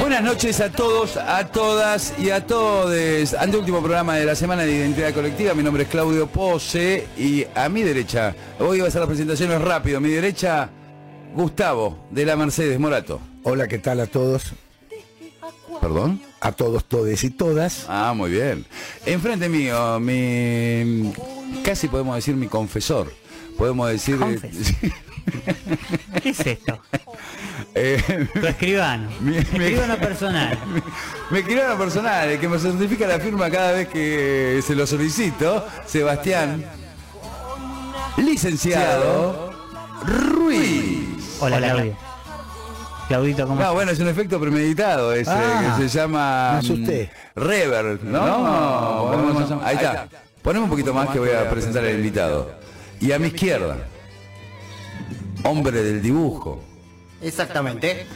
Buenas noches a todos, a todas y a todos. último programa de la semana de identidad colectiva. Mi nombre es Claudio Pose y a mi derecha, hoy va a hacer las presentaciones rápido. A mi derecha, Gustavo de la Mercedes Morato. Hola, ¿qué tal a todos? ¿Perdón? A todos, todes y todas. Ah, muy bien. Enfrente mío, mi. casi podemos decir mi confesor. Podemos decir. ¿Qué es esto? Eh, tu escribano. Mi, escribano personal. Mi, escribano personal, el que me certifica la firma cada vez que se lo solicito, Sebastián. Licenciado Ruiz. Hola, Claudio. Claudito, ¿cómo No, bueno, es un efecto premeditado ese, ah, que se llama... Me. Mm, Rever, ¿no? ahí está. Ponemos un poquito más que voy a presentar al invitado. Y a mi izquierda, hombre del dibujo. Exactamente.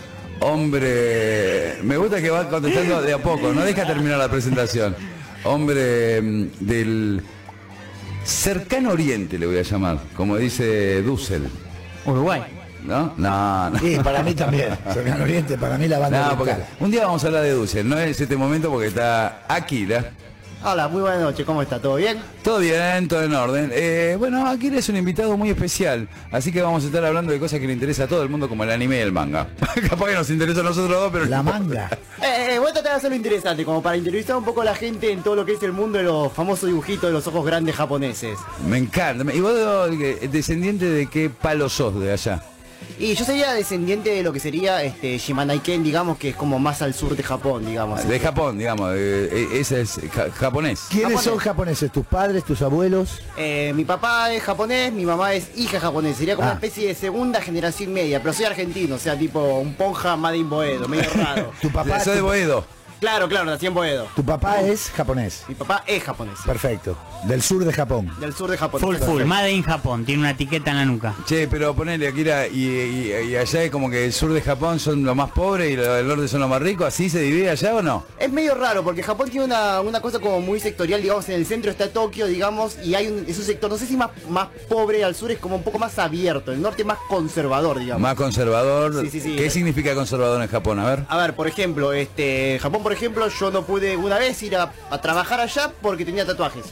Hombre, me gusta que va contestando de a poco, no deja terminar la presentación. Hombre mm, del cercano oriente le voy a llamar, como dice Dussel. Uruguay. ¿No? No, no. Sí, para mí también. Cercano Oriente, para mí la banda. No, porque un día vamos a hablar de Dussel, no es este momento porque está Aquila. Hola, muy buenas noches, ¿cómo está? ¿Todo bien? Todo bien, todo en orden. Eh, bueno, aquí es un invitado muy especial, así que vamos a estar hablando de cosas que le interesa a todo el mundo, como el anime y el manga. Capaz que nos interesa a nosotros dos, pero... La manga. eh, eh, voy a tratar de hacerlo interesante, como para entrevistar un poco a la gente en todo lo que es el mundo de los famosos dibujitos de los ojos grandes japoneses. Me encanta. ¿Y vos, descendiente de qué palo sos de allá? Y yo sería descendiente de lo que sería este Shimanaiken, digamos, que es como más al sur de Japón, digamos. De Japón, digamos, eh, eh, ese es japonés. ¿Quiénes son japoneses? ¿Tus padres, tus abuelos? Eh, mi papá es japonés, mi mamá es hija japonesa, sería como una ah. especie de segunda generación media, pero soy argentino, o sea, tipo un ponja Madin Boedo, medio raro. ¿Tu papá? Soy de Boedo. Claro, claro, nací en Boedo. ¿Tu papá es japonés? Mi papá es japonés. Perfecto. Del sur de Japón. Del sur de Japón. Full, full. Made in Japón. Tiene una etiqueta en la nuca. Che, pero ponele, Akira, y, y, allá es como que el sur de Japón son los más pobres y los del norte son los más ricos. ¿Así se divide allá o no? Es medio raro porque Japón tiene una, una cosa como muy sectorial, digamos, en el centro está Tokio, digamos, y hay un, es un sector, no sé si más, más pobre, al sur es como un poco más abierto, el norte más conservador, digamos. Más conservador. Sí, sí, sí. ¿Qué significa conservador en Japón? A ver. A ver, por ejemplo, este, Japón, por ejemplo, yo no pude una vez ir a, trabajar allá porque tenía tatuajes.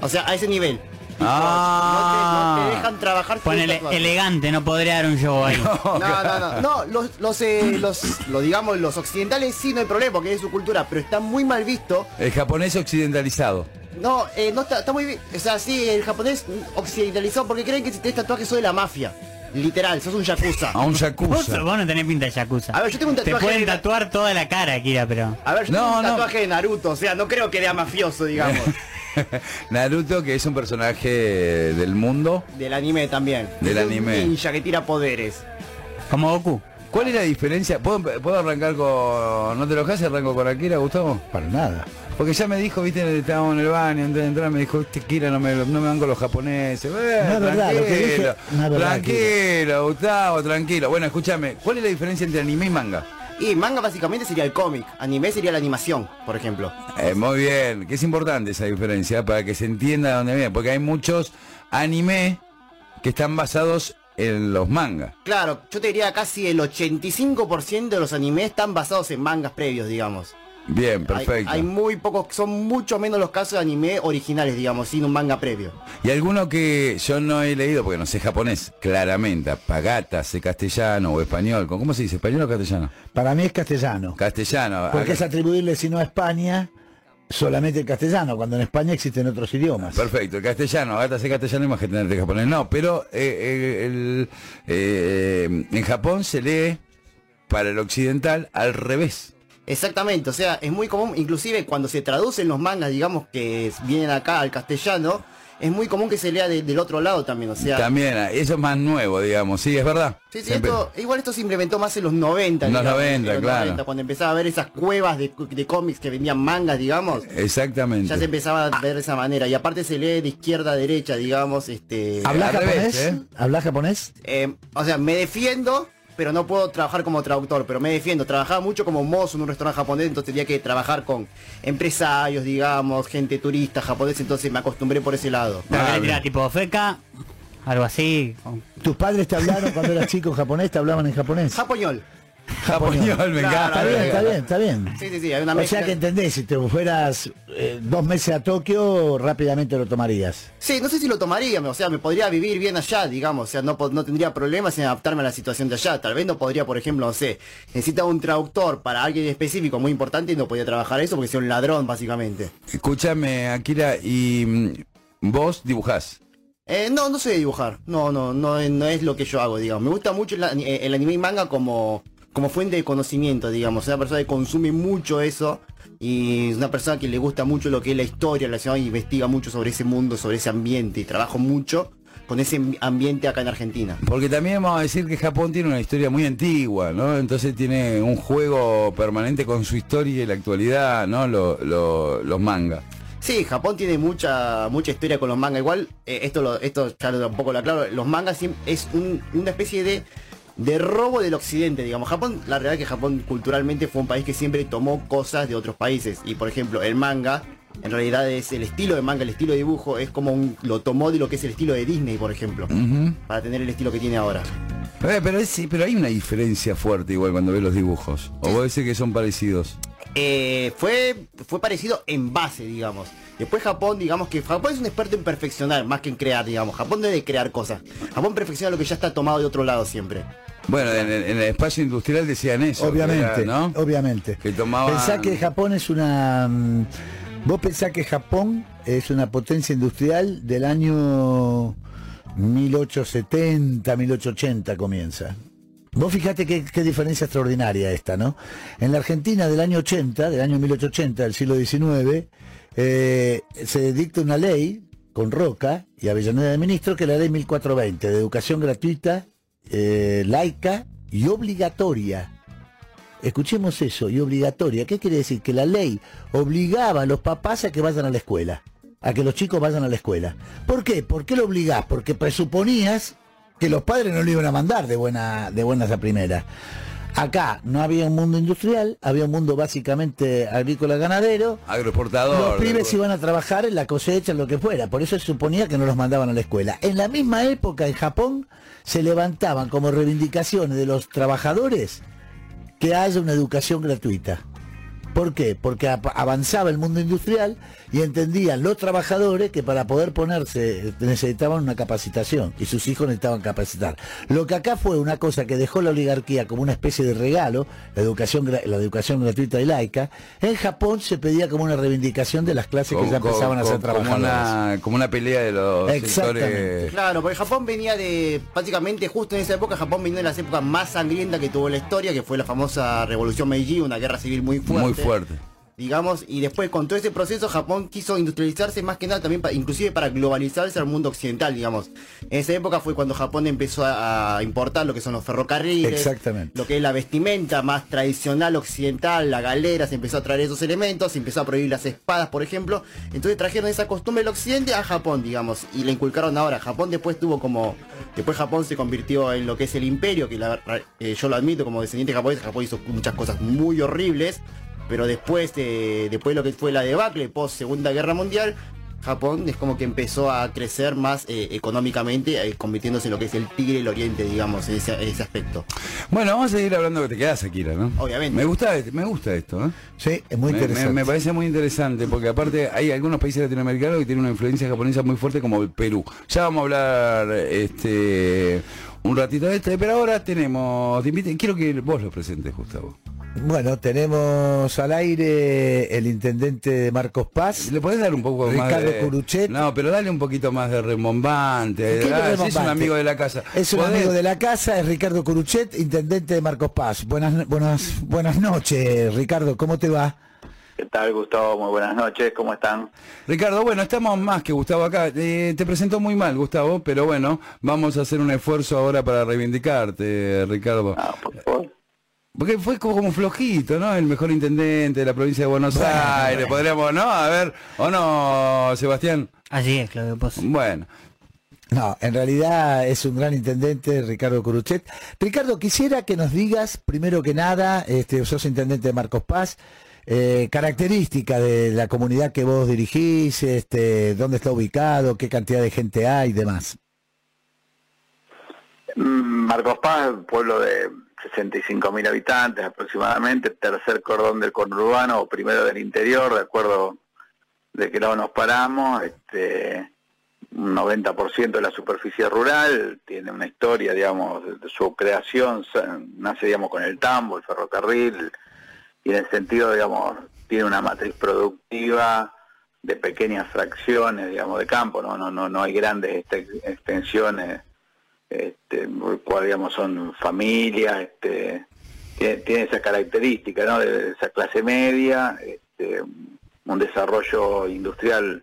O sea, a ese nivel. Ah. no, te, dejan trabajar Ponele elegante, no podría dar un show ahí. No, no, no. No, los, los, eh, los, digamos, los occidentales sí no hay problema porque es su cultura, pero está muy mal visto. El japonés occidentalizado. No, eh, no está, está muy bien. O sea, sí, el japonés occidentalizado porque creen que si tenés tatuajes soy de la mafia. Literal, sos un yakuza. A un yakuza. Vos, no tenés pinta de yakuza. A ver, yo tengo un tatuaje. Te pueden tatuar toda la cara, Kira, pero. A ver, yo tengo un tatuaje de Naruto, o sea, no creo que sea mafioso, digamos. Naruto, que es un personaje del mundo. Del anime también. Del anime. Un ninja que tira poderes. Como Goku. ¿Cuál es la diferencia? ¿Puedo, ¿Puedo, arrancar con... ¿No te lo y arranco con Akira, Gustavo? Para nada. Porque ya me dijo, viste, estábamos en el baño, antes de entrar, me dijo, este Kira no me, no me van con los japoneses. no es verdad, lo que dije, tranquilo, Gustavo, tranquilo. Bueno, escúchame, ¿cuál es la diferencia entre anime y manga? Y manga básicamente sería el cómic, anime sería la animación, por ejemplo. Eh, muy bien, que es importante esa diferencia para que se entienda de dónde viene, porque hay muchos anime que están basados en los mangas. Claro, yo te diría casi el 85% de los animes están basados en mangas previos, digamos. Bien, perfecto. Hay, muy pocos, son mucho menos los casos de anime originales, digamos, sin un manga previo. Y alguno que yo no he leído, porque no sé japonés, claramente, Pagata, sé castellano o español. ¿Cómo se dice? ¿Español o castellano? Para mí es castellano. Castellano. Porque es atribuirle, si no a España, solamente el castellano, cuando en España existen otros idiomas. Perfecto, el castellano, Agata sé castellano y más que tener japonés. No, pero eh, eh, eh, en Japón se lee para el occidental al revés. Exactamente, o sea, es muy común, inclusive cuando se traducen los mangas, digamos, que vienen acá al castellano, es muy común que se lea del otro lado también, o sea... También, eso es más nuevo, digamos, sí, es verdad. Sí, sí, igual esto se implementó más en los 90. En los 90, claro. cuando empezaba a ver esas cuevas de, cómics que vendían mangas, digamos. Exactamente. Ya se empezaba a ver de esa manera. Y aparte se lee de izquierda a derecha, digamos, este... ¿Habla japonés? ¿eh? ¿Habla japonés? Eh, o sea, me defiendo, pero no puedo trabajar como traductor, pero me defiendo. Trabajaba mucho como mozo en un restaurante japonés, entonces tenía que trabajar con empresarios, digamos, gente turista japonés, entonces me acostumbré por ese lado. Era tipo feca, algo así. ¿Tus padres te hablaron cuando eras chico en japonés? ¿Te hablaban en japonés? Japoñol. Japoniol, me encanta. Está bien, está bien, está bien. Sí, sí, sí, hay una O mezcla. sea que entendés, si te fueras eh, dos meses a Tokio, rápidamente lo tomarías. Sí, no sé si lo tomaría, o sea, me podría vivir bien allá, digamos, o sea, no, no tendría problemas en adaptarme a la situación de allá. Tal vez no podría, por ejemplo, no sé, necesita un traductor para alguien específico muy importante y no podía trabajar eso porque sea un ladrón, básicamente. Escúchame, Akira, y mm, vos dibujás. Eh, no, no sé dibujar. No, no, no, es- no es lo que yo hago, digamos. Me gusta mucho el, el anime y manga como, como fuente de conocimiento, digamos. Es una persona que consume mucho eso y es una persona que le gusta mucho lo que es la historia relacionada y investiga mucho sobre ese mundo, sobre ese ambiente y trabajo mucho con ese ambi- ambiente acá en Argentina. Porque también vamos a decir que Japón tiene una historia muy antigua, ¿no? Entonces tiene un juego permanente con su historia y la actualidad, ¿no? Lo- lo- los mangas. Sí, Japón tiene mucha mucha historia con los mangas. Igual, eh, esto lo, esto ya un poco lo aclaro, los mangas es un- una especie de, de robo del occidente, digamos. Japón, la realidad es que Japón culturalmente fue un país que siempre tomó cosas de otros países. Y por ejemplo, el manga, en realidad es el estilo de manga, el estilo de dibujo, es como un, lo tomó de lo que es el estilo de Disney, por ejemplo. Para tener el estilo que tiene ahora. Eh, pero, es- pero hay una diferencia fuerte igual cuando ves los dibujos. O vos decís que son parecidos. Eh, fue, fue parecido en base, digamos. Después Japón, digamos que Japón es un experto en perfeccionar más que en crear, digamos. Japón debe crear cosas. Japón perfecciona lo que ya está tomado de otro lado siempre. Bueno, en el, en el espacio industrial decían eso. Obviamente, era, ¿no? obviamente. Que tomaban- Pensá que Japón es una... mm, Vos pensás que Japón es una potencia industrial del año 1870, 1880 comienza. Vos fijate qué, diferencia extraordinaria esta, ¿no? En la Argentina del año 80, del año 1880, del siglo XIX, eh, se dicta una ley con Roca y Avellaneda de Ministro, que es la ley 1420, de educación gratuita, eh, laica y obligatoria. Escuchemos eso, y obligatoria. ¿Qué quiere decir? Que la ley obligaba a los papás a que vayan a la escuela, a que los chicos vayan a la escuela. ¿Por qué? ¿Por qué lo obligás? Porque presuponías que los padres no le iban a mandar de, buena, de buenas a primeras. Acá no había un mundo industrial, había un mundo básicamente agrícola ganadero. Agroexportador. Los pibes iban a trabajar en la cosecha, en lo que fuera. Por eso se suponía que no los mandaban a la escuela. En la misma época, en Japón, se levantaban como reivindicaciones de los trabajadores que haya una educación gratuita. ¿Por qué? Porque avanzaba el mundo industrial y entendían los trabajadores que para poder ponerse necesitaban una capacitación y sus hijos necesitaban capacitar. Lo que acá fue una cosa que dejó la oligarquía como una especie de regalo, la educación, la educación gratuita y laica, en Japón se pedía como una reivindicación de las clases que ya empezaban a ser como una, como una pelea de los Exactamente. sectores. Claro, porque Japón venía de, prácticamente justo en esa época, Japón venía de las épocas más sangrientas que tuvo la historia, que fue la famosa Revolución Meiji, una guerra civil muy fuerte. Muy fuerte. Digamos, y después con todo ese proceso Japón quiso industrializarse más que nada también, pa- inclusive para globalizarse al mundo occidental, digamos. En esa época fue cuando Japón empezó a, a importar lo que son los ferrocarriles, Exactamente. lo que es la vestimenta más tradicional occidental, la galera, se empezó a traer esos elementos, se empezó a prohibir las espadas, por ejemplo. Entonces trajeron esa costumbre del occidente a Japón, digamos, y la inculcaron ahora. Japón después tuvo como, después Japón se convirtió en lo que es el imperio, que la- eh, yo lo admito como descendiente japonés, Japón hizo muchas cosas muy horribles. Pero después de, después de lo que fue la debacle post Segunda Guerra Mundial, Japón es como que empezó a crecer más eh, económicamente, eh, convirtiéndose en lo que es el tigre del oriente, digamos, en ese, en ese aspecto. Bueno, vamos a seguir hablando que te quedas, Akira, ¿no? Obviamente. Me gusta, me gusta esto, ¿eh? Sí, es muy Me- interesante. Me, me parece muy interesante porque aparte hay algunos países latinoamericanos que tienen una influencia japonesa muy fuerte como el Perú. Ya vamos a hablar este un ratito de este, pero ahora tenemos, quiero que vos lo presentes, Gustavo. Bueno, tenemos al aire el intendente de Marcos Paz. ¿Le podés dar un poco más Ricardo de... Curuchet. No, pero dale un poquito más de remombante. ¿Qué Ah, sí, es un amigo de la casa. Es un ¿Podés? amigo de la casa, es Ricardo Curuchet, intendente de Marcos Paz. Buenas, buenas, buenas noches, Ricardo, ¿cómo te va? ¿Qué tal, Gustavo? Muy buenas noches, ¿cómo están? Ricardo, bueno, estamos más que Gustavo acá. Eh, te presentó muy mal, Gustavo, pero bueno, vamos a hacer un esfuerzo ahora para reivindicarte, Ricardo. Ah, por favor. Porque fue como, como flojito, ¿no? El mejor intendente de la provincia de Buenos Aires, podríamos, ¿no? A ver, ¿o no, Sebastián? Así es, Claudio Pozo. Bueno, No, en realidad es un gran intendente, Ricardo Curuchet. Ricardo, quisiera que nos digas, primero que nada, este, sos intendente de Marcos Paz, eh, característica de la comunidad que vos dirigís, este, dónde está ubicado, qué cantidad de gente hay y demás. Mm, Marcos Paz, pueblo de 65.000 habitantes aproximadamente, tercer cordón del conurbano o primero del interior, de acuerdo de qué lado nos paramos, este, un 90% de la superficie rural, tiene una historia, digamos, de su creación, nace, digamos, con el tambo, el ferrocarril, y en el sentido, digamos, tiene una matriz productiva de pequeñas fracciones, digamos, de campo, no, no, no, no hay grandes este- extensiones, este, digamos, son familias, este, tiene, esa característica, ¿no? De esa clase media, este, un desarrollo industrial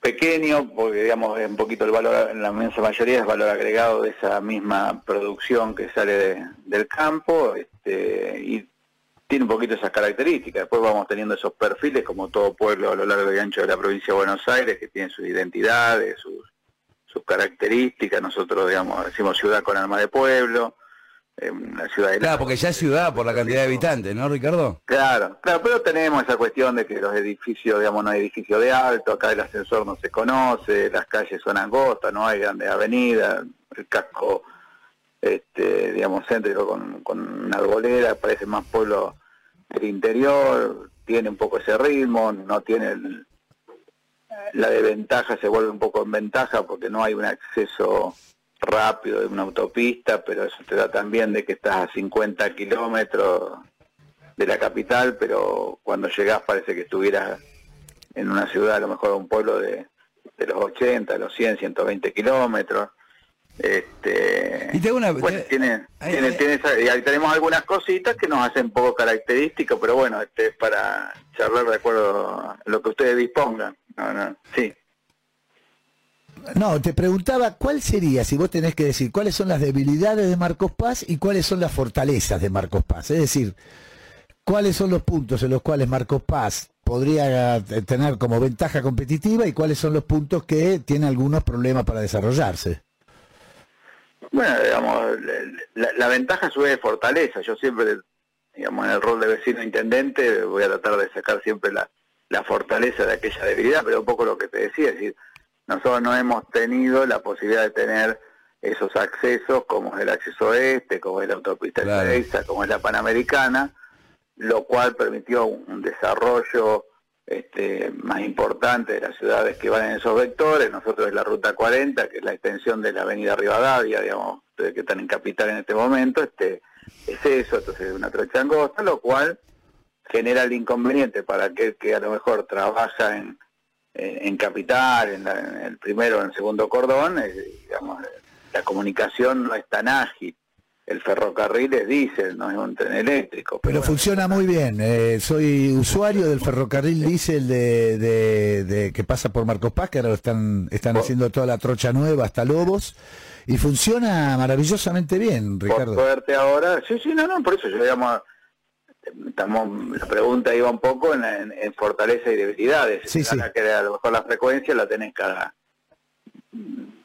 pequeño, porque digamos un poquito el valor, en la inmensa mayoría es valor agregado de esa misma producción que sale de- del campo, tiene un poquito esas características. Después vamos teniendo esos perfiles, como todo pueblo a lo largo y ancho de la provincia de Buenos Aires, que tiene sus identidades, sus, sus características. Nosotros, digamos, decimos ciudad con alma de pueblo, eh, una ciudad de Claro, porque ya es ciudad por la cantidad de habitantes, ¿no, Ricardo? Claro, claro, pero tenemos esa cuestión de que los edificios, digamos, no hay edificio de alto, acá el ascensor no se conoce, las calles son angostas, no hay grandes avenidas, el casco, este, digamos, céntrico con, con una arboleda, parece más pueblo del interior, tiene un poco ese ritmo, no tiene el- la desventaja, se vuelve un poco en ventaja porque no hay un acceso rápido de una autopista, pero eso te da también de que estás a 50 kilómetros de la capital, pero cuando llegás parece que estuvieras en una ciudad, a lo mejor un pueblo de, de los 80, los 100, 120 kilómetros. Este, Y te hago una- bueno, te- tiene, tiene, ahí- tiene esa- y ahí tenemos algunas cositas que nos hacen poco característicos, pero bueno, este es para charlar de acuerdo a lo que ustedes dispongan. No, no, sí. No, te preguntaba cuál sería, si vos tenés que decir, cuáles son las debilidades de Marcos Paz y cuáles son las fortalezas de Marcos Paz. Es decir, cuáles son los puntos en los cuales Marcos Paz podría tener como ventaja competitiva y cuáles son los puntos que tiene algunos problemas para desarrollarse. Bueno, digamos, la, la ventaja a su vez es fortaleza. Yo siempre, digamos, en el rol de vecino intendente voy a tratar de sacar siempre la, la fortaleza de aquella debilidad, pero un poco lo que te decía, es decir, nosotros no hemos tenido la posibilidad de tener esos accesos como es el acceso este, como es la autopista Claro. Como es la Panamericana, lo cual permitió un desarrollo este, más importante de las ciudades que van en esos vectores. Nosotros es la Ruta 40, que es la extensión de la Avenida Rivadavia, digamos, que están en Capital en este momento, este es eso, entonces es una trocha angosta, lo cual genera el inconveniente para aquel que a lo mejor trabaja en, en, Capital, en, el primero o en el segundo cordón, digamos, la comunicación no es tan ágil. El ferrocarril es diésel, no es un tren eléctrico. Pero bueno. funciona muy bien. eh, soy usuario del ferrocarril diésel de, de- de- que pasa por Marcos Paz, que ahora lo están, están Por- haciendo toda la trocha nueva hasta Lobos. Y funciona maravillosamente bien, Por Ricardo. suerte ahora, sí, sí, no, no, por eso yo digamos, estamos, la pregunta iba un poco en, en- en fortaleza y debilidades. Sí, Si sí. que a lo mejor la frecuencia la tenés cada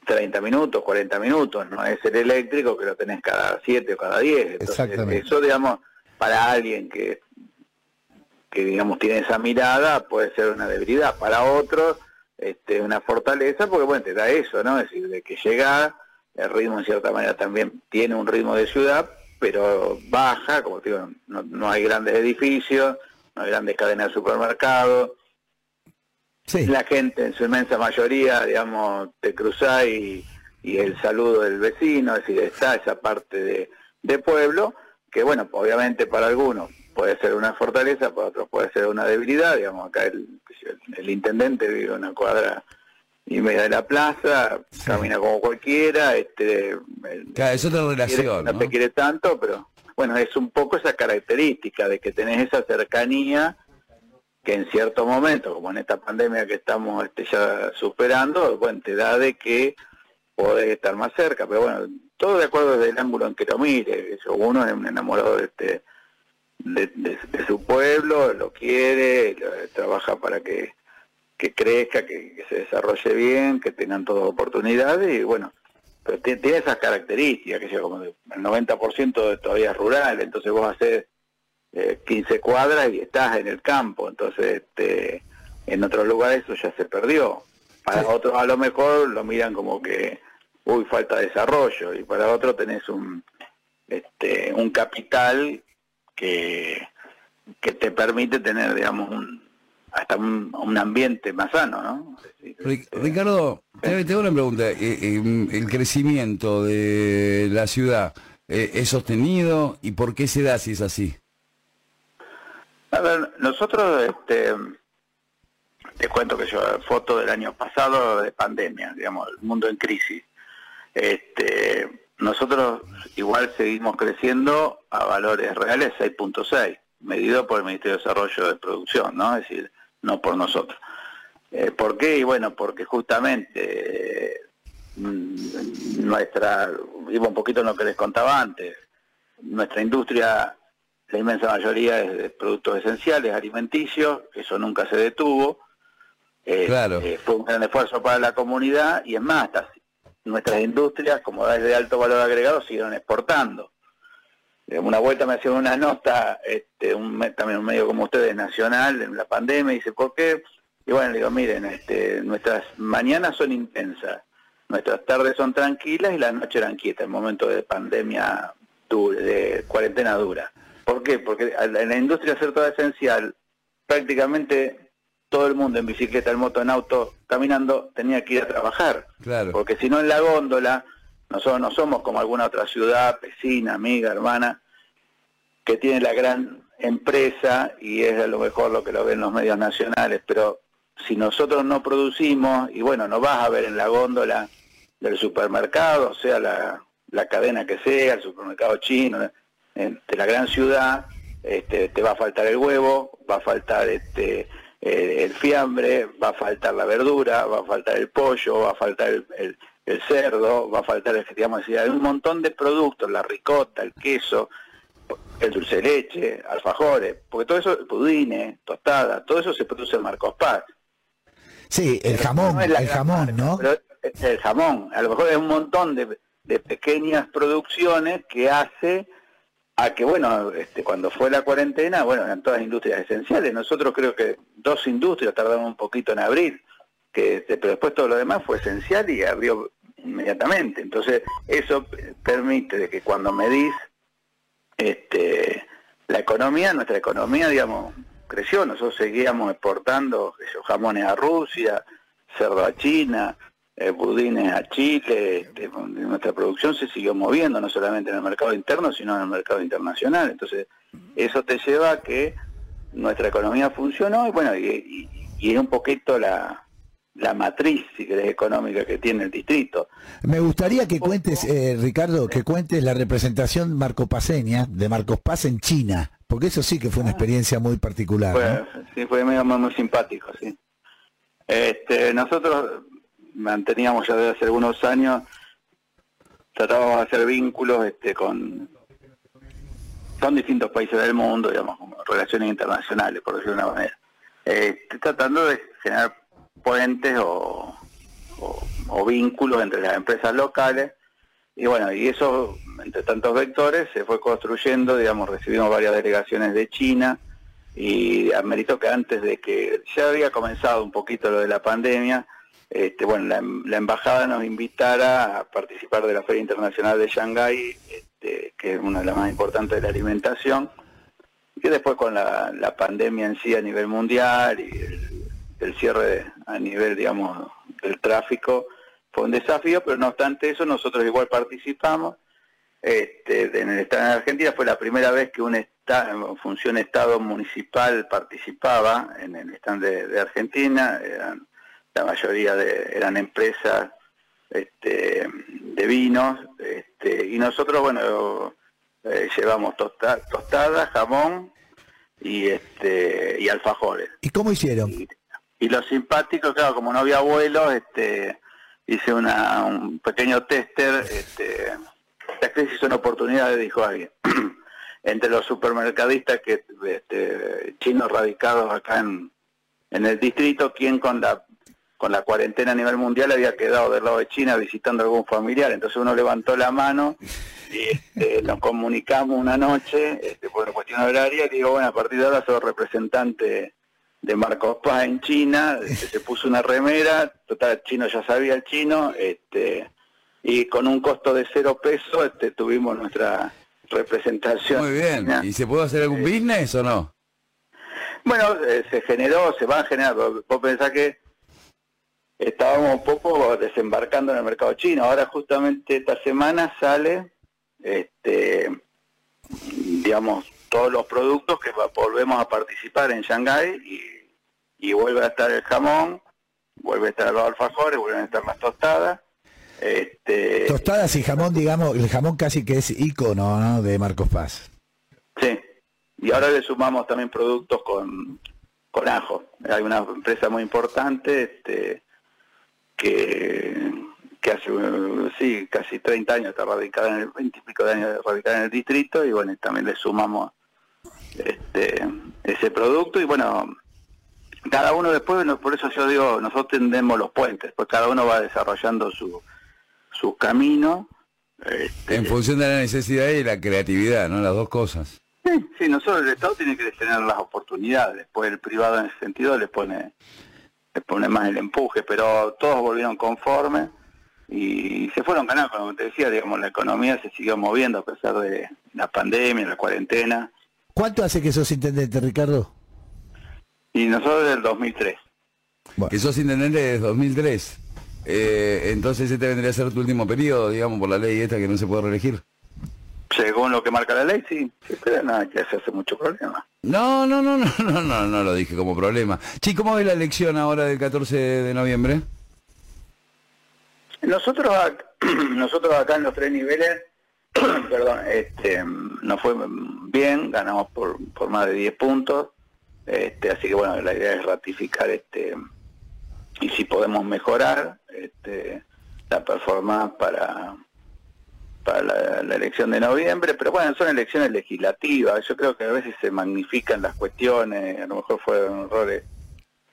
30 minutos, 40 minutos, no es el eléctrico que lo tenés cada 7 o cada 10. Entonces, Exactamente. eso, digamos, para alguien que, que, digamos, tiene esa mirada, puede ser una debilidad. Para otros, este, una fortaleza, porque, bueno, te da eso, ¿no? Es decir, de que llega, el ritmo en cierta manera también tiene un ritmo de ciudad, pero baja, como te digo, no, no hay grandes edificios, no hay grandes cadenas de supermercados, Sí. la gente en su inmensa mayoría, digamos, te cruzás y, y el saludo del vecino, es decir, está esa parte de, de pueblo, que bueno, obviamente para algunos puede ser una fortaleza, para otros puede ser una debilidad, digamos, acá el, el intendente vive una cuadra y media de la plaza, camina como cualquiera, este, Claro, es otra quiere- relación, no ¿no? te quiere tanto, pero bueno, es un poco esa característica de que tenés esa cercanía que en cierto momento, como en esta pandemia que estamos este, ya superando, bueno, te da de que podés estar más cerca, pero bueno, todo de acuerdo desde el ángulo en que lo mire, eso, uno es un enamorado de este de, de- de su pueblo, lo quiere, trabaja para que, que crezca, que, se desarrolle bien, que tengan todas oportunidades y bueno, pero ti- tiene esas características, que como el 90% de todavía es rural, entonces vos haces eh, 15 cuadras y estás en el campo, entonces este, en otros lugares eso ya se perdió. Para otros a lo mejor lo miran como que, uy, falta desarrollo, y para otros tenés un, este, un capital que, que te permite tener, digamos, un, hasta un, un ambiente más sano, ¿no? Este, Ricardo, te te hago una pregunta. Eh, ¿El crecimiento de la ciudad eh, es sostenido y por qué se da si es así? A ver, nosotros, este, te cuento que yo, foto del año pasado de pandemia, digamos, el mundo en crisis. Este, nosotros igual seguimos creciendo a valores reales 6.6, medido por el Ministerio de Desarrollo de Producción, ¿no? Es decir, no por nosotros. Eh, ¿Por qué? Y bueno, porque justamente mm, nuestra, iba un poquito en lo que les contaba antes, nuestra industria, la inmensa mayoría es de productos esenciales, alimenticios, eso nunca se detuvo. Eh, Claro. eh, fue un gran esfuerzo para la comunidad y es más, nuestras industrias, como es de alto valor agregado, siguieron exportando. Eh, Una vuelta me hacían una nota, este, un, también un medio como ustedes, nacional, en la pandemia, y dice, ¿por qué? Y bueno, le digo, miren, este, nuestras mañanas son intensas, nuestras tardes son tranquilas y las noches eran quietas, en momento de pandemia dura, de cuarentena dura. ¿Por qué? Porque en la industria ser toda esencial, prácticamente todo el mundo en bicicleta, en moto, en auto, caminando, tenía que ir a trabajar. Claro. Porque si no en la góndola, nosotros no somos como alguna otra ciudad, vecina, amiga, hermana, que tiene la gran empresa y es a lo mejor lo que lo ven los medios nacionales, pero si nosotros no producimos, y bueno, no vas a ver en la góndola del supermercado, sea la, la cadena que sea, el supermercado chino, de la gran ciudad, este, te va a faltar el huevo, va a faltar este, el fiambre, va a faltar la verdura, va a faltar el pollo, va a faltar el, el- el cerdo, va a faltar, el, digamos, un montón de productos, la ricota, el queso, el dulce de leche, alfajores, porque todo eso, pudines, tostada, todo eso se produce en Marcos Paz. Sí, el jamón, no el jamón, ¿no? pero el jamón, a lo mejor es un montón de, de pequeñas producciones que hace a que, bueno, este, cuando fue la cuarentena, bueno, eran todas industrias esenciales. Nosotros creo que dos industrias tardaron un poquito en abrir, que este, pero después todo lo demás fue esencial y abrió inmediatamente. Entonces, eso permite de que cuando medís este, la economía, nuestra economía, digamos, creció. Nosotros seguíamos exportando yo, jamones a Rusia, cerdo a China, eh, budines a Chile. este, nuestra producción se siguió moviendo, no solamente en el mercado interno, sino en el mercado internacional. Entonces, eso te lleva a que nuestra economía funcionó y bueno, y, y- y es un poquito la, la matriz, si querés, económica que tiene el distrito. Me gustaría que cuentes, eh, Ricardo, que cuentes la representación marcopaseña de Marcos Paz en China, porque eso sí que fue una experiencia muy particular. Fue, ¿no? sí, fue medio muy, muy simpático, sí. Este, nosotros manteníamos ya desde hace algunos años, tratábamos de hacer vínculos este, con, con distintos países del mundo, digamos, como relaciones internacionales, por decirlo de una manera. Este, tratando de generar puentes o, o- vínculos entre las empresas locales. Y bueno, y eso, entre tantos vectores, se fue construyendo, digamos, recibimos varias delegaciones de China, y amerito que antes de que ya había comenzado un poquito lo de la pandemia, este, bueno, la, embajada nos invitara a participar de la Feria Internacional de Shanghái, este, que es una de las más importantes de la alimentación, que después con la, pandemia en sí a nivel mundial y el, cierre a nivel, digamos, del tráfico, fue un desafío, pero no obstante eso, nosotros igual participamos. Este, en el Estado de Argentina fue la primera vez que un esta- función Estado municipal participaba en el stand de, Argentina, la mayoría de, eran empresas este, de vinos, este, y nosotros, bueno, eh, llevamos tosta- tostadas, jamón y, este, y alfajores. ¿Y cómo hicieron? Y, y lo simpático, claro, como no había vuelos, este, hice una, un pequeño tester, este, las crisis son oportunidades, dijo alguien, entre los supermercadistas que este, chinos radicados acá en, en el distrito, quien con la con la cuarentena a nivel mundial había quedado del lado de China visitando a algún familiar, entonces uno levantó la mano y este, nos comunicamos una noche este, por cuestión horaria y digo, bueno, a partir de ahora soy representante de Marcos Paz en China, este, se puso una remera, total, el chino ya sabía el chino, este, y con un costo de cero pesos este, tuvimos nuestra representación. Muy bien. ¿Y se puede hacer algún business o no? Bueno, eh, se generó, se va a generar. Vos pensás que estábamos un poco desembarcando en el mercado chino. Ahora justamente esta semana sale, este, digamos, todos los productos que volvemos a participar en Shanghái y, y vuelve a estar el jamón, vuelve a estar los alfajores, vuelven a estar las tostadas. Este, Tostadas y jamón, digamos, el jamón casi que es ícono ¿no? de Marcos Paz. Sí, y ahora le sumamos también productos con, con ajo. Hay una empresa muy importante este, que, que hace eh, sí, casi 30 años está radicada en el 20 y pico de años radicada en el distrito y bueno, también le sumamos este, ese producto y bueno, cada uno después, por eso yo digo, nosotros tendemos los puentes, pues cada uno va desarrollando su, su camino. este, En función de la necesidad y la creatividad, ¿no? Las dos cosas. Sí, sí, nosotros el Estado tiene que tener las oportunidades, después el privado en ese sentido le pone le pone más el empuje, pero todos volvieron conformes y se fueron ganando, como te decía, digamos, la economía se siguió moviendo a pesar de la pandemia, la cuarentena, ¿Cuánto hace que sos intendente, Ricardo? y nosotros del 2003. Bueno, Que sos intendente desde 2003. Eh, entonces este vendría a ser tu último periodo, digamos, por la ley esta que no se puede reelegir. Según lo que marca la ley, sí, sí pero nada que se hace mucho problema. No, no, no, no, no, no, no lo dije como problema. Chi, ¿cómo ves la elección ahora del 14 de noviembre? Nosotros, nosotros acá en los tres niveles, perdón, este, nos fue bien, ganamos por, por más de 10 puntos, este, así que bueno, la idea es ratificar este y si podemos mejorar este, la performance para para la, la elección de noviembre, pero bueno, son elecciones legislativas, yo creo que a veces se magnifican las cuestiones, a lo mejor fueron errores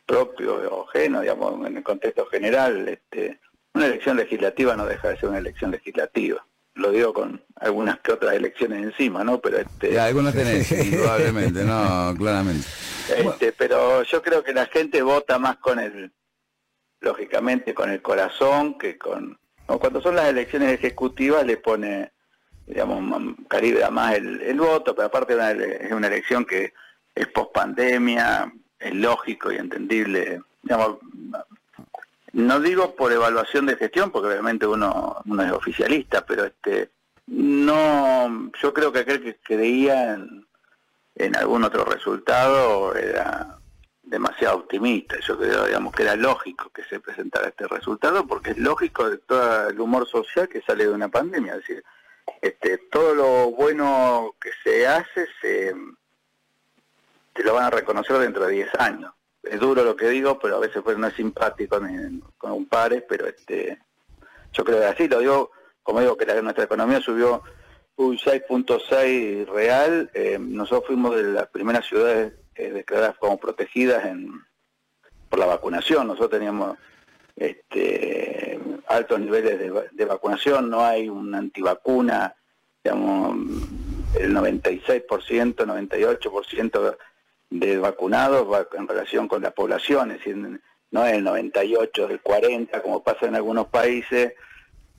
propios o ajenos, digamos, en el contexto general, este, una elección legislativa no deja de ser una elección legislativa. Lo digo con algunas que otras elecciones encima, ¿no? Pero este, Ya, algunos tenés, indudablemente, no, claramente. este, pero yo creo que la gente vota más con el, lógicamente, con el corazón que con... cuando son las elecciones ejecutivas le pone, digamos, calibra más el, el voto, pero aparte es una elección que es post pandemia, es lógico y entendible, digamos, no digo por evaluación de gestión, porque obviamente uno, es oficialista, pero este no, yo creo que aquel que creía en algún otro resultado era demasiado optimista. Yo creo, digamos, que era lógico que se presentara este resultado, porque es lógico de todo el humor social que sale de una pandemia. Es decir, este, todo lo bueno que se hace se te lo van a reconocer dentro de 10 años. Es duro lo que digo, pero a veces pues, no es simpático con un pares, pero este yo creo que así, lo digo, como digo, que nuestra economía subió un 6.6 real, eh, nosotros fuimos de las primeras ciudades eh, declaradas como protegidas en, por la vacunación, nosotros teníamos este, altos niveles de, va- de vacunación, no hay una antivacuna, digamos, el 96%, 98% de vacunados va en relación con la población, es decir, no es el 98, el 40, como pasa en algunos países,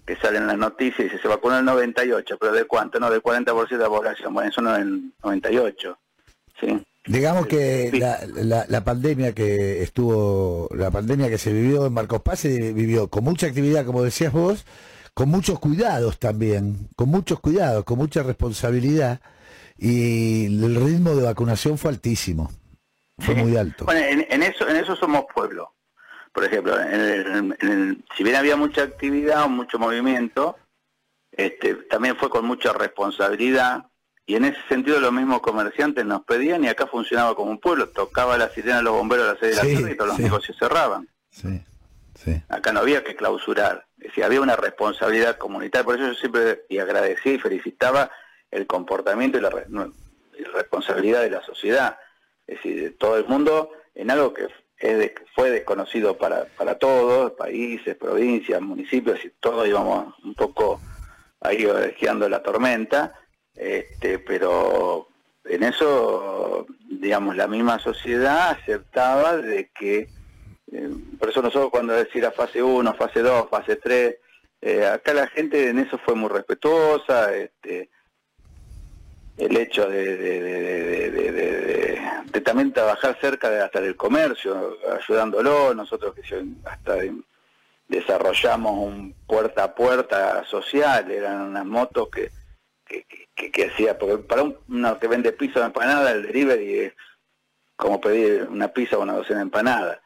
que salen en las noticias y dice, se vacunó el 98, pero ¿de cuánto? No, del 40% de la población, bueno, eso no es el 98, ¿sí? Digamos que Sí. la, la- la pandemia que estuvo, la pandemia que se vivió en Marcos Paz se vivió con mucha actividad, como decías vos, con muchos cuidados también, con muchos cuidados, con mucha responsabilidad y el ritmo de vacunación fue altísimo, fue muy alto. Bueno, en, en eso en eso somos pueblo. Por ejemplo, en el- en el- si bien había mucha actividad, mucho movimiento, este, también fue con mucha responsabilidad y en ese sentido los mismos comerciantes nos pedían y acá funcionaba como un pueblo, tocaba la sirena de los bomberos a las 6 de Sí, la tarde y todos los sí. negocios cerraban. Sí, sí. Acá no había que clausurar, es decir, había una responsabilidad comunitaria, por eso yo siempre y agradecí y felicitaba el comportamiento y la, no, y responsabilidad de la sociedad, es decir, de todo el mundo en algo que es de- fue desconocido para, para todos, países, provincias, municipios, y todos íbamos un poco ahí orejeando la tormenta, este, pero en eso, digamos, la misma sociedad aceptaba de que eh, por eso nosotros cuando decir a fase 1, fase 2, fase 3, eh, acá la gente en eso fue muy respetuosa, este, el hecho de, también trabajar cerca de, hasta del comercio, ayudándolo, nosotros que hasta de- desarrollamos un puerta a puerta social, eran unas motos que- que hacía, porque para un- uno que vende pizza o empanada, el delivery es como pedir una pizza o una docena de empanadas,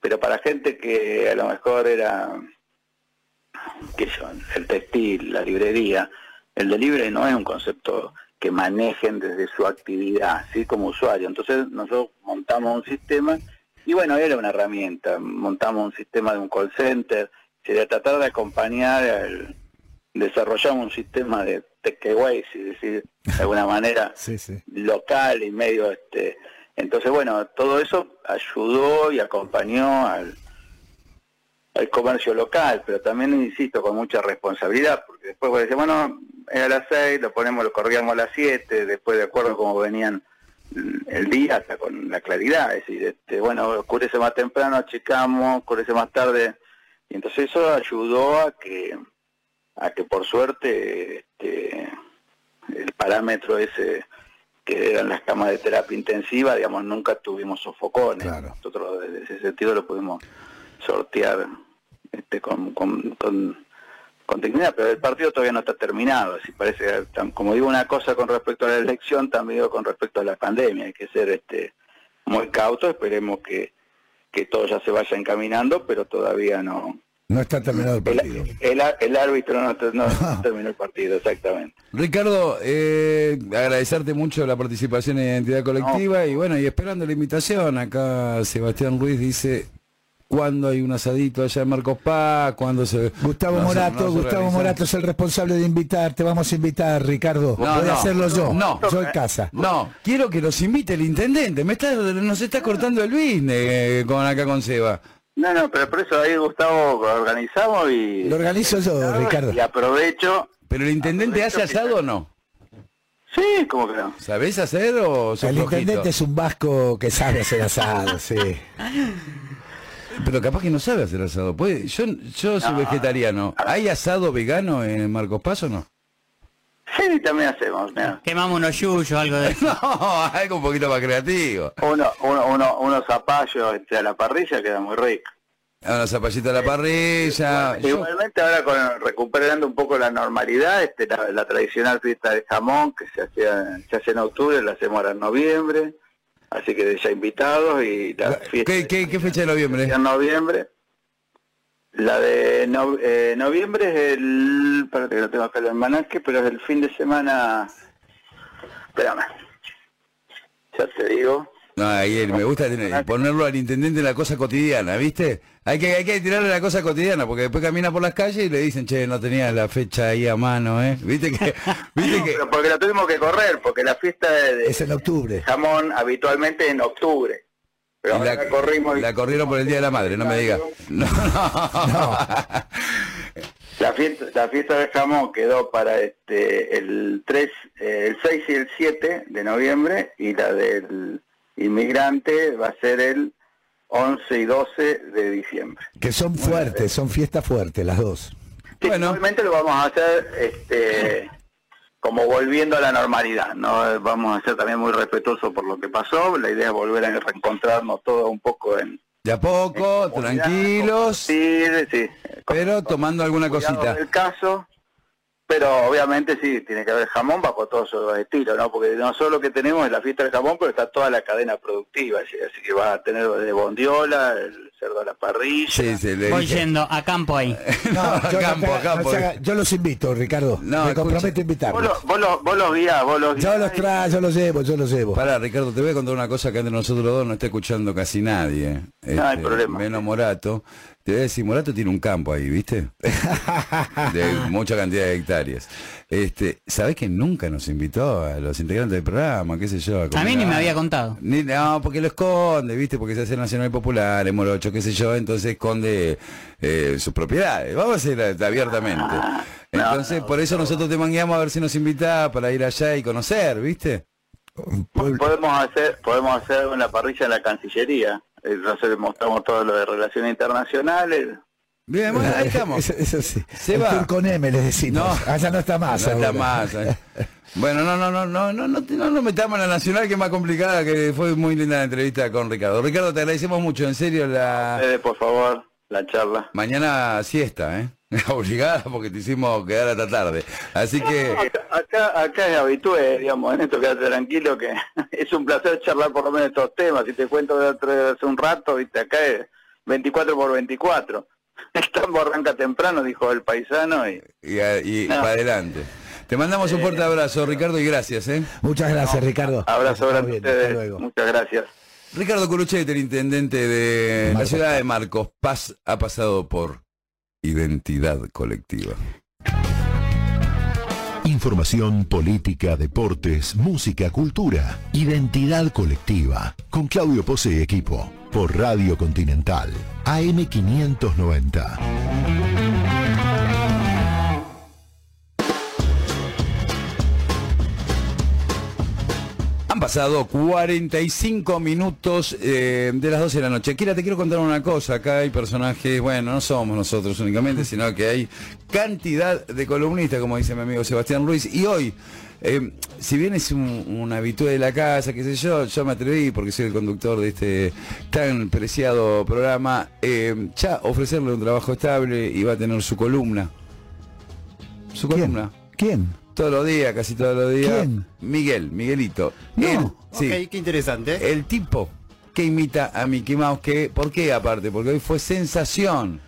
pero para gente que a lo mejor era qué yo, el textil, la librería, el delivery no es un concepto que manejen desde su actividad, ¿sí? como usuario. Entonces nosotros montamos un sistema y bueno, era una herramienta, montamos un sistema de un call center, sería tratar de acompañar, al, desarrollamos un sistema de takeaway, si decir de alguna manera, Sí, sí. local y medio este entonces bueno todo eso ayudó y acompañó al al comercio local pero también insisto con mucha responsabilidad porque después vos decís bueno era a las seis lo ponemos lo corríamos a las siete después de acuerdo a cómo venían el día hasta con la claridad es decir este bueno oscurece más temprano achicamos oscurece más tarde y entonces eso ayudó a que a que por suerte este, el parámetro ese que eran las camas de terapia intensiva, digamos, nunca tuvimos sofocones. Claro. Nosotros desde ese sentido lo pudimos sortear este, con, con, con, con dignidad, pero el partido todavía no está terminado. Así parece, como digo una cosa con respecto a la elección, también digo con respecto a la pandemia. Hay que ser este muy cautos, esperemos que, que todo ya se vaya encaminando, pero todavía no, No está terminado el partido. el, el árbitro no, te- no terminó el partido, exactamente. Ricardo, eh, agradecerte mucho la participación en Identidad Colectiva y bueno, y esperando la invitación, acá Sebastián Ruiz dice, ¿cuándo hay un asadito allá en Marcos Paz? ¿Cuándo se... Gustavo no Morato, no Gustavo? Morato es el responsable de invitar, te vamos a invitar, Ricardo. No, Voy no, a hacerlo yo. no. yo en casa. No, quiero que los invite el intendente, me está, nos está cortando el business eh, con acá con Seba. No, no, pero por eso ahí Gustavo organizamos y, Lo organizo yo, Ricardo. y aprovecho. ¿Pero el intendente hace asado o no? Sí, como que no. ¿Sabés hacer o sos El flojito? intendente es un vasco que sabe hacer asado, sí. Pero capaz que no sabe hacer asado. Puede, yo yo soy vegetariano. ¿Hay asado vegano en Marcos Paz o no? Sí, también hacemos. mira. Quemamos unos yuyos, algo de eso. No, algo un poquito más creativo. Uno, uno, uno, unos zapallos este, a la parrilla queda muy rico. Una zapallita a la parrilla. Igualmente ahora con, recuperando un poco la normalidad, este, la, la tradicional fiesta de jamón que se hacía, se hace en octubre, la hacemos ahora en noviembre, así que ya invitados y la fiesta ¿Qué, qué, qué fecha de noviembre? en noviembre. La de no- eh, noviembre es el, espérate que no tengo acá el almanaque, pero es el fin de semana, espérame, ya te digo, No, ahí me gusta tener- ponerlo al intendente en la cosa cotidiana, ¿viste? Hay que, hay que tirarle la cosa cotidiana, porque después camina por las calles y le dicen, che, no tenía la fecha ahí a mano, ¿eh? ¿Viste que...? ¿Viste que pero porque la tuvimos que correr, porque la fiesta de, de Es en octubre. jamón habitualmente en octubre, pero ahora la, la corrimos. y- la corrieron por el Día de la Madre, no me digas. No, no. La fiesta, la fiesta de jamón quedó para este el 3, eh, el 6 y el 7 de noviembre y la del inmigrante va a ser el 11 y 12 de diciembre. Que son fuertes, son fiestas fuertes las dos. Sí, Bueno. Lo vamos a hacer este como volviendo a la normalidad, ¿no? Vamos a ser también muy respetuosos por lo que pasó, la idea es volver a reencontrarnos todos un poco en... De a poco, tranquilos, Sí, sí. pero tomando alguna cosita. del caso, pero obviamente sí, tiene que haber jamón bajo todos los estilos, ¿no? Porque no solo que tenemos es la fiesta del jamón, pero está toda la cadena productiva, así, así que va a tener de bondiola, el cerdo a la parrilla. Sí, sí, le Voy dije. yendo a campo ahí. No, yo, no campo, te- no campo. se haga- yo los invito, Ricardo. No, Me escucha. comprometo a Vos, invitarlos. lo- vos, lo- vos los guías, vos los Yo los traigo, yo los llevo, yo los llevo. Pará, Ricardo, te voy a contar una cosa que entre nosotros dos no está escuchando casi nadie. Este, No hay problema. Menos Morato. Te voy a decir, Morato tiene un campo ahí, ¿viste? De mucha cantidad de hectáreas. Este, ¿Sabés que nunca nos invitó a los integrantes del programa? ¿Qué sé yo? A mí ni me había contado. Ni- no, porque lo esconde, ¿viste? Porque se hace Nacional Popular, en Morocho, qué sé yo, entonces esconde eh, sus propiedades. Vamos a hacer abiertamente. Entonces, por eso nosotros te mangueamos a ver si nos invita para ir allá y conocer, ¿viste? Podemos hacer, podemos hacer una parrilla en la Cancillería. Eh, Nosotros mostramos todo lo de relaciones internacionales, Bien, bueno, ahí estamos. Eso, eso sí. Se El va. con M les decimos. No. Allá no está más. No está más. eh. Bueno, no, no, no, no, no, no, no nos metamos en la nacional que es más complicada, que fue muy linda la entrevista con Ricardo. Ricardo, te agradecemos mucho, en serio, la Ustedes, por favor, la charla. mañana siesta, ¿eh? Obligada porque te hicimos quedar hasta tarde. Así que, Acá, acá, acá es habitué, digamos, en esto quédate tranquilo que es un placer charlar por lo menos estos temas. Si te cuento de otro- de hace un rato, viste, acá es 24 por 24. El tambo arranca temprano, dijo el paisano, y y, y No. para adelante. Te mandamos un fuerte abrazo, Ricardo, y gracias, ¿eh? Muchas gracias, Ricardo. abrazo grande ustedes. luego. Muchas gracias. Ricardo Curuchet, el intendente de la ciudad de Marcos Paz, ha pasado por identidad colectiva. Información, política, deportes, música, cultura. Identidad colectiva. Con Claudio Pose y equipo. Por Radio Continental. AM590. Han pasado 45 minutos eh, de las 12 de la noche. Kira, te quiero contar una cosa. Acá hay personajes, bueno, no somos nosotros únicamente, sino que hay cantidad de columnistas, como dice mi amigo Sebastián Ruiz. Y hoy, eh, si bien es un, un habitué de la casa, qué sé yo, yo me atreví, porque soy el conductor de este tan preciado programa, eh, ya ofrecerle un trabajo estable y va a tener su columna. Su ¿Quién? columna. ¿Quién? Todos los días, casi todos los días. ¿Quién? Miguel, Miguelito. No. Él, sí, qué interesante. el tipo que imita a Mickey Mouse, que, ¿por qué aparte? Porque hoy fue sensación.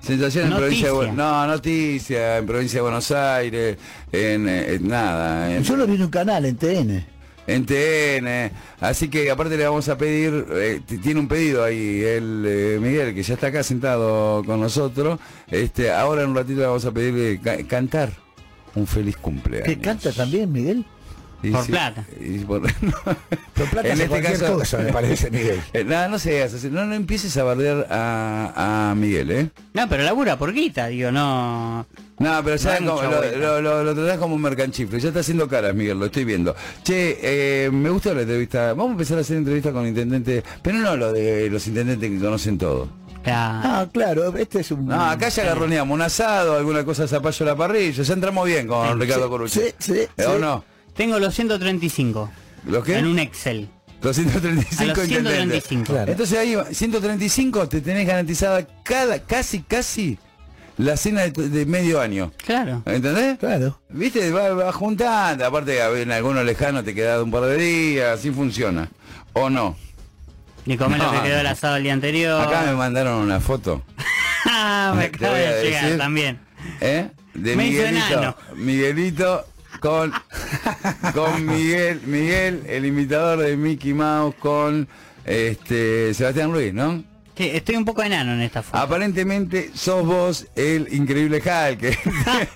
Sensación en Noticia. provincia de Bu- No, noticia, en provincia de Buenos Aires, en, eh, en nada, en, Yo lo vi en un canal, en TN. en TN. Así que aparte le vamos a pedir, eh, tiene un pedido ahí, el eh, Miguel, que ya está acá sentado con nosotros. Este, ahora en un ratito le vamos a pedir ca- cantar un feliz cumpleaños. ¿Que canta también, Miguel? Y Por sí, plata. y por- Por plata En este caso- cosa, me parece, Miguel. Eh, nada, no seas así. No, no empieces a bardear a, a Miguel, ¿eh? No, pero labura por guita, digo, no. No, pero ya No como- lo, lo, lo- lo tratás como un mercanchifle. Ya está haciendo caras, Miguel, lo estoy viendo. Che, eh, me gustó la entrevista. Vamos a empezar a hacer entrevistas con intendentes, pero no lo de los intendentes que conocen todo. La- Ah, claro, este es un... No, acá ya agarroneamos un asado, alguna cosa zapallo a la parrilla. Ya entramos bien con Ricardo Corucci. sí, sí, ¿Eh, ¿O sí. no? Tengo los 135 ¿Los qué? en un Excel. Los 135 A los intendentes. 135. Claro. Entonces ahí, 135 te tenés garantizada cada, casi, casi la cena de, de medio año. Claro. ¿Entendés? Claro. Viste, va, va juntando, aparte en algunos lejanos te queda un par de días, así funciona. ¿O no? Ni comer lo No. que quedó el asado el día anterior. Acá me mandaron una foto, Ah, me acaba de llegar decir. también. ¿eh? De Me Miguelito. Miguelito con, con Miguel, Miguel, el imitador de Mickey Mouse con este Sebastián Ruiz, ¿no? Sí, estoy un poco enano en esta foto. Aparentemente sos vos el increíble Hulk.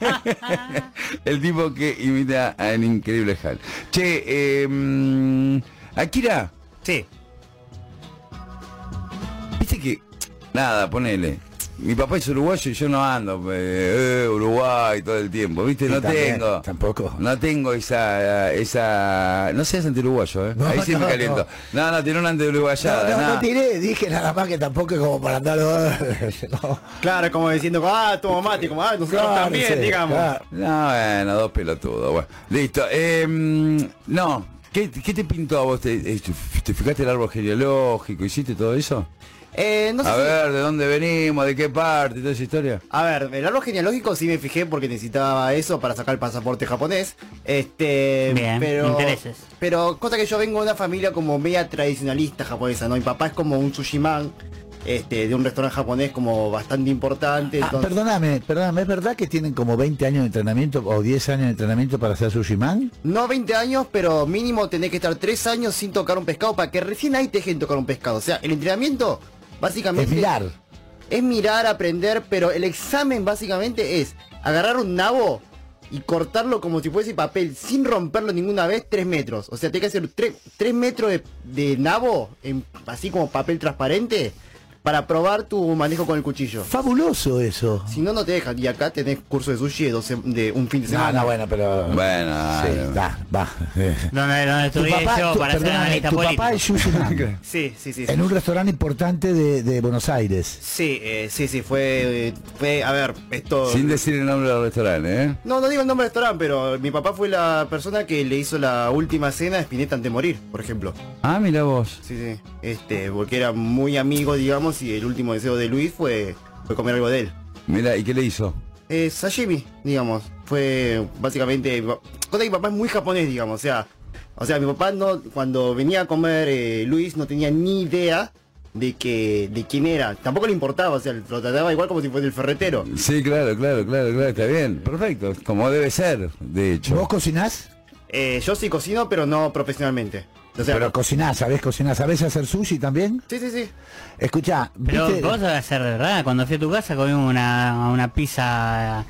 el tipo que imita al increíble Hulk. Che, eh, mm, Akira, Sí. Viste que. Nada, ponele. Mi papá es uruguayo y yo no ando, eh, eh, Uruguay todo el tiempo, ¿viste? Sí, no también, tengo. tampoco. No tengo esa. esa no seas anti-uruguayo, ¿eh? No, Ahí sí me caliento. No, no, tiene una anti-uruguayada. no, no nada. tiré, dije nada más que tampoco es como para andar... no. Claro, como diciendo, ah, tu mamá, como, ah, nosotros Claro, también, sí, digamos. claro. No, bueno, dos pelotudos. Bueno, listo. Eh, no, ¿qué, qué te pintó a vos? ¿Te, eh, te fijaste el árbol genealógico? ¿Hiciste todo eso? Eh, no sé A si- ver, ¿de dónde venimos? ¿De qué parte? y Toda esa historia. A ver, el árbol genealógico sí me fijé porque necesitaba eso para sacar el pasaporte japonés. Este, Bien, pero intereses. pero cosa que yo vengo de una familia como media tradicionalista japonesa, ¿no? Mi papá es como un sushiman, este, de un restaurante japonés como bastante importante, Ah, entonces- perdóname, perdóname, ¿es verdad que tienen como 20 años de entrenamiento o 10 años de entrenamiento para hacer sushi man? No 20 años, pero mínimo tenés que estar 3 años sin tocar un pescado para que recién ahí te dejen tocar un pescado. O sea, el entrenamiento básicamente Es mirar. es mirar, aprender, pero el examen básicamente es agarrar un nabo y cortarlo como si fuese papel sin romperlo ninguna vez 3 metros. O sea, tenés que hacer 3, metros de, de nabo, en, así como papel transparente, para probar tu manejo con el cuchillo. Fabuloso eso. Si no, no te dejan. Y acá tenés curso de sushi de, un fin de No, semana. no, bueno, pero. Bueno, Sí, va, va. Eh. Donde, donde Tu papá, yo tu- para ser perdóname, analista tu político. papá es sushi man. Sí, sí, sí. sí. en un restaurante importante de, de Buenos Aires. Sí, eh, sí, sí, fue, fue, a ver, esto... Sin decir el nombre del restaurante, ¿eh? No, no digo el nombre del restaurante, pero mi papá fue la persona que le hizo la última cena a Spinetta antes de morir, por ejemplo. Ah, mira vos. Sí, sí. Este, porque era muy amigo, digamos, y el último deseo de Luis fue, fue comer algo de él. Mira, ¿y qué le hizo? Eh, sashimi, digamos. Fue básicamente. Cosa que mi papá es muy japonés, digamos. O sea, o sea, mi papá no, cuando venía a comer eh, Luis no tenía ni idea de que, de quién era. Tampoco le importaba, o sea, lo trataba igual como si fuera el ferretero. Sí, claro, claro, claro, claro, está bien. Perfecto, como debe ser, de hecho. ¿Vos cocinás? Eh, yo sí cocino, pero no profesionalmente. O sea, Pero cocinás, ¿sabés cocinar? ¿Sabés hacer sushi también? sí, sí, sí. Escuchá, Pero ¿viste? vos debes ser verdad, cuando fui a tu casa comimos una, una pizza,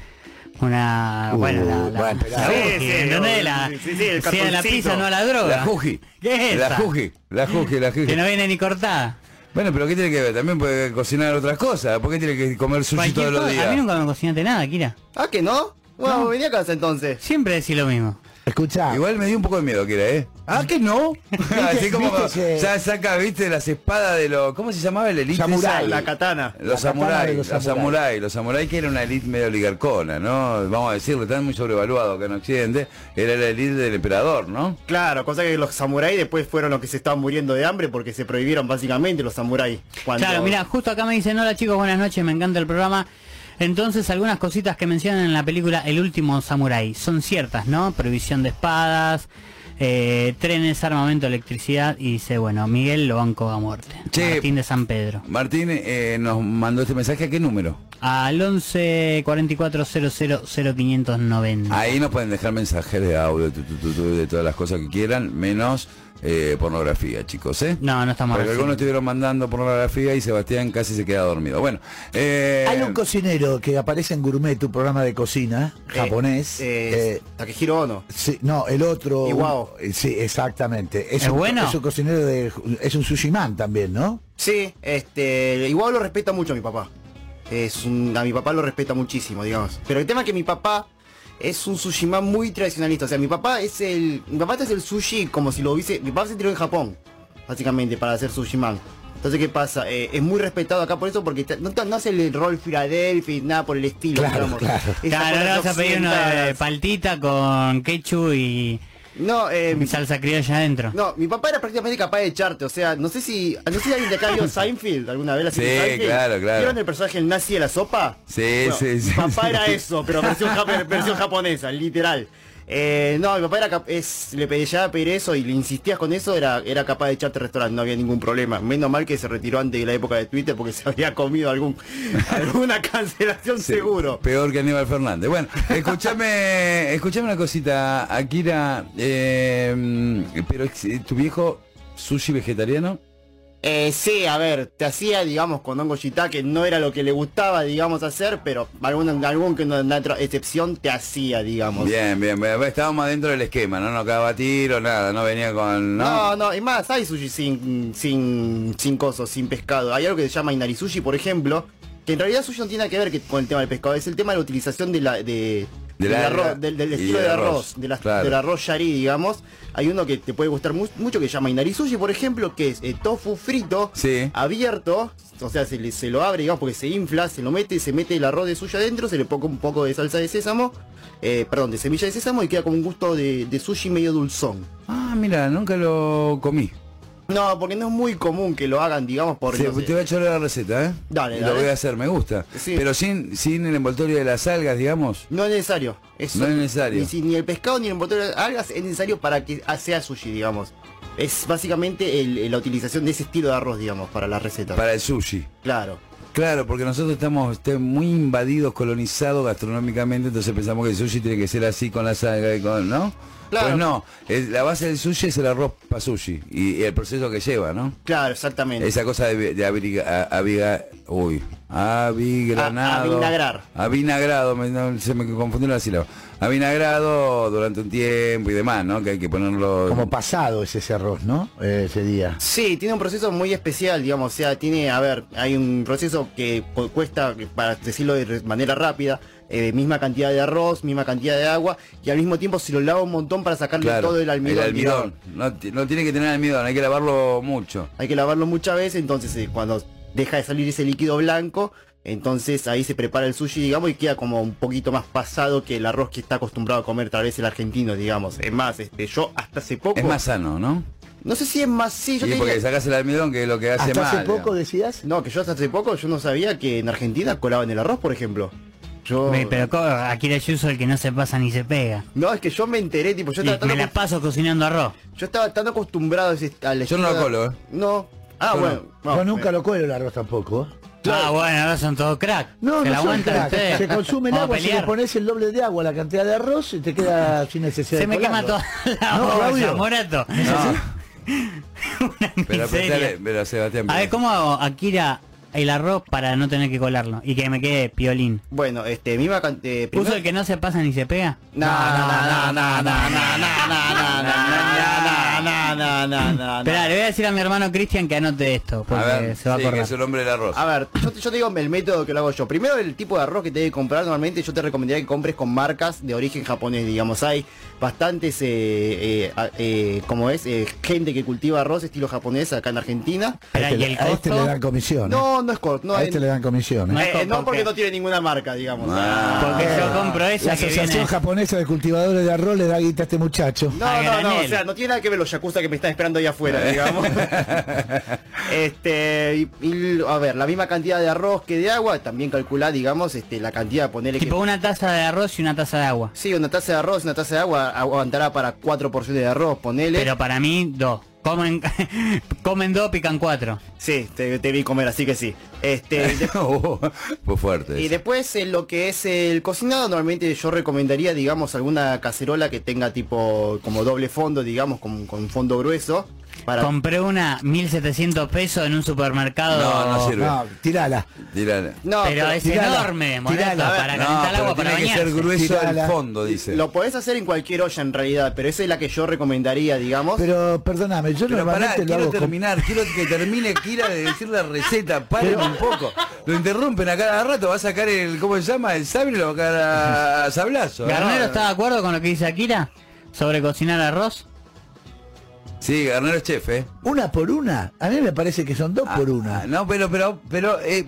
una... Uh, bueno, la, la, bueno, la sí, Uji, sí, ¿entendés? sí, La, sí, sí, el sí, la pizza, no la droga. La Juji. ¿Qué es La esa? Juji, la Juji, la Juji. Que no viene ni cortada. Bueno, pero ¿qué tiene que ver? También puede cocinar otras cosas. ¿Por qué tiene que comer sushi Cualquier todos los días? A mí nunca me cocinaste nada, Kira. Ah, que no. Bueno, venía a casa entonces. Siempre decís lo mismo. Escuchá, Igual me dio un poco de miedo, que era, ¿eh? Ah, que no. Así como que- ya saca, viste, las espadas de los... ¿Cómo se llamaba el elite? Samurái. esa? La katana. Los samuráis, los samuráis, los samuráis que era una elite medio oligarcona, ¿no? Vamos a decirlo, están muy sobrevaluados acá en Occidente. Era la elite del emperador, ¿no? Claro, cosa que los samuráis después fueron los que se estaban muriendo de hambre porque se prohibieron básicamente los samuráis. Cuando... Claro, mira, justo acá me dicen, hola chicos, buenas noches, me encanta el programa. Entonces, algunas cositas que mencionan en la película El último samurái son ciertas, ¿no? Prohibición de espadas, eh, trenes, armamento, electricidad. Y dice, bueno, Miguel lo banco a muerte. Che. Martín de San Pedro. Martín eh, nos mandó este mensaje, ¿a qué número? Al 11 44 00 0590. Ahí nos pueden dejar mensajes de audio, de todas las cosas que quieran, menos eh, pornografía, chicos, ¿eh? No, no estamos Porque algunos estuvieron mandando pornografía y Sebastián casi se queda dormido. Bueno, eh, hay un cocinero que aparece en Gourmet, tu programa de cocina, Eh, japonés. eh, eh, Takehiro Ono. sí, no, el otro. Iwao. sí, exactamente. ¿Es un, bueno? Es un cocinero de. Es un sushi man también, ¿no? Sí, este, igual lo respeta mucho mi papá. Es un, a mi papá lo respeta muchísimo, digamos. Pero el tema es que mi papá es un sushi man muy tradicionalista. O sea, mi papá es el, mi papá es el sushi como si lo hubiese, mi papá se tiró en Japón, básicamente, para hacer sushi man. Entonces, ¿qué pasa? Eh, es muy respetado acá por eso, porque no, no hace el rol Philadelphia, nada por el estilo, Claro, digamos. claro. Esas Claro, cosas no vas a pedir occidentales. paltita con ketchup y No, eh, mi, salsa criolla adentro. no, mi papá era prácticamente capaz de echarte, o sea, no sé si, no sé si alguien de acá vio Seinfeld alguna vez la Sí, Seinfeld. claro, claro. ¿Vieron el personaje el nazi de la sopa? Sí, sí, sí, Mi papá sí. era eso, pero versión japonesa, literal. Eh, no, mi papá era es, le pedía pedir eso y le insistías con eso, era, era capaz de echarte al restaurante, no había ningún problema. Menos mal que se retiró antes de la época de Twitter porque se había comido algún alguna cancelación Sí, seguro. Peor que Aníbal Fernández. Bueno, escúchame, escúchame una cosita, Akira, eh, pero eh, tu viejo sushi vegetariano. Eh, sí, a ver, te hacía, digamos, con hongo shiitake, no era lo que le gustaba, digamos, hacer, pero algún, algún que no, excepción te hacía, digamos. Bien, bien, estábamos dentro del esquema, no nos cagaba tiro, nada, no venía con... No, no, y más, hay sushi sin, sin, sin cosas, sin pescado. Hay algo que se llama inari sushi, por ejemplo, que en realidad sushi no tiene nada que ver que- con el tema del pescado, es el tema de la utilización de la, de, Del arroz, del, estilo del de arroz, arroz, de la- claro. del arroz yari, digamos. Hay uno que te puede gustar mu- mucho que se llama inari sushi, por ejemplo, que es eh, tofu frito, Sí. abierto, o sea, se, le- se lo abre, digamos, porque se infla, se lo mete, se mete el arroz de sushi adentro, se le pone un poco de salsa de sésamo, eh, perdón, de semilla de sésamo y queda con un gusto de, de sushi medio dulzón. Ah, mira, nunca lo comí. No, porque no es muy común que lo hagan, digamos, por... Sí, no sé. te voy a echar la receta, ¿eh? Dale. Lo voy a hacer, me gusta. Sí. Pero sin, sin el envoltorio de las algas, digamos. No es necesario. Eso, No es necesario. Ni, ni el pescado ni el envoltorio de algas es necesario para que sea sushi, digamos. Es básicamente el- la utilización de ese estilo de arroz, digamos, para la receta. Para el sushi. Claro. Claro, porque nosotros estamos este, muy invadidos, colonizados gastronómicamente, entonces pensamos que el sushi tiene que ser así con las algas y con, ¿no? Claro. Pues no, es- la base del sushi es el arroz para sushi y, y el proceso que lleva, ¿no? Claro, exactamente. Esa cosa de, de abriga- a- uy, avigranado. A- avinagrar. Avinagrado, me- no, se me confundió la sílaba. Avinagrado durante un tiempo y demás, ¿no? Que hay que ponerlo... Como pasado es ese arroz, ¿no? Eh, ese día. Sí, tiene un proceso muy especial, digamos, o sea, tiene, a ver, hay un proceso que cu- cuesta, para decirlo de manera rápida, eh, misma cantidad de arroz, misma cantidad de agua, y al mismo tiempo se lo lava un montón para sacarle Claro, todo el almidón. No, ti- no tiene que tener almidón, hay que lavarlo mucho. Hay que lavarlo muchas veces, entonces eh, cuando deja de salir ese líquido blanco, entonces ahí se prepara el sushi, digamos, y queda como un poquito más pasado que el arroz que está acostumbrado a comer tal vez el argentino, digamos. Es más, este, yo hasta hace poco... Es más sano, ¿no? No sé si es más... Sí, yo Sí, te porque diría- sacás el almidón, que es lo que hace Hasta mal. hace poco decías. No, que yo hasta hace poco yo no sabía que en Argentina colaban el arroz, por ejemplo. Yo... Me- Pero co- Akira Yuso el que no se pasa ni se pega. No, es que yo me enteré, tipo, yo estaba, me la paso cocinando arroz. yo estaba tan acostumbrado a ese- al Yo no lo de- colo, ¿eh? No. Ah, Yo bueno. Yo no, nunca eh, lo cuelo el arroz tampoco. ¿eh? Ah, bueno, ahora son todos crack. No, se no crack. ustedes. Se consume el agua, si le pones el doble de agua, la cantidad de arroz y te queda sin necesidad Se de me quema toda la No, olla. Morato. No, Una pero, pero, pero Sebastián... A ver, ¿cómo hago, Akira, el arroz para no tener que colarlo? Y que me quede piolín. Bueno, este, cantidad... ¿Puso el que no se pasa ni se pega? No, no, no, no, no, no, no, no, no, no, no, no, no, no, no. Espera, le voy a decir a mi hermano Cristian que anote esto, porque A ver, se va a sí, que acordar. es el hombre del arroz. A ver, yo te, yo te digo el método que lo hago yo. Primero el tipo de arroz que te debe comprar. Normalmente yo te recomendaría que compres con marcas de origen japonés. Digamos, hay bastantes, eh, eh, eh, como es, eh, gente que cultiva arroz estilo japonés acá en Argentina. A este, ¿y el a este le dan comisión. No, no es corto. No, a es- este le dan comisión. ¿eh? No por- no porque no tiene ninguna marca, digamos. Ah. Porque yo compro La esa que Asociación viene... Japonesa de Cultivadores de Arroz le da guita a este muchacho. No, no, no, o sea, no tiene nada que ver los yakuza que me están esperando ahí afuera, digamos. este, y, y, a ver, la misma cantidad de arroz que de agua, también calcula, digamos, este, la cantidad, ponerle Tipo que... una taza de arroz y una taza de agua. Sí, una taza de arroz, una taza de agua aguantará para cuatro porciones de arroz, ponele. Pero para mí, dos. Comen, comen dos, pican cuatro. Sí, te, te vi comer, así que sí. Este, de- Oh, Fue fuerte. y después en lo que es el cocinado, normalmente yo recomendaría, digamos, alguna cacerola que tenga tipo como doble fondo, digamos, con, con fondo grueso. Para... Compré una 1700 pesos en un supermercado. No, no sirve. No, tirala. No, Pero es tirala, enorme, tirala. para No, calentar pero agua para tiene que ser grueso el fondo, dice. Lo podés hacer en cualquier olla en realidad, pero esa es la que yo recomendaría, digamos. Pero perdóname, yo Pero pará, normalmente lo quiero hago con- terminar, quiero que termine Kira de decir la receta, paren un poco. Lo interrumpen a cada rato, va a sacar el, ¿cómo se llama? El sable lo va a sacar a, a sablazo. ¿Garnero ¿no? está de acuerdo con lo que dice Akira? ¿Sobre cocinar arroz? Sí, Garnero es chef, ¿eh? una por una. A mí me parece que son dos por Ah, una. no, pero, pero, pero, eh,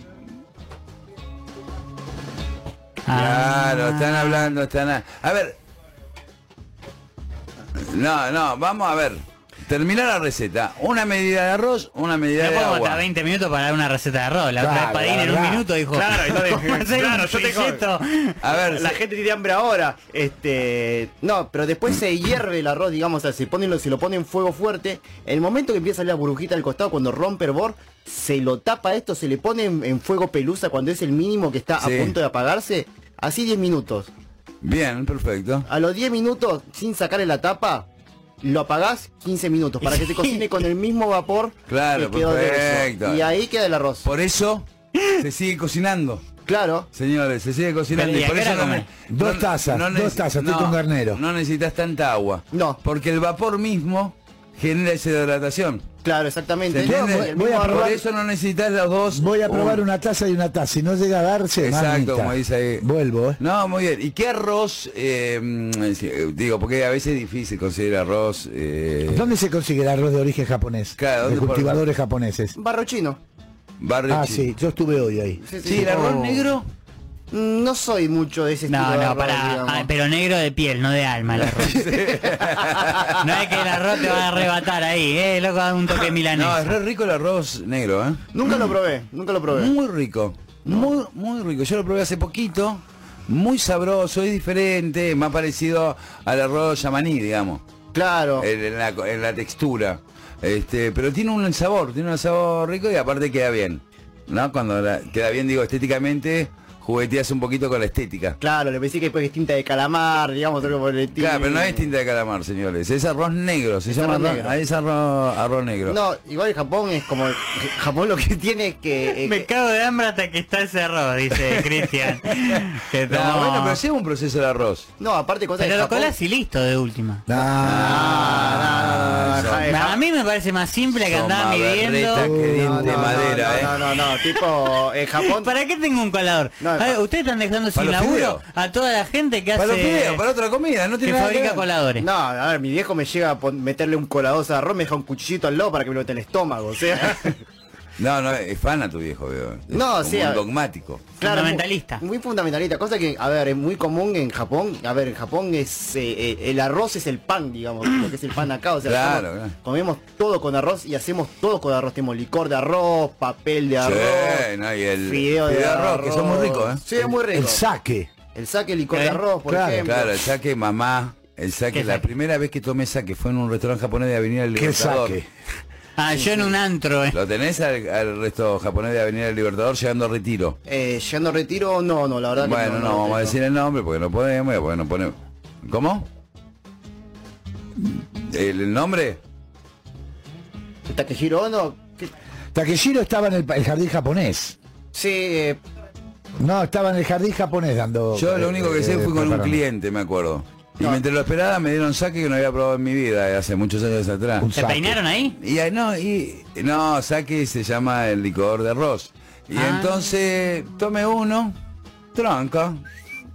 Ah. claro, están hablando, están a, a ver. No, no, vamos a ver. Terminar la receta. Una medida de arroz, una medida de agua. estar 20 minutos para dar una receta de arroz. La otra Claro, Padín la en un minuto dijo. Claro, entonces, "Vamos a hacer claro, yo tengo- risotto". A ver, la se- gente tiene hambre ahora. Este, no, pero después se hierve el arroz, digamos, o sea, se pone, lo- se lo pone en fuego fuerte. El momento que empieza a salir la burbujita al costado, cuando rompe el bor, se lo tapa esto, se le pone en, en fuego pelusa cuando es el mínimo que está Sí. a punto de apagarse. Así 10 minutos. bien, perfecto. A los 10 minutos, sin sacarle la tapa, lo apagás 15 minutos para que se cocine con el mismo vapor Claro, que quedó perfecto. Y ahí queda el arroz. Por eso se sigue cocinando. Claro. Señores, se sigue cocinando ¿y por eso no, ne- Dos no- tazas, dos neces- tazas, estoy no, con Garnero. No necesitas tanta agua. No. Porque el vapor mismo genera esa hidratación. Claro, exactamente. Probar- Por eso no necesitas los dos. Voy a probar un- una taza y una taza. Si no llega a darse, Exacto, mamita. como dice ahí. Vuelvo, ¿eh? No, muy bien. ¿Y qué arroz? eh, sí, digo, porque a veces es difícil conseguir arroz. eh, ¿Dónde se consigue el arroz de origen japonés? Claro, de ¿dónde por- cultivadores japoneses. Barro chino. barrio Ah, chino. sí, yo estuve hoy ahí. Sí, sí, Sí, el arroz Oh. negro. No soy mucho de ese estilo No, para, ah, pero negro de piel, no de alma el arroz. no es que el arroz te va a arrebatar ahí, eh, loco, da un toque milanés. No, es re rico el arroz negro, ¿eh? Nunca lo probé, nunca lo probé. Muy rico. Muy, muy rico. Yo lo probé hace poquito. Muy sabroso, es diferente, más parecido al arroz yamaní, digamos. Claro. en, en la, en la textura. Este, pero tiene un sabor, tiene un sabor rico y aparte queda bien. ¿No? Cuando la- queda bien, digo, estéticamente, jugueteas un poquito con la estética. Claro, le pensé que después es tinta de calamar, digamos, algo por el estilo. Claro, pero no es tinta de calamar, señores. Es arroz negro, se Es llama arroz arroz, negro. ah, es arroz, arroz negro. No, igual Japón es como... Japón lo que tiene es que... eh, Me cago de hambre hasta que está ese arroz, dice Cristian. No, bueno, pero lleva un proceso de arroz. no, aparte cosas Pero de lo y listo de última. Ah, no, no, no, no, Nah, a mí me parece más simple que andar midiendo. que diente de madera, no, ¿eh? no, no, no, tipo, en Japón... ¿Para qué tengo un colador? No, A ver, Ustedes están dejando sin laburo fideos. a toda la gente que Para los hace fideos, para otra comida, no que tiene nada que fabrica ver. coladores. No, a ver, mi viejo me llega a meterle un colador de arroz, me deja un cuchillito al lado para que me lo meta en el estómago, o sea... No, no, es fan a tu viejo, veo. Es No, como sí, un dogmático. Claro, Fundamentalista. Muy, muy fundamentalista, cosa que, a ver, es muy común en Japón. A ver, en Japón es eh, eh, el arroz es el pan, digamos, lo que es el pan acá. O sea, Claro, somos- claro. comemos todo con arroz y hacemos todo con arroz. Tenemos licor de arroz, papel de arroz, Sí, no, y el fideo de arroz, arroz, que son muy ricos, ¿eh? Sí, es muy rico. El saque. El saque licor ¿Eh? de arroz, por Claro, ejemplo. Claro, el saque mamá. El saque, ¿Qué la saque? primera vez que tomé saque fue en un restaurante japonés de Avenida del ¿Qué saque? Ah, yo en un antro, eh. ¿Lo tenés al, al resto japonés de Avenida del Libertador llegando a Retiro? Eh, llegando a retiro, no, no, la verdad que Bueno, no, no. vamos a decir el nombre porque no podemos, porque no ponemos. ¿Cómo? ¿El, el nombre? Takehiro Ono, ¿qué? Takeshiro estaba en el, jardín japonés. Sí, eh, No, estaba en el jardín japonés dando. Yo lo eh, único que sé eh, fue con un preparando. cliente, me acuerdo. Y No. mientras lo esperaba me dieron saque que no había probado en mi vida, eh, hace muchos años atrás. ¿Se peinaron ahí? Y ahí no, y no, saque se llama el licor de arroz. Y Ah. entonces tomé uno, tronco,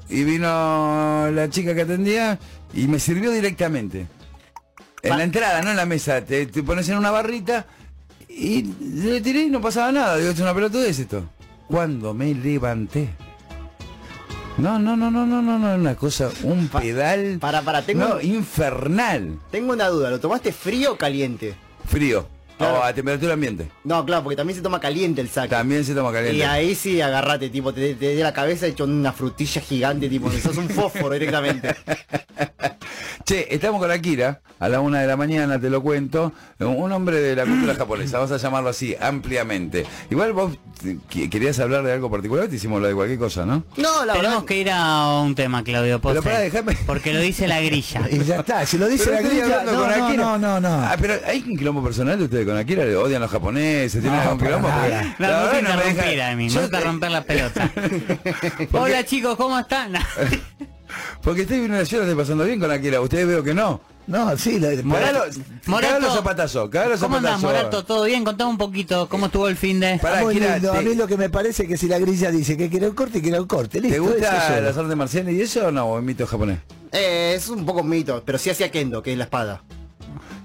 y vino la chica que atendía y me sirvió directamente. En la entrada, no en la mesa, te, te pones en una barrita y le tiré y no pasaba nada. Digo, es una pelotudez esto. Cuando me levanté. No, no, no, no, no, no, no, una cosa, un pedal. para, para, tengo, No, infernal. tengo una duda, ¿lo tomaste frío o caliente? Frío. Claro. A temperatura ambiente. No, claro, porque también se toma caliente el saque. También se toma caliente. Y ahí sí agarrate, tipo, te, te, de la cabeza hecho una frutilla gigante, tipo, sos un fósforo directamente. Che, estamos con Akira, a la una de la mañana, te lo cuento, un hombre de la cultura japonesa, vamos a llamarlo así, ampliamente. Igual vos qu- querías hablar de algo particular, te hicimos lo de cualquier cosa, ¿no? No, la Tenemos verdad. que ir a un tema, Claudio. Pero pará, déjame- Porque lo dice la grilla. Y ya está, si lo dice Pero la grilla, hablando no, con no, Akira. no, no, no. Ah, pero hay un quilombo personal de ustedes con Akira, le odian los japoneses, tienen No, algún para quilombo. nada. Porque, No, la no te no deja- a mí, Yo no te te- romper la pelota. Hola chicos, ¿cómo están? Porque estoy viendo yo lo estoy pasando bien con Akira, ustedes veo que no. No, sí, la, Morato, cagalo los zapatazos, los ¿Cómo andás, zapatazos. Morato? ¿Todo bien? Contame un poquito cómo estuvo el fin de... Pará, muy lindo. A mí lo que me parece que si la grilla dice que quiere un corte, quiere un corte. Listo, ¿Te eso gusta es las todo. artes marciales y eso o no? ¿O es mito japonés? Eh, es un poco un mito, pero sí hacía kendo, que es la espada.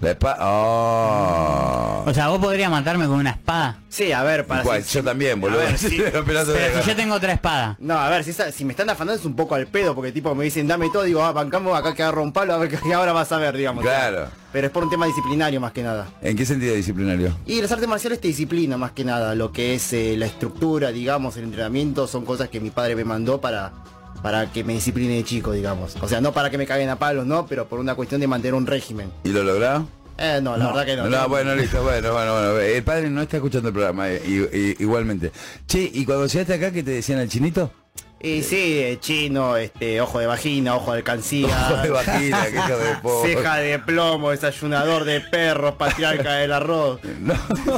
La espada. Oh. O sea, vos podrías matarme con una espada. Sí, a ver, para Igual, si- yo también, boludo. A ver, sí. Pero si yo tengo otra espada. No, a ver, si, me están afanando es un poco al pedo, porque tipo me dicen dame todo, digo, ah, bancamos acá que agarro un palo, a ver qué ahora vas a ver, digamos. Claro. Pero es por un tema disciplinario más que nada. ¿En qué sentido disciplinario? Y las artes marciales te disciplina más que nada, lo que es eh, la estructura, digamos, el entrenamiento, son cosas que mi padre me mandó para, para que me discipline de chico, digamos. O sea, no para que me caguen a palos, no, pero por una cuestión de mantener un régimen. ¿Y lo logró? Eh, no, la verdad que no. No, bueno, listo, bueno, bueno, bueno. El padre no está escuchando el programa, eh, y- y- igualmente. Che, ¿y cuando llegaste acá qué te decían al chinito? Y sí, chino, este, ojo de vagina, ojo de alcancía. Ojo de vagina, que de po- Ceja de plomo, desayunador de perros, patriarca del arroz. No.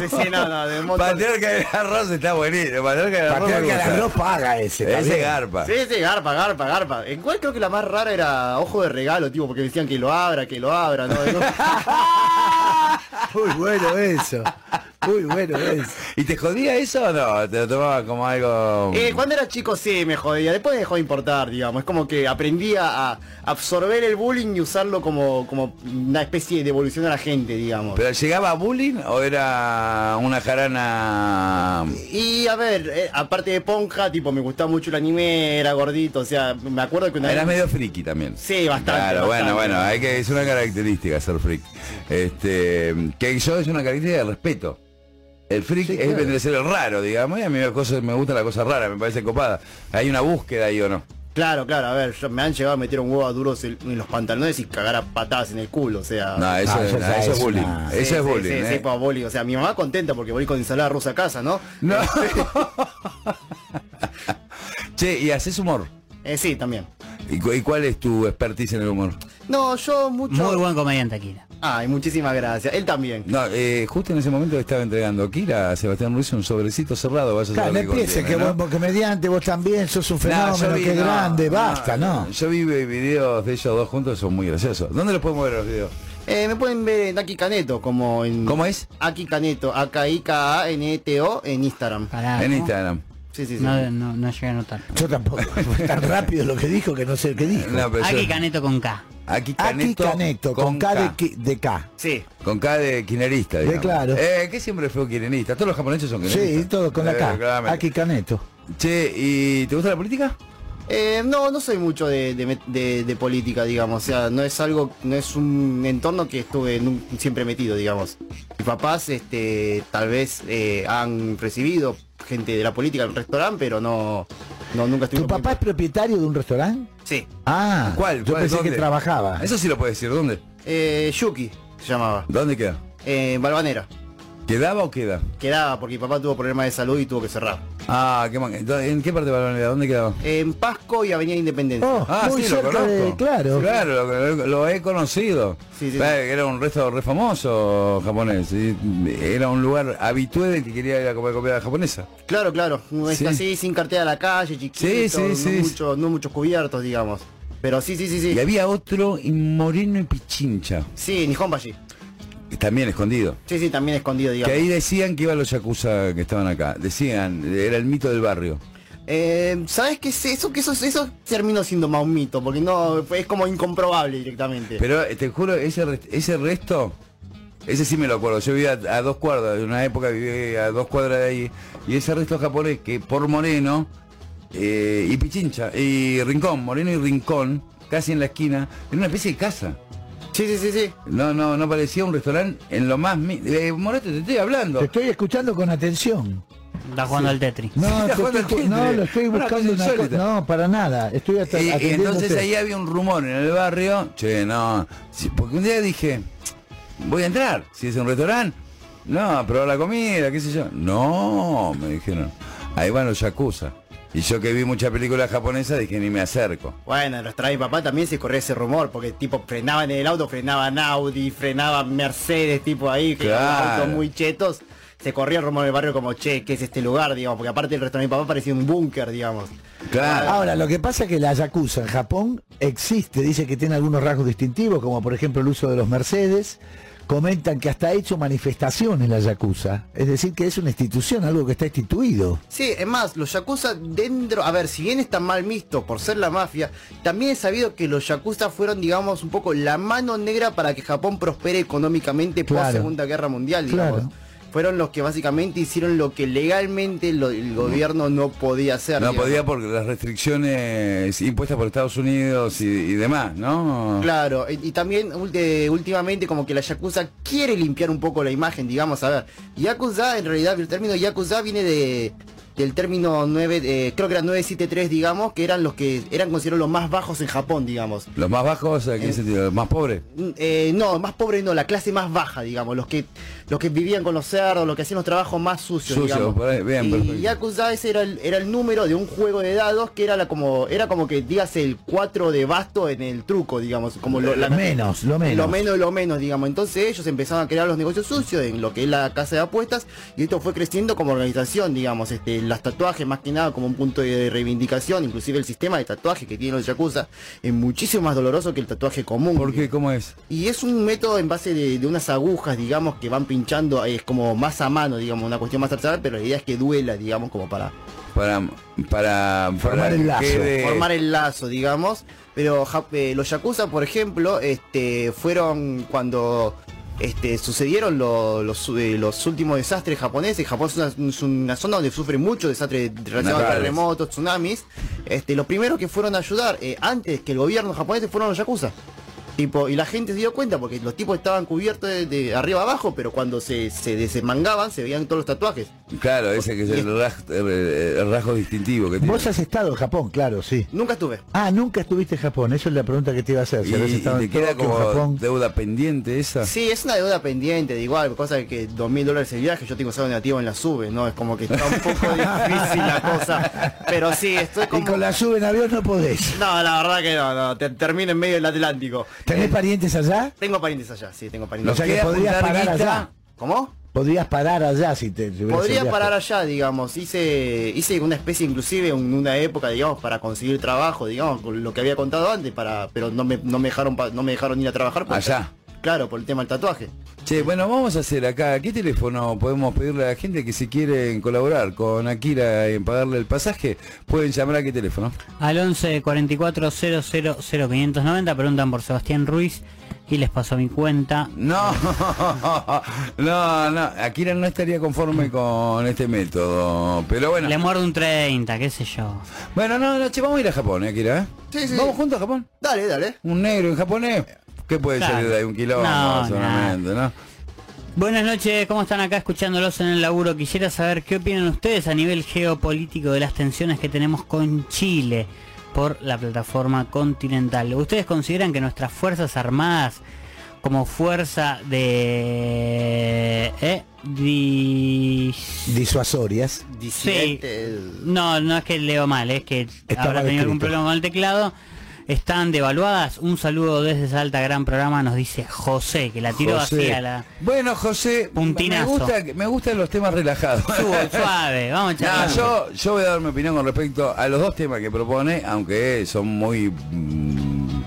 Sí, no, no, de. Patriarca del arroz está buenísimo. Patriarca del arroz. Patriarca gusta. de arroz paga ese. Ese también. garpa. Sí, sí, garpa, garpa, garpa. En cuál creo que la más rara era ojo de regalo, tipo, porque decían que lo abra, que lo abra, ¿no? Muy bueno eso. Muy bueno eso. ¿Y te jodía eso o no? ¿Te lo tomabas como algo...? Eh, cuando era chico sí me jodía, después dejó de importar, digamos. Es como que aprendía a absorber el bullying y usarlo como, como una especie de evolución a la gente, digamos. ¿Pero llegaba a bullying o era una jarana...? Y a ver, eh, aparte de Ponja, tipo, me gustaba mucho el anime, era gordito, o sea, me acuerdo que una Eras vez... medio friki también. Sí, bastante. Claro, bastante. bueno, bueno, hay que, es una característica ser freak. Este, que yo es una característica de respeto. El freak Sí, es claro. vendría a ser el raro, digamos, y a mí me, cosa- me gusta la cosa rara, me parece copada. Hay una búsqueda ahí o no. Claro, claro, a ver, yo- me han llegado a meter un huevo a duros en, en los pantalones y cagar a patadas en el culo, o sea... No, eso, No, es- no, eso es bullying. una- Sí, Eso es sí, bullying. sí, ¿eh? sí, pues, bullying. O sea, mi mamá contenta porque voy con ensalada rusa a casa, ¿no? No. Che, ¿y haces humor? Eh, sí, también. ¿Y, cu- y cuál es tu expertise en el humor? No, yo mucho... Muy buen comediante, Akira. Ay, muchísimas gracias. Él también. No, eh, justo en ese momento estaba entregando Kira a Sebastián Ruiz un sobrecito cerrado. Vaya a Claro, no empieces, que vos, ¿no? vos comediante, vos también sos un No, fenómeno, vi- qué no, grande, no, basta, ¿no? Yo vi videos de ellos dos juntos, son muy graciosos. ¿Dónde los podemos ver los videos? Eh, me pueden ver en Aki Caneto, como en... ¿Cómo es? Aki Caneto, A-K-I-K-A-N-E-T-O en Instagram. Pará, En ¿no? Instagram. Sí, sí, sí. No, no, no llegué a notar. Yo tampoco. Fue tan rápido lo que dijo que no sé qué dijo. Aquí Caneto con K. Aquí Aquí Caneto, Caneto, con, K, De, de K. Sí. Con K de quinerista, digamos. claro. Eh, que siempre fue quinerista. Todos los japoneses son quineristas. Sí, todo con la Eh, K. claramente. Aquí Caneto. Che, ¿y te gusta la política? Eh, no, no soy mucho de, de- de- de política, digamos. O sea, no es algo, no es un entorno que estuve siempre metido, digamos. Mis papás, este, tal vez eh, han recibido gente de la política en un restaurante, pero no, no nunca ¿Tu estuve. papá es propietario de un restaurante? Sí. Ah, ¿Cuál? Yo ¿Cuál? pensé ¿Dónde? que trabajaba. Eso sí lo puedes decir. ¿Dónde? Eh, Yuki se llamaba. ¿Dónde queda? Eh, en Balvanera. ¿Quedaba o queda? Quedaba porque mi papá tuvo problemas de salud y tuvo que cerrar. Ah, qué man... ¿En qué parte de Balvanera? ¿Dónde quedaba? En Pasco y Avenida Independencia. Oh, Ah, muy sí, lo conozco. de, claro. Claro, lo, lo he conocido. Sí, sí, Eh, Era un resto re famoso japonés. Era un lugar habitué del que quería ir a comer comida japonesa. Claro, claro. Así, sin cartera a la calle, chiquito, Sí, sí, no, sí. mucho- no muchos cubiertos, digamos. Pero sí, sí, sí, sí. Y había otro y moreno y pichincha. Sí, Nihonbashi. También escondido. Sí, sí, también escondido, Que digamos. ahí decían que iban los yakuza que estaban acá. Decían, era el mito del barrio. Eh, ¿Sabes qué es eso? Que eso, eso terminó siendo más un mito, porque no, es como incomprobable directamente. Pero eh, te juro, ese, ese resto, ese sí me lo acuerdo. Yo vivía a, a dos cuadras, en una época vivía a dos cuadras de ahí. Y ese resto japonés que por Moreno eh, y Pichincha y Rincón, Moreno y Rincón, casi en la esquina, era una especie de casa. Sí, sí, sí, sí. No, no, no parecía un restaurante en lo más... mi- Eh, Moreto, te estoy hablando. Te estoy escuchando con atención. Está jugando al Tetris. No, te estoy- no, lo estoy buscando cosa una co- insólita. No, para nada. Estoy hasta Y, y entonces ahí había un rumor en el barrio, che, no, sí, porque un día dije, voy a entrar, si es un restaurante, no, a probar la comida, qué sé yo. No, me dijeron, ahí van los yakuza. Y yo que vi muchas películas japonesas dije, ni me acerco. Bueno, en nuestra mi papá también se corría ese rumor, porque tipo frenaban en el auto, frenaban Audi, frenaban Mercedes, tipo ahí, que eran Claro. autos muy chetos. Se corría el rumor del barrio como, che, ¿qué es este lugar? digamos, porque aparte el restaurante de mi papá parecía un búnker, digamos. Claro. Ahora, lo que pasa es que la Yakuza en Japón existe, dice que tiene algunos rasgos distintivos, como por ejemplo el uso de los Mercedes. Comentan que hasta ha hecho manifestaciones la Yakuza. Es decir, que es una institución, algo que está instituido. Sí, es más, los yakuza dentro, a ver, si bien están mal vistos por ser la mafia, también es sabido que los yakuza fueron, digamos, un poco la mano negra para que Japón prospere económicamente Claro. post Segunda Guerra Mundial, digamos. Claro. Fueron los que básicamente hicieron lo que legalmente lo- el gobierno no podía hacer. No digamos. podía por las restricciones impuestas por Estados Unidos y, y demás, ¿no? Claro, y, y también ulti- últimamente como que la Yakuza quiere limpiar un poco la imagen, digamos, a ver. Yakuza, en realidad el término Yakuza viene de del término 9, eh, creo que era 973, digamos, que eran los que eran considerados los más bajos en Japón, digamos. Los más bajos, ¿en qué sentido? ¿Los más pobres? Mm, eh, no, más pobre no, la clase más baja, digamos, los que los que vivían con los cerdos, los que hacían los trabajos más sucios, digamos. por ahí, bien, perfecto. y Yakuza ese era el, era el número de un juego de dados que era la como era como que digas el 4 de basto en el truco, digamos, como lo, la- menos, lo menos. lo menos de lo menos, digamos. Entonces ellos empezaron a crear los negocios sucios en lo que es la casa de apuestas y esto fue creciendo como organización, digamos. Este, las tatuajes más que nada como un punto de reivindicación, inclusive el sistema de tatuaje que tienen los Yakuza es muchísimo más doloroso que el tatuaje común. ¿Por qué? ¿Cómo es? Y es un método en base de, de unas agujas, digamos, que van pinchando, es como más a mano, digamos, una cuestión más artesanal, pero la idea es que duela, digamos, como para Para, para, Formar para el lazo. quede- formar el lazo, digamos. Pero ja- eh, los Yakuza, por ejemplo, este, fueron cuando este, sucedieron lo- los, eh, los últimos desastres japoneses. Japón es una, es una zona donde sufre mucho desastres relacionados a terremotos, tsunamis. Este, los primeros que fueron a ayudar eh, antes que el gobierno japonés fueron los Yakuza. Tipo, y la gente se dio cuenta porque los tipos estaban cubiertos de, de arriba abajo, pero cuando se, se desemangaban se veían todos los tatuajes. Claro, ese que es el, ras- el- rasgo distintivo que tiene. Vos has estado en Japón, claro, sí. Nunca estuve. Ah, nunca estuviste en Japón, eso es la pregunta que te iba a hacer. Y, Si habías y estado te en queda como Japón. deuda pendiente esa. Sí, es una deuda pendiente, de igual, cosa que dos mil dólares el viaje, yo tengo saldo negativo en la sube, ¿no? Es como que está un poco difícil la cosa. Pero sí, estoy Y como... con la sube en avión no podés. No, la verdad que no, no, te, termino en medio del Atlántico. ¿Tenés Eh, parientes allá? Tengo parientes allá, sí, tengo O parientes. sea que queda podrías guita. allá. ¿Cómo? Podrías parar allá si te si Podría parar allá, digamos. Hice hice una especie, inclusive, en una época, digamos, para conseguir trabajo, digamos, con lo que había contado antes, para, pero no me, no me dejaron no me dejaron ir a trabajar. por- Allá. Claro, por el tema del tatuaje. Che, bueno, vamos a hacer acá, ¿qué teléfono podemos pedirle a la gente que si quieren colaborar con Akira en pagarle el pasaje? Pueden llamar a qué teléfono. Al 11 44 000 590 preguntan por Sebastián Ruiz y les paso mi cuenta. No, no, no, Akira no estaría conforme con este método, pero bueno. Le muerdo un 30, qué sé yo. Bueno, no, no, che, vamos a ir a Japón, ¿eh, Akira? ¿eh? Sí, sí. ¿Vamos juntos a Japón? Dale, dale. ¿Un negro en japonés? ¿Qué puede Claro. salir de ahí? Un kilómetro, No, solamente, ¿no? Buenas noches, ¿cómo están acá escuchándolos en el laburo? Quisiera saber qué opinan ustedes a nivel geopolítico de las tensiones que tenemos con Chile por la plataforma continental. ¿Ustedes consideran que nuestras Fuerzas Armadas como fuerza de... Eh, dis- Disuasorias. Disidente. No, no es que leo mal, es que Está habrá tenido algún problema con el teclado. Están devaluadas. Un saludo desde Salta, gran programa, nos dice José, que la tiró así a la... Bueno, José, Puntinazo. me gusta, me gustan los temas relajados. Suave, suave, vamos a No, charlar. yo, yo voy a dar mi opinión con respecto a los dos temas que propone, aunque son muy mm,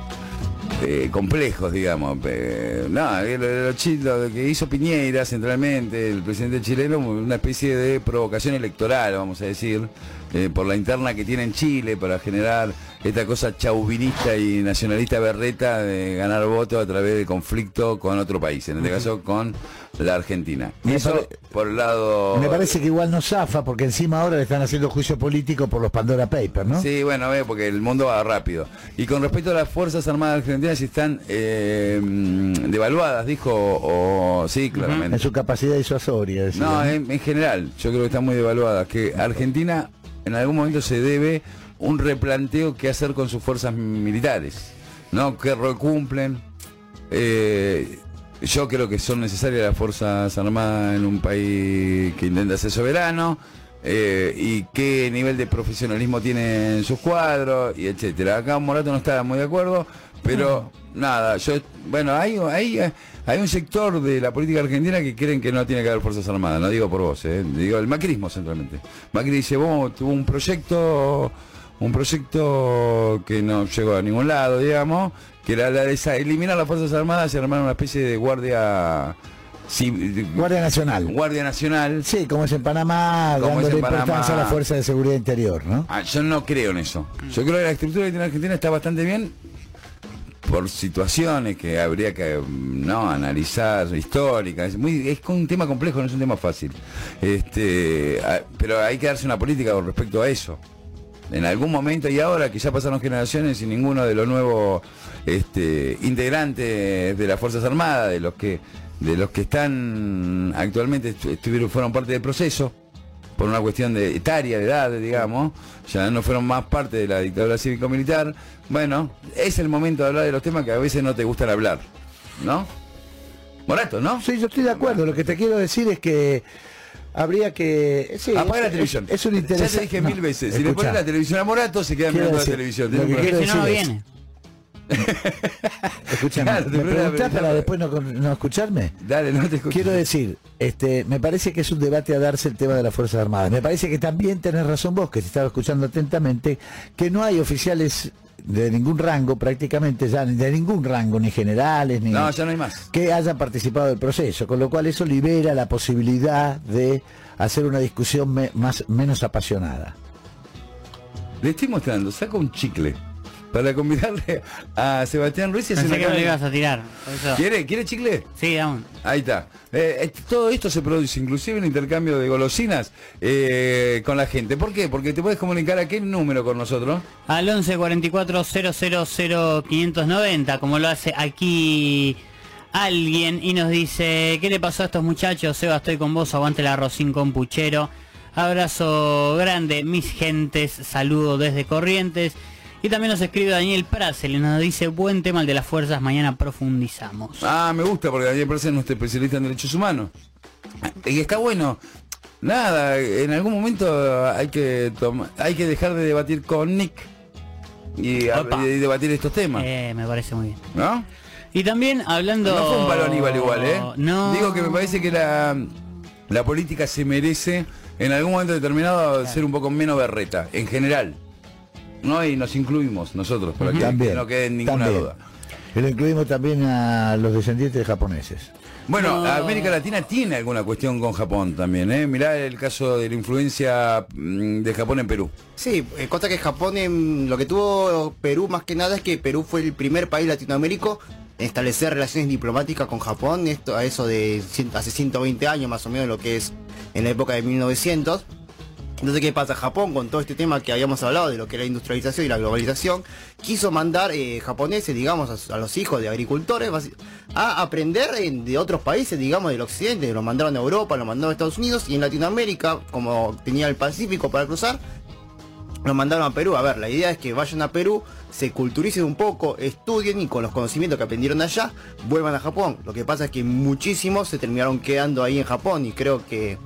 eh, complejos, digamos. Eh, no, lo, lo lo que hizo Piñera centralmente, el presidente chileno, una especie de provocación electoral, vamos a decir, eh, por la interna que tiene en Chile para generar esta cosa chauvinista y nacionalista berreta de ganar votos a través de conflicto con otro país, en este caso con la Argentina. Me Eso por el lado... Me parece que igual no zafa porque encima ahora le están haciendo juicio político por los Pandora Papers, ¿no? Sí, bueno, ve, porque el mundo va rápido. Y con respecto a las Fuerzas Armadas Argentinas, si están eh, mm, devaluadas, dijo, o sí, En claramente. su capacidad disuasoria. No, en, en general, yo creo que están muy devaluadas. Que Argentina en algún momento se debe un replanteo que hacer con sus fuerzas militares, ¿no? Que recumplen. Eh, yo creo que son necesarias las Fuerzas Armadas en un país que intenta ser soberano. eh, y qué nivel de profesionalismo tienen sus cuadros y etcétera. Acá Morato no está muy de acuerdo, pero nada, yo bueno, hay, hay, hay un sector de la política argentina que creen que no tiene que haber fuerzas armadas, no digo por vos, eh, digo el macrismo centralmente. Macri dice, vos tuvo un proyecto un proyecto que no llegó a ningún lado, digamos, que era la de esa- eliminar las fuerzas armadas y armar una especie de guardia Guardia Nacional. Guardia Nacional. Sí, como es en Panamá, Como es dándole en Panamá. importancia a la Fuerza de Seguridad Interior, ¿no? Ah, yo no creo en eso. Yo creo que la estructura que tiene Argentina está bastante bien por situaciones que habría que no analizar históricas. Es muy es un tema complejo, no es un tema fácil. Este, ah, pero hay que darse una política con respecto a eso. En algún momento y ahora que ya pasaron generaciones y ninguno de los nuevos este, integrantes de las Fuerzas Armadas, de los que de los que están actualmente estu- estuvieron fueron parte del proceso por una cuestión de etaria, de edad, digamos, ya no fueron más parte de la dictadura cívico-militar. Bueno, es el momento de hablar de los temas que a veces no te gustan hablar, ¿no? Morato, ¿no? Sí, yo estoy de acuerdo. Lo que te quiero decir es que habría que... Sí, Apaga es- la televisión. Es, es un Ya interesante... te dije no, mil veces. Si le pones la televisión a Morato, se queda mirando decir, la televisión. lo que si no, no viene. Escúchame, Claro, ¿me preguntas, preguntás para después no, no escucharme? Dale, no te escucho. Quiero decir, este, me parece que es un debate a darse el tema de las Fuerzas Armadas. Me parece que también tenés razón vos, que te estaba escuchando atentamente, que no hay oficiales de ningún rango prácticamente, ya de ningún rango, ni generales, ni No, ya no hay más. que hayan participado del proceso, con lo cual eso libera la posibilidad de hacer una discusión me- más, menos apasionada. Le estoy mostrando, saca un chicle. Para convidarle a Sebastián Ruiz y Pensé que ibas a tirar. eso- ¿Quiere, ¿Quiere chicle? Sí, aún. Ahí está. Eh, eh, todo esto se produce inclusive en intercambio de golosinas eh, con la gente. ¿Por qué? Porque te puedes comunicar a qué número con nosotros. Al 11 44 000 590, como lo hace aquí alguien y nos dice, ¿qué le pasó a estos muchachos? Seba, estoy con vos, aguante la rocín con puchero. Abrazo grande, mis gentes, saludo desde Corrientes. Y también nos escribe Daniel Prasel y nos dice, buen tema el de las fuerzas, mañana profundizamos. Ah, me gusta porque Daniel Pérez es nuestro especialista en derechos humanos. Y está bueno. Nada, en algún momento hay que hay que dejar de debatir con Nick y, a- Opa. y debatir estos temas, Eh, me parece muy bien. ¿no? Y también hablando... No fue un palo Aníbal igual, ¿eh? No. Digo que me parece que la, la política se merece en algún momento determinado ser un poco menos berreta, en general. ¿No? Y nos incluimos nosotros, para que, También. no quede ninguna también. duda. Y lo incluimos también a los descendientes de japoneses. Bueno, No. América Latina tiene alguna cuestión con Japón también, ¿eh? Mirá el caso de la influencia mm, de Japón en Perú. Sí, eh, cosa que Japón en lo que tuvo Perú más que nada es que Perú fue el primer país latinoamérico en establecer relaciones diplomáticas con Japón, esto a eso de cien- hace 120 años más o menos lo que es en la época de 1900. Entonces, ¿qué pasa? Japón, con todo este tema que habíamos hablado de lo que era la industrialización y la globalización, quiso mandar eh, japoneses, digamos, a, los hijos de agricultores a aprender en- de otros países, digamos, del occidente. Lo mandaron a Europa, lo mandaron a Estados Unidos y en Latinoamérica, como tenía el Pacífico para cruzar, lo mandaron a Perú. A ver, la idea es que vayan a Perú, se culturicen un poco, estudien y con los conocimientos que aprendieron allá, vuelvan a Japón. Lo que pasa es que muchísimos se terminaron quedando ahí en Japón y creo que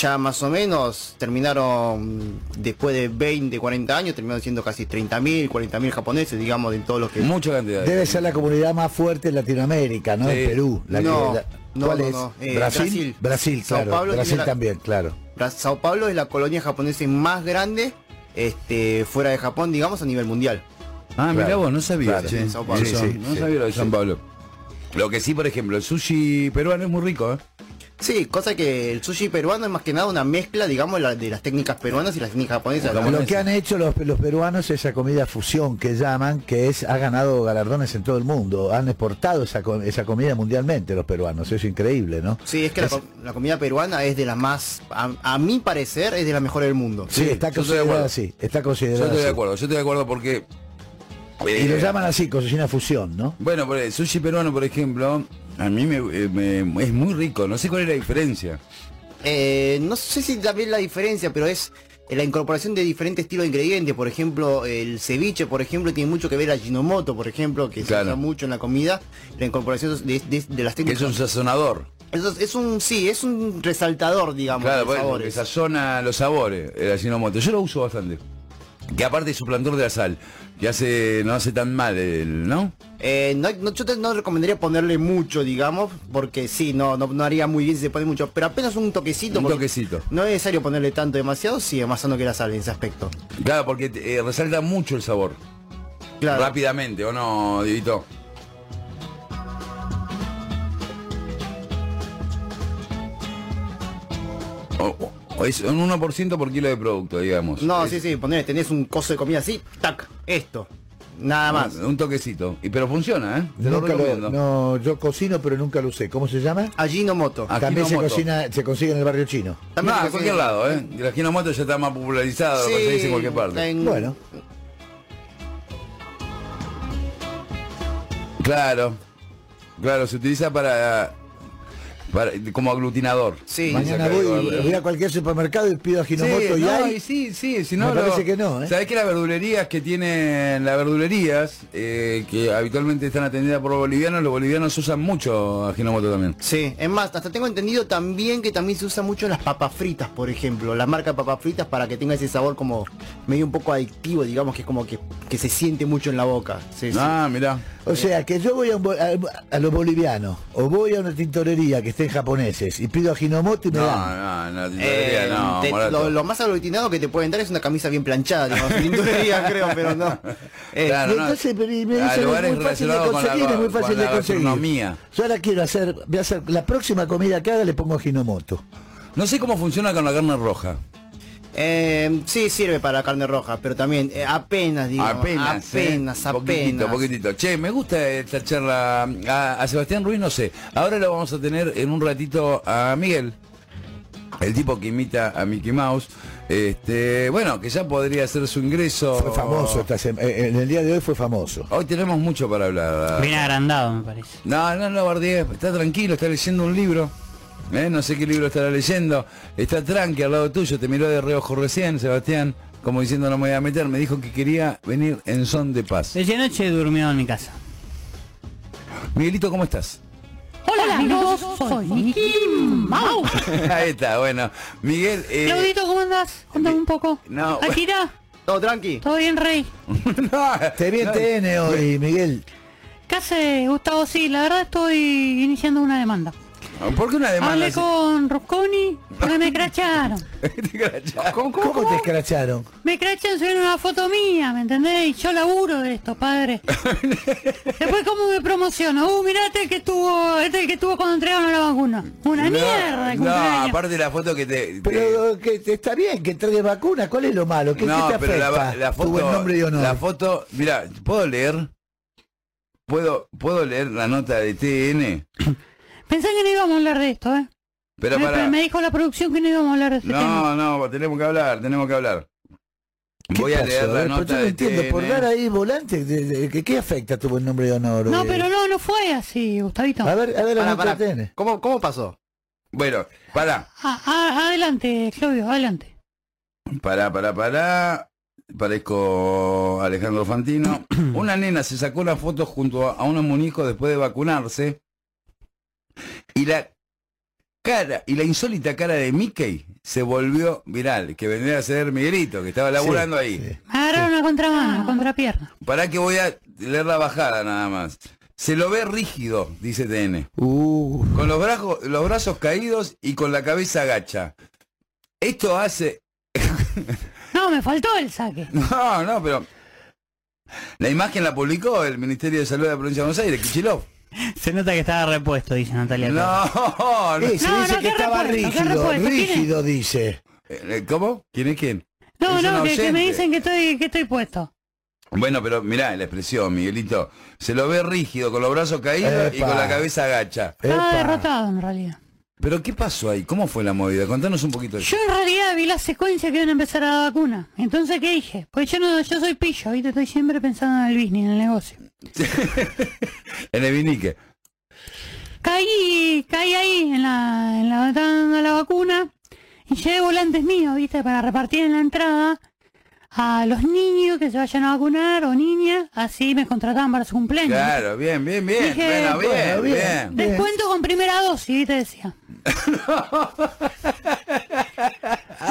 ya más o menos terminaron después de 20, 40 años, terminaron siendo casi 30.000, 40.000 japoneses, digamos, de todos los que... Mucha cantidad. de- Debe ser la comunidad más fuerte en Latinoamérica, ¿no? Sí. En Perú. La que- No, la- no, ¿Cuál no, es? no, eh, Brasil. Brasil. Brasil, Sao claro. Brasil la- también, claro. Sao Paulo es la colonia japonesa más grande este, fuera de Japón, digamos, a nivel mundial. Ah, mira Claro, vos, no sabía. claro. Sao Paulo. Eso, Sí, sí, no sí, sabía lo de San. Pablo. Lo que sí, por ejemplo, el sushi peruano es muy rico, ¿eh? Sí, cosa que el sushi peruano es más que nada una mezcla, digamos, de las técnicas peruanas y las técnicas japonesas. Lo que han hecho los, los peruanos es esa comida fusión que llaman, que es ha ganado galardones en todo el mundo. Han exportado esa, co- esa comida mundialmente los peruanos. Es increíble, ¿no? Sí, es que la, co- la comida peruana es de las más, a, a mi parecer, es de la mejor del mundo. Sí, Sí, está yo considerada así. Está Yo considerada estoy de así. acuerdo, yo estoy de acuerdo porque... Y lo eh, llaman así, cocina fusión, ¿no? Bueno, por el sushi peruano, por ejemplo, a mí me, eh, me- es muy rico. No sé cuál es la diferencia. Eh, no sé si también la diferencia, pero es eh, la incorporación de diferentes estilos de ingredientes. Por ejemplo, el ceviche, por ejemplo, tiene mucho que ver a Ginomoto, por ejemplo, que Claro. se usa mucho en la comida. La incorporación de, de- de las Es técnicas. un sazonador. Es, es un, sí, es un resaltador, digamos, Claro, de bueno, porque sabores. sazona los sabores, el Ajinomoto. Yo lo uso bastante. Que aparte es suplantor de la sal, que hace no hace tan mal, el, ¿no? Eh, no, no- yo te, no recomendaría ponerle mucho, digamos, porque sí, no, no, no haría muy bien si se pone mucho, pero apenas un toquecito. Un toquecito. No es necesario ponerle tanto demasiado, sí, es más sano que la sal en ese aspecto. Claro, porque eh, resalta mucho el sabor. Claro. Rápidamente, ¿o no, Divito? O- o es un 1% por kilo de producto, digamos. No, Es sí, sí, poner, tenés un coso de comida así, tac, esto. Nada más. Un toquecito. Y, pero funciona, ¿eh? Te Nunca lo- no, yo cocino, pero nunca lo usé. ¿Cómo se llama? Ajinomoto. Ah, También se Ajinomoto. cocina, se consigue en el barrio chino. También no, se en cualquier lado, ¿eh? El Ajinomoto ya está más popularizado, lo conseguís en cualquier parte. en- Bueno, Claro. Claro, se utiliza para, para como aglutinador. Sí. mañana voy, a cualquier supermercado y pido Ajinomoto Sí, y no, hay. sí, sí, si no Me lo- parece que no, ¿eh? ¿Sabés que las verdulerías que tienen, las verdulerías eh, que habitualmente están atendidas por los bolivianos, los bolivianos usan mucho Ajinomoto también? Sí, es más, hasta tengo entendido también que también se usa mucho en las papas fritas, por ejemplo. La marca de papas fritas para que tenga ese sabor como medio un poco adictivo, digamos, que es como que, que se siente mucho en la boca. Sí, sí. Ah, mirá. O sea, que yo voy a, a, a los bolivianos o voy a una tintorería que estén japoneses y pido Ajinomoto y me No, dan. no, no, tintorería, Eh, no, te- lo, lo más aglutinado que te pueden dar es una camisa bien planchada, digamos, tintorería, creo, pero no. Eh, Claro, no. entonces y me A dicen, es muy fácil de la conseguir, es muy fácil de conseguir. Yo ahora quiero hacer, voy a hacer la próxima comida que haga le pongo Ajinomoto. No sé cómo funciona con la carne roja. Eh, sí, sirve para carne roja, pero también eh, apenas, digo. Apenas, ¿eh? Apenas, Poquitito, apenas. poquitito. Che, me gusta esta charla. A, a Sebastián Ruiz no sé. Ahora lo vamos a tener en un ratito a Miguel. El tipo que imita a Mickey Mouse. Este, bueno, que ya podría hacer su ingreso. Fue famoso esta eh, en el día de hoy fue famoso. Hoy tenemos mucho para hablar. Bien agrandado, me parece. No, no, no, Bardier, está tranquilo, está leyendo un libro. ¿Eh? No sé qué libro estará leyendo. Está tranqui al lado tuyo, te miró de reojo recién, Sebastián, como diciendo no me voy a meter. Me dijo que quería venir en son de paz. Desde anoche durmió en mi casa. Miguelito, ¿cómo estás? Hola, amigos, soy Mickey Mouse. Ahí está, bueno. Miguel, eh, Claudito, ¿cómo andás? Contame un poco. No. Akira, Todo tranqui. ¿todo bien, Rey? no, Te vi en no, TN hoy, Miguel. ¿Qué hace, Gustavo? Sí, la verdad estoy iniciando una demanda. ¿Por qué una demanda? Hablé así? con Rosconi porque me cracharon. ¿Cómo, cómo te escracharon? Me crachan subiendo una foto mía, ¿me entendés? Y yo laburo de esto, padre. Después, ¿cómo me promociono? Uh, mirate el que estuvo, este es el que estuvo cuando entregaron la vacuna. Una No, mierda de No, cumpleaños. aparte de la foto que te... te- Pero que te- está bien que entregue vacuna, ¿cuál es lo malo? ¿Qué, no, qué te pero la, afecta? la tu foto... buen nombre y honor. La foto... Mira, ¿puedo leer? ¿Puedo, ¿Puedo leer la nota de TN? Pensé que no íbamos a hablar de esto, ¿eh? Pero me, para... me dijo la producción que no íbamos a hablar de este tema. No, no, tenemos que hablar, tenemos que hablar. ¿Qué Voy a pasó? leer la ver, nota pues yo no de entiendo, por TN. dar ahí volante, de- de- ¿qué, qué afecta tu buen nombre y honor? No, eh? pero no, no fue así, Gustavito. A ver, a ver la nota de TN. ¿Cómo, ¿Cómo pasó? Bueno, pará, Ah, ah, adelante, Claudio, adelante. pará, pará, pará. Parezco Alejandro Fantino. Una nena se sacó una foto junto a, a unos muñecos después de vacunarse. Y la cara, y la insólita cara de Mickey se volvió viral, que vendría a ser Miguelito, que estaba laburando Sí, ahí. sí. Me agarraron a contramano, contrapierna. Pará que voy a leer la bajada nada más. Se lo ve rígido, dice TN. Uh, Con los brazos, los brazos caídos y con la cabeza agacha. Esto hace... No, me faltó el saque. No, no, pero... La imagen la publicó el Ministerio de Salud de la Provincia de Buenos Aires, Kichilov. Se nota que estaba repuesto, dice Natalia. No, no. eh, se No, dice no, que estaba repuesto, rígido, rígido dice. Eh, ¿Cómo? ¿Quién es quién? No, Es no, que, que me dicen que estoy, que estoy puesto. Bueno, pero mirá la expresión, Miguelito. Se lo ve rígido, con los brazos caídos y Epa. con la cabeza agacha. Estaba Epa. derrotado en realidad. Pero ¿qué pasó ahí? ¿Cómo fue la movida? Contanos un poquito de eso. Yo en realidad vi la secuencia que iban a empezar a la vacuna. Entonces, ¿qué dije? Pues yo no, yo soy pillo, ¿viste? Estoy siempre pensando en el business, en el negocio. En el vinique. Caí, caí ahí en la, en la dando la vacuna y llevé volantes míos, ¿viste? Para repartir en la entrada a los niños que se vayan a vacunar o niñas, así me contrataban para su cumpleaños. Claro, bien, bien, bien. Dije, bueno, bien, bueno, bien. bien. Descuento con primera dosis, ¿viste? Decía.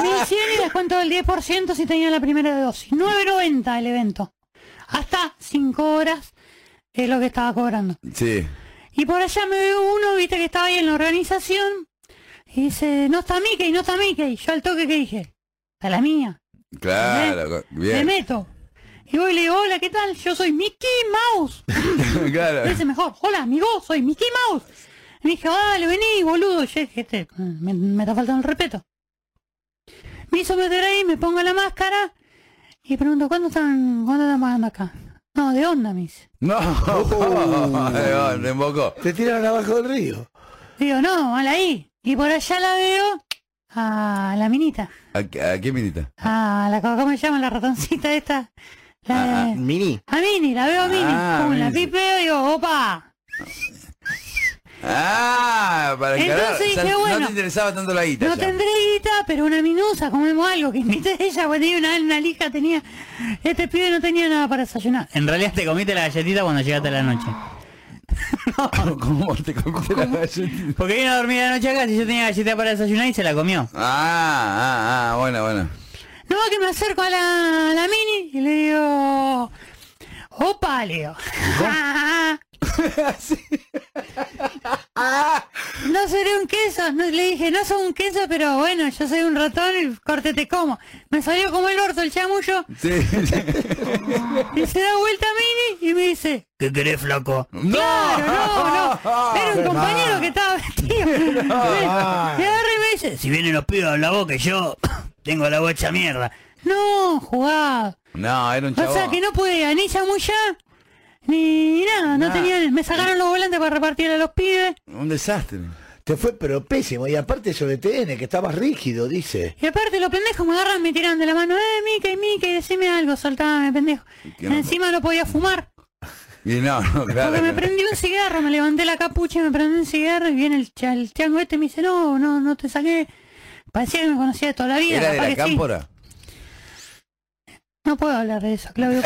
1100 y descuento del 10% si tenía la primera dosis. 9.90 el evento. Hasta 5 horas es lo que estaba cobrando. Sí. Y por allá me veo uno, viste que estaba ahí en la organización. Y dice, no está Mickey, no está Mickey. Yo al toque que dije, está la mía. Claro, Me bien. meto. Y voy y le digo, hola, ¿qué tal? Yo soy Mickey Mouse. claro. Me dice mejor, hola amigo, soy Mickey Mouse. Y me dije, dale, vení, boludo. Yo dije, este, me, me está faltando el respeto. Me hizo meter ahí, me pongo la máscara y pregunto, ¿cuándo están, cuándo están pagando acá? No, de onda, me dice. No, Uh. no, te embocó. Te tiraron abajo del río. Digo, no, mal ahí. Y por allá la veo a la minita. ¿A, qué- a qué minita? A la, ¿cómo se llama? La ratoncita esta. La, Ah, Mini. a Mini, la veo a Mini. Ah, Pum, la pipeo y digo, opa. Ah, para. Entonces O sea, dije, No bueno, te interesaba tanto la guita. No ya. tendré guita, pero una minusa, comemos algo que invité ella, porque tenía una, una lija, tenía... Este pibe no tenía nada para desayunar. En realidad te comiste la galletita cuando llegaste a la noche. ¿Cómo te comiste la galletita? Porque vino a dormir la noche acá, si yo tenía galleta para desayunar y se la comió. Ah, ah, ah, bueno, bueno. No, que me acerco a la, a la mini y le digo... Opa, digo. No seré un queso, no, le dije, no soy un queso, pero bueno, yo soy un ratón y córtete como. Me salió como el orto el chamullo Sí. y se da vuelta a Mini y me dice, ¿qué querés, flaco? ¡No! Claro, no, no. Era un compañero que estaba vestido. Me, me agarra y me dice, si vienen los pibes a la boca y yo... tengo la bocha mierda. No, jugaba. No, era un O chabón. sea que no podía ni chamullar, ni nada, no Nah. tenía, me sacaron los volantes para repartir a los pibes. Un desastre. Te fue pero pésimo. Y aparte sobre TN, que estabas rígido, dice. Y aparte los pendejos me agarran, me tiran de la mano, eh, Mickey, Mickey, decime algo, soltame, pendejo. Encima no podía fumar, Y no, no, claro. porque me prendí un cigarro, me levanté la capucha y me prendí un cigarro y viene el, cha- el chango este y me dice, no, no, no te saqué. Parecía que me conocía de toda la vida, ¿Era de la que sí. No puedo hablar de eso, Claudio.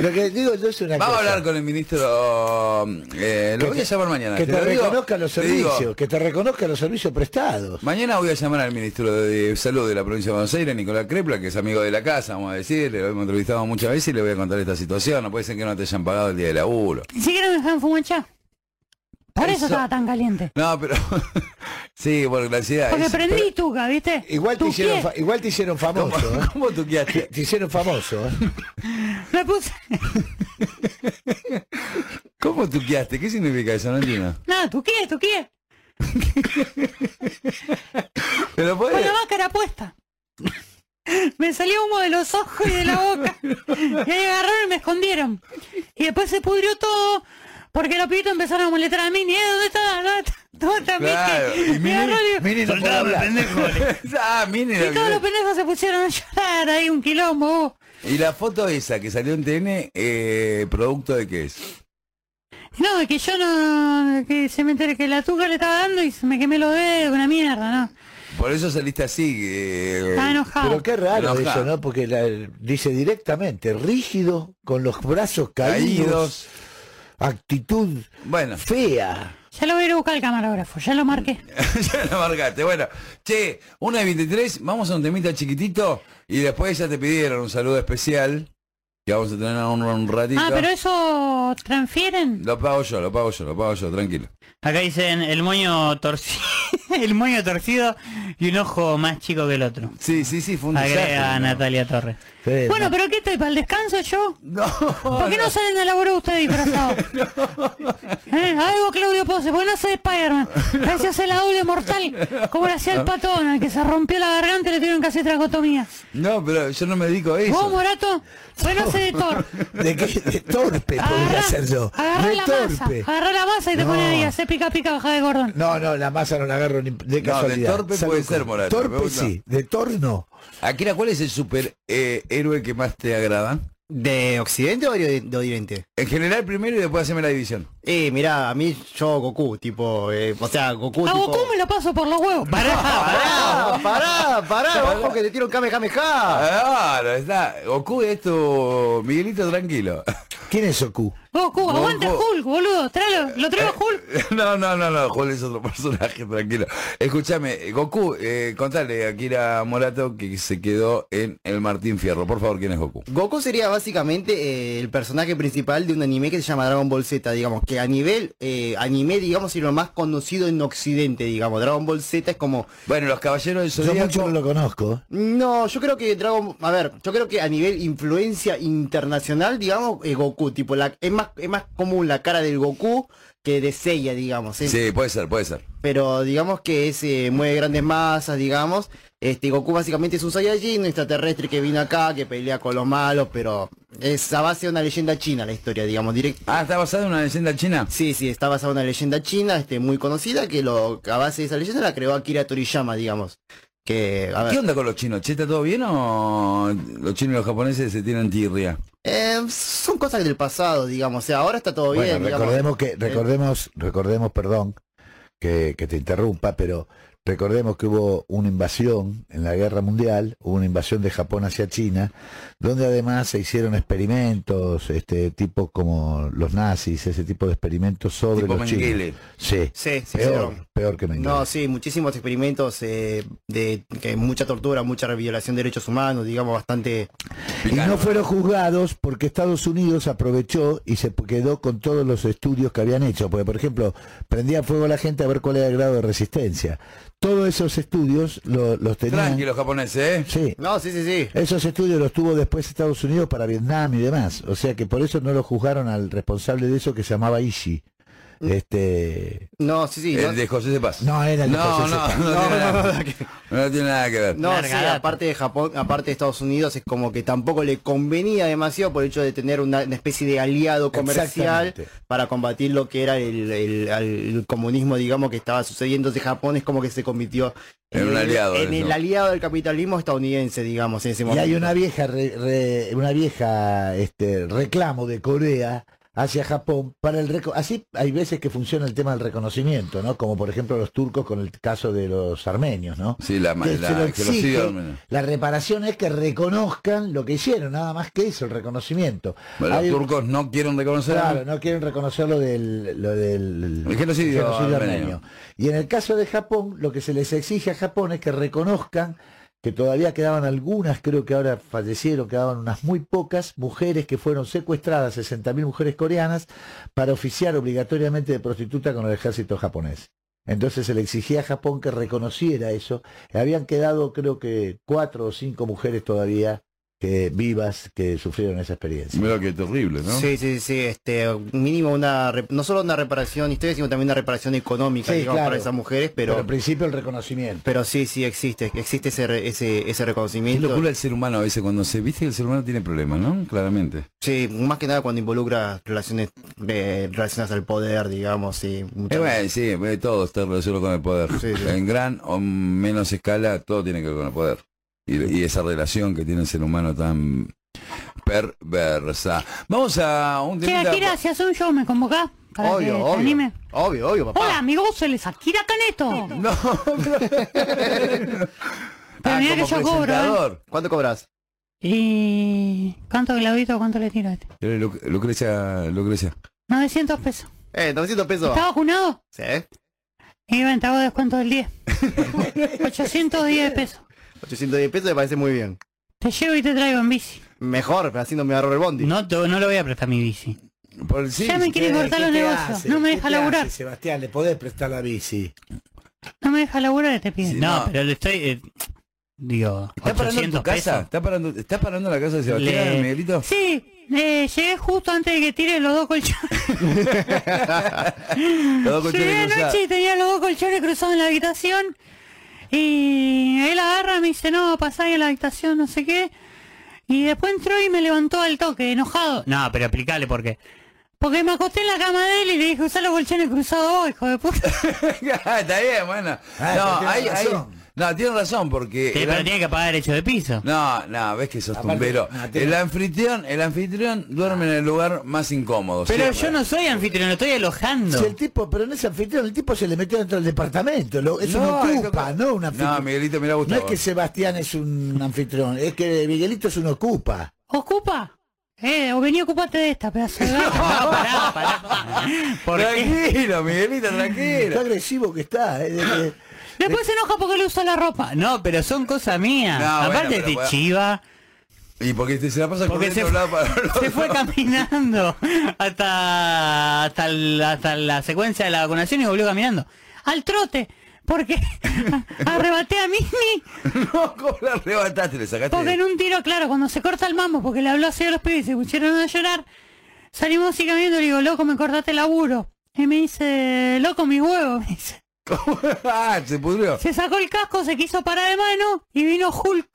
Lo que digo yo es una Vamos a hablar con el ministro. eh, lo Que voy a llamar mañana. Que te, lo digo, reconozca los digo, servicios, que te reconozca los servicios prestados. Mañana voy a llamar al ministro de Salud de la provincia de Buenos Aires, Nicolás Crepla, que es amigo de la casa, vamos a decir, lo hemos entrevistado muchas veces y le voy a contar esta situación. No puede ser que no te hayan pagado el día de laburo. Ni siquiera me dejaban fumar. Por eso, Eso- estaba tan caliente. No, pero... sí, por la ansiedad. Porque prendí tuca, ¿viste? Igual te, hicieron, fa- igual te hicieron ¿Cómo, famoso. ¿eh? ¿Cómo tú Te, hicieron famoso. ¿eh? Me puse... ¿Cómo tú quedaste? ¿Qué significa eso? No entiendo. Nada, tuqué, tuqué. Pero Con puede... la máscara puesta. Me salió humo de los ojos y de la boca. Y ahí agarraron y me escondieron. Y después se pudrió todo. Porque los pibitos empezaron a molestar a Mini. ¿Eh? ¿Dónde está? ¿Dónde está? ¿Dónde está Claro, Mini? y Mini no puede hablar. ah, mire y todos los pendejos se pusieron a llorar. Ahí un quilombo. vos. Y la foto esa que salió en TN, eh, ¿producto de qué es? No, que yo no... Que se me enteré que la tuca le estaba dando y se me quemé los dedos. Una mierda, ¿no? Por eso saliste así. eh, enojado. Pero qué raro Enojado. eso, ¿no? Porque la- dice directamente, rígido, con los brazos caídos, caídos. Actitud Bueno, fea. Ya lo voy a ir a buscar el camarógrafo. Ya lo marqué. ya la marcaste. Bueno, che, una de 23, vamos a un temita chiquitito y después ya te pidieron un saludo especial que vamos a tener un, un ratito. Ah, pero eso transfieren. Lo pago yo, lo pago yo, lo pago yo, tranquilo. Acá dicen el moño torcido, el moño torcido y un ojo más chico que el otro. Sí, sí, sí, fue un desastre. Agrega ¿no? Natalia Torres. Sí, Bueno, no. pero ¿qué estoy? ¿Para el descanso yo? No, ¿Por qué no salen a laburar ustedes disfrazados? ¿Eh? Algo Claudio Pose, ¿por qué no hace Spider-Man? A hace la doble mortal, como le hacía el patón, al que se rompió la garganta y le tuvieron que hacer tracotomía. no, pero yo no me dedico a ¿Vos, eso. Morato? ¿Por qué no hace de Thor? ¿De qué? De torpe podría ser yo. agarrá la masa, agarrá la masa y te pone ahí, hace pica pica baja de Gordon. No, no, la masa no la agarro ni de de casualidad. torpe Salgo puede con- ser, Morato, me Torpe sí, de Thor no. Akira, ¿cuál es el super eh, héroe que más te agrada? ¿De Occidente o de, de Oriente? En general primero y después haceme la división. Eh, mirá, a mí yo Goku, tipo, eh, o sea, Goku A tipo... Goku me lo paso por los huevos. Pará, Pará, pará, pará, ojo que te tiro un Kamehameha. Claro, está. Goku es tu Miguelito tranquilo. ¿Quién es Oku? Goku, aguante Goku. Hulk, boludo. Tráelo, lo traigo a Hulk. No, no, no, no, Hulk es otro personaje, tranquilo. Escúchame, Goku, eh, contale a Akira Morato que se quedó en el Martín Fierro. Por favor, ¿quién es Goku? Goku sería básicamente eh, el personaje principal de un anime que se llama Dragon Ball Z, digamos, que a nivel eh, anime, digamos, es lo más conocido en Occidente, digamos. Dragon Ball Z es como... Bueno, los caballeros del Yo mucho Zodíaco. no lo conozco. No, yo creo que Dragon... A ver, yo creo que a nivel influencia internacional, digamos, eh, Goku, tipo, la, es, más, es más común la cara del Goku que de Seiya, digamos. es- Sí, puede ser, puede ser. pero digamos que es, eh, mueve grandes masas, digamos. Este Goku básicamente es un Saiyajin, un extraterrestre que vino acá, que pelea con los malos, pero es a base de una leyenda china la historia, digamos, directo. Ah, ¿está basado en una leyenda china? Sí, sí, está basada en una leyenda china, este, muy conocida, que lo, a base de esa leyenda la creó Akira Toriyama, digamos. Que, a ver, ¿Qué onda con los chinos? ¿Che, está todo bien o los chinos y los japoneses se tienen tirria? eh, son cosas del pasado, digamos, o sea, ahora está todo Bueno, bien, digamos. recordemos que, recordemos, recordemos, perdón, que, que te interrumpa, pero recordemos que hubo una invasión en la guerra mundial, hubo una invasión de Japón hacia China, donde además se hicieron experimentos, este tipo como los nazis, ese tipo de experimentos sobre Tipo los chinos. Sí, Sí, sí, peor, sí. peor que Mengele. No, sí, muchísimos experimentos eh, de que mucha tortura, mucha violación de derechos humanos, digamos, bastante Y no fueron juzgados porque Estados Unidos aprovechó y se quedó con todos los estudios que habían hecho. Porque, por ejemplo, prendían fuego a la gente a ver cuál era el grado de resistencia. Todos esos estudios lo- los tenían. Tranquilos japoneses, ¿eh? Sí. No, sí, sí, sí. Esos estudios los tuvo después Estados Unidos para Vietnam y demás. O sea que por eso no lo juzgaron al responsable de eso que se llamaba Ishii. Este, No, sí, sí. El no- de José de Paz. no era el de no, José no, Cepaz. no, No, tiene no, nada, no, que- no tiene nada que ver. No, sí, aparte de Japón, aparte de Estados Unidos, es como que tampoco le convenía demasiado por el hecho de tener una, una especie de aliado comercial para combatir lo que era el, el- el comunismo, digamos, que estaba sucediendo. Entonces Japón es como que se convirtió En un el- aliado en el aliado del capitalismo estadounidense, digamos, en ese Y momento. hay una vieja re- re- una vieja este reclamo de Corea hacia Japón para el reco- así hay veces que funciona el tema del reconocimiento, ¿no? Como por ejemplo los turcos con el caso de los armenios, ¿no? Sí, la, Que la, lo que exige, bueno. la reparación es que reconozcan lo que hicieron, nada más que eso, el reconocimiento. Los Hay- turcos no quieren reconocer. Claro, no quieren reconocer lo del, lo del El genocidio armenio. Y en el caso de Japón, lo que se les exige a Japón es que reconozcan que todavía quedaban algunas, creo que ahora fallecieron, quedaban unas muy pocas mujeres que fueron secuestradas, 60.000 mujeres coreanas, para oficiar obligatoriamente de prostituta con el ejército japonés. Entonces se le exigía a Japón que reconociera eso. Habían quedado creo que cuatro o cinco mujeres todavía que vivas que sufrieron esa experiencia. Mira que terrible, ¿no? Sí, sí, sí, este, mínimo una, re- no solo una reparación histórica, sino también una reparación económica, Sí, digamos, claro. para esas mujeres, Pero pero, al principio el reconocimiento. pero sí, sí existe, existe ese, re- ese, ese reconocimiento. locura el ser humano a veces cuando se viste que el ser humano tiene problemas, ¿no? Claramente. Sí, más que nada cuando involucra relaciones eh, relacionadas al poder, digamos, sí. Eh, bueno, sí, eh, todo está relacionado con el poder. Sí, sí. En gran o menos escala, todo tiene que ver con el poder. Y, y esa relación que tiene el ser humano tan perversa. Vamos a un Che, temita- Akira, si haces un show, ¿me convocás? Para que Obvio, te obvio. anime. Obvio, obvio, papá. Hola, amigos, él es Akira Caneto. No, Pero Ah, mirá que yo cobro, ¿eh? ¿Cuánto cobras? Y... ¿Cuánto Claudito? ¿Cuánto le tiro a este? Eh, Lu- Lucrecia, Lucrecia. 900 pesos. Eh, 900 pesos. ¿Está vacunado? Sí. Y ven, te hago descuento del 10. 810 pesos. 810 pesos me parece muy bien. Te llevo y te traigo en bici. Mejor, pero así no me agarro el bondi. No, te- no le voy a prestar mi bici. Por el sí, Ya me quiere ¿Qué- cortar qué los te negocios. hace? No me ¿Qué deja te laburar. hace, Sebastián, le podés prestar la bici. No me deja laburar este pibe. Sí, no, no. pero le estoy... eh, digo, ¿Está parando en tu 800 casa? pesos. ¿Está parando, ¿Está parando en la casa de Sebastián, Le- Miguelito? Sí, eh, llegué justo antes de que tire los dos colchones. Los dos colchones Llegué cruzados. anoche y tenía los dos colchones cruzados en la habitación. Y él agarra y me dice, no, pasá ahí a la habitación, no sé qué. Y después entró y me levantó al toque, enojado. No, pero explícale por qué. Porque me acosté en la cama de él y le dije, usá los colchones cruzados vos, hijo de puta. Está bien, bueno. Ah, no, hay, hay-. No, tiene razón porque... Sí, el pero an- tiene que pagar derecho de piso. No, no, ves que sos Aparte, tumbero. no, tiene- El anfitrión, el anfitrión duerme en el lugar más incómodo. Pero siempre. yo no soy anfitrión, lo estoy alojando. Si el tipo, pero en ese anfitrión, el tipo se le metió dentro del departamento. Lo, eso No, no, es ocupa, que- no un anfitrión. No, Miguelito, mira No es que Sebastián es un anfitrión, es que Miguelito es un ocupa. ¿Ocupa? Eh, o vení, ocupate de esta, pedazo de gato. No, pará, pará. ¿Por qué? Tranquilo, Miguelito, Qué tranquilo. agresivo que está. eh, Después se enoja porque le usa la ropa. No, pero son cosas mías. No, Aparte de bueno. chiva, Y porque se la pasa porque se, para se fue caminando hasta hasta, el- hasta la secuencia de la vacunación y volvió caminando. Al trote. Porque arrebaté a Mimi No, ¿cómo la arrebataste? Le sacaste. porque en un tiro, claro, cuando se corta el mambo, porque le habló así a los pibes y se pusieron a llorar, salimos así caminando y le digo, loco, me cortaste el laburo. Y me dice, loco, mis huevos. Me dice. ah, se pudrió. Se sacó el casco, se quiso parar de mano y vino Hulk,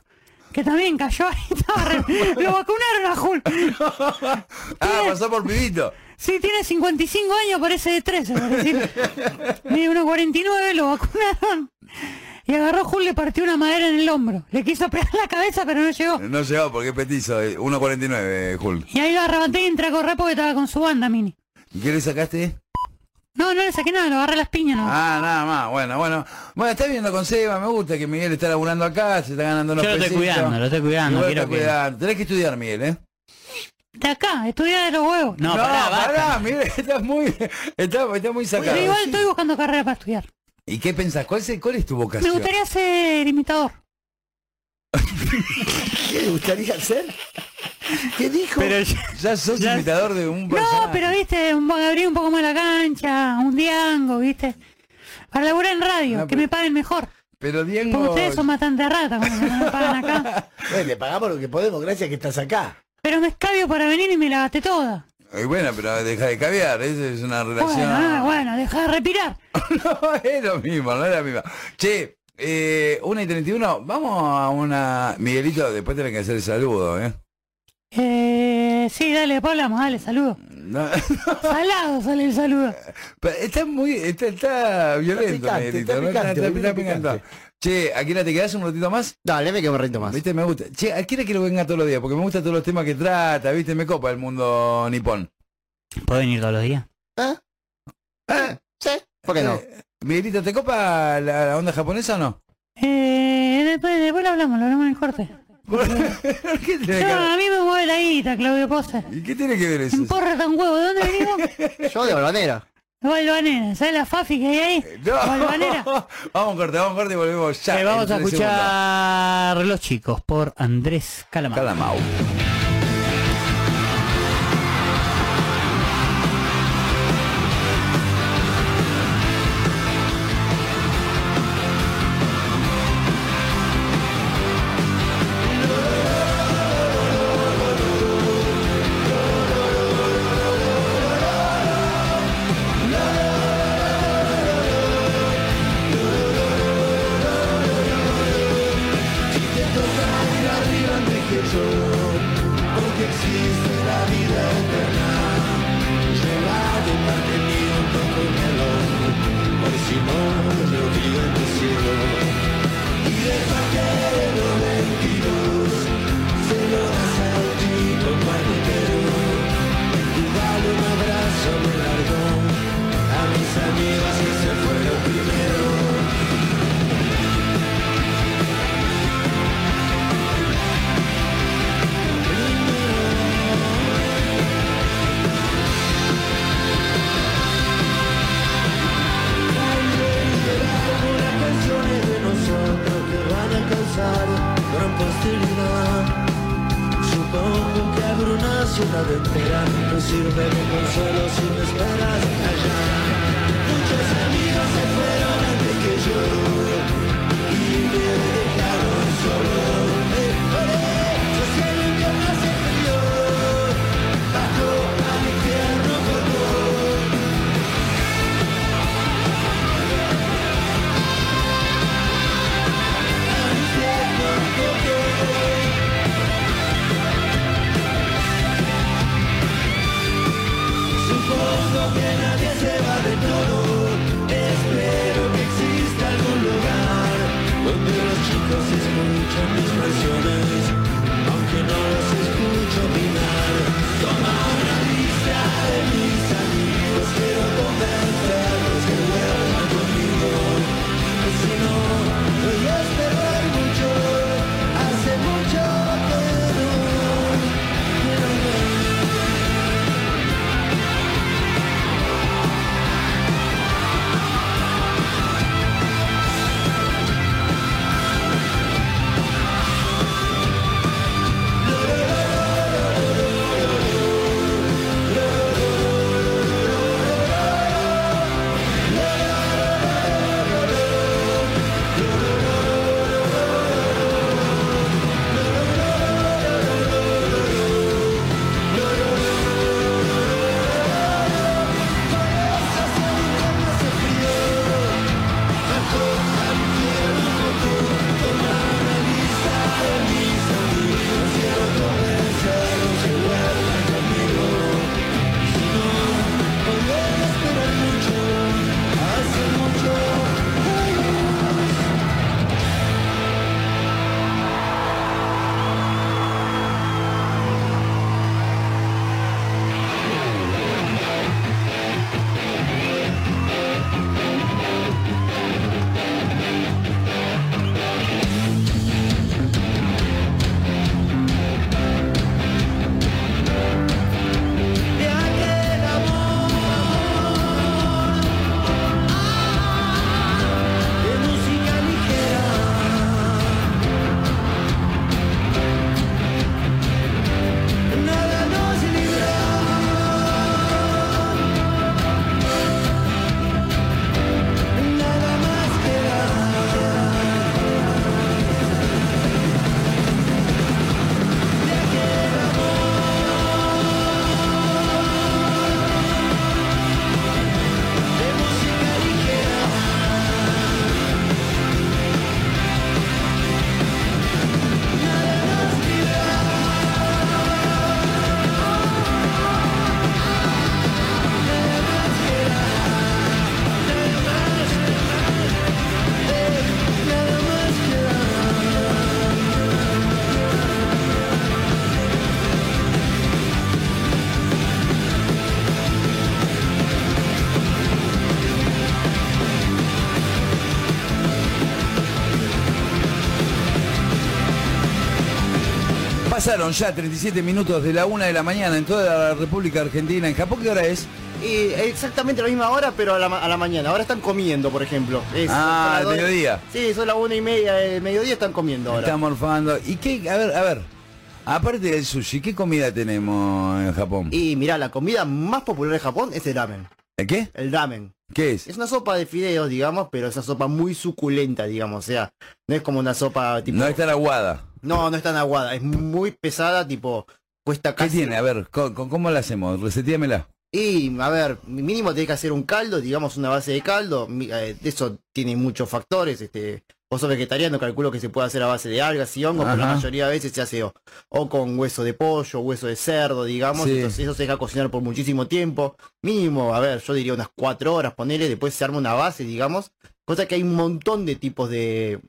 que también cayó ahí. estaba re- Lo vacunaron a Hulk. Ah, pasó por pibito. Sí, tiene 55 años, parece de 13, por decir. Mide 1,49, lo vacunaron. Y agarró Hulk, le partió una madera en el hombro. Le quiso pegar la cabeza, pero no llegó. No llegó porque es petizo. eh, 1.49, eh, Hulk. Y ahí lo arrebaté y entré a correr porque estaba con su banda, Mini. ¿Qué le sacaste? No, no le saqué nada, lo agarré las piñas, no. Ah, nada más. Bueno, bueno. Bueno, está viendo con Seba. Me gusta que Miguel está laburando acá. Se está ganando unos Yo lo estoy pesitos. cuidando, lo estoy cuidando, Igual quiero está que- cuidando. Tenés que estudiar, Miguel, ¿eh? De acá, estudiar de los huevos. No, no pará, basta. pará, Miguel, estás muy, está, está muy sacado. Pero igual estoy buscando carrera para estudiar. ¿Y qué pensás? ¿Cuál es, cuál es tu Me vocación? gustaría ser imitador. ¿Qué le gustaría hacer? ¿Qué dijo? Pero Ya sos Ya- imitador de un personaje. No, pero viste, abrir un poco más la cancha, un diango, viste. Para laburar en radio, que me paguen mejor. Pero Porque Diego... ustedes son bastante ratas cuando no me pagan acá. Eh, le pagamos lo que podemos, gracias que estás acá. Pero me escabio para venir y me la gasté toda. Y bueno, pero deja de caviar, esa es una relación. Bueno, ah, bueno, deja de respirar. no, es lo mismo, no es la misma. Che, eh, 1 y 31, vamos a una... Miguelito, después tenés que hacer el saludo, ¿eh? Eh, sí, dale, después hablamos, dale, saludo. No, Salado sale el saludo. pero está muy, está, está violento, picante, Miguelito, está ¿no? picante, Está- está está picante. Che, Akira, ¿te quedás un ratito más? Dale, me quedo un ratito más. Viste, me gusta. Che, Akira quiero que venga todos los días, porque me gustan todos los temas que trata, viste, me copa el mundo nipón. ¿Puedo venir todos los días? ¿Eh? ¿Eh? ¿Sí? ¿Por qué no? Eh, Miguelito, ¿te copa la, la onda japonesa o no? Eh, después, después lo hablamos, lo hablamos en el corte. ¿Qué tiene, que a mí me mueve la guita, Claudio Pose. ¿Y qué tiene que ver eso? Un porra tan huevo, ¿de dónde venimos? Yo de Balvanera. Balvanera, ¿sabes la fafi que hay ahí? No. Balvanera. vamos corte, vamos corte y volvemos ya. Eh, vamos a escuchar Los Chicos por Andrés segundos. Calamau. gran posteridad. Supongo que habrá una ciudad entera, no sirve de consuelo si me esperas allá. Muchos amigos se fueron antes que yo y me Supongo que nadie se va de todo. Espero que exista algún lugar donde los chicos escuchan mis canciones, aunque no los escucho opinar. Toma una lista de mis amigos, quiero convencerlos que vuelvan conmigo. Que si no, voy a. Pasaron ya 37 minutos de la una de la mañana en toda la República Argentina. ¿En Japón qué hora es? Y exactamente la misma hora, pero a la, ma- a la mañana. Ahora están comiendo, por ejemplo. Es- Ah, al mediodía. Sí, son las una y media del mediodía, están comiendo ahora. Está morfando. ¿Y qué? A ver, a ver. Aparte del sushi, ¿qué comida tenemos en Japón? Y mirá, la comida más popular de Japón es el ramen. ¿El qué? El ramen. ¿Qué es? Es una sopa de fideos, digamos, pero es una sopa muy suculenta, digamos. O sea, no es como una sopa tipo... No es tan aguada. No, no es tan aguada. Es muy pesada, tipo... Cuesta ¿Qué casi... tiene? A ver, ¿cómo, cómo la hacemos? Resetíamela. Y, a ver, mínimo tenés que hacer un caldo, digamos una base de caldo. Eh, eso tiene muchos factores. Este, vos sos vegetariano, calculo que se puede hacer a base de algas y hongos, pero la mayoría de veces se hace o, o con hueso de pollo, hueso de cerdo, digamos. Sí. Entonces eso se deja cocinar por muchísimo tiempo. Mínimo, a ver, yo diría unas cuatro horas, ponele, después se arma una base, digamos. Cosa que hay un montón de tipos de,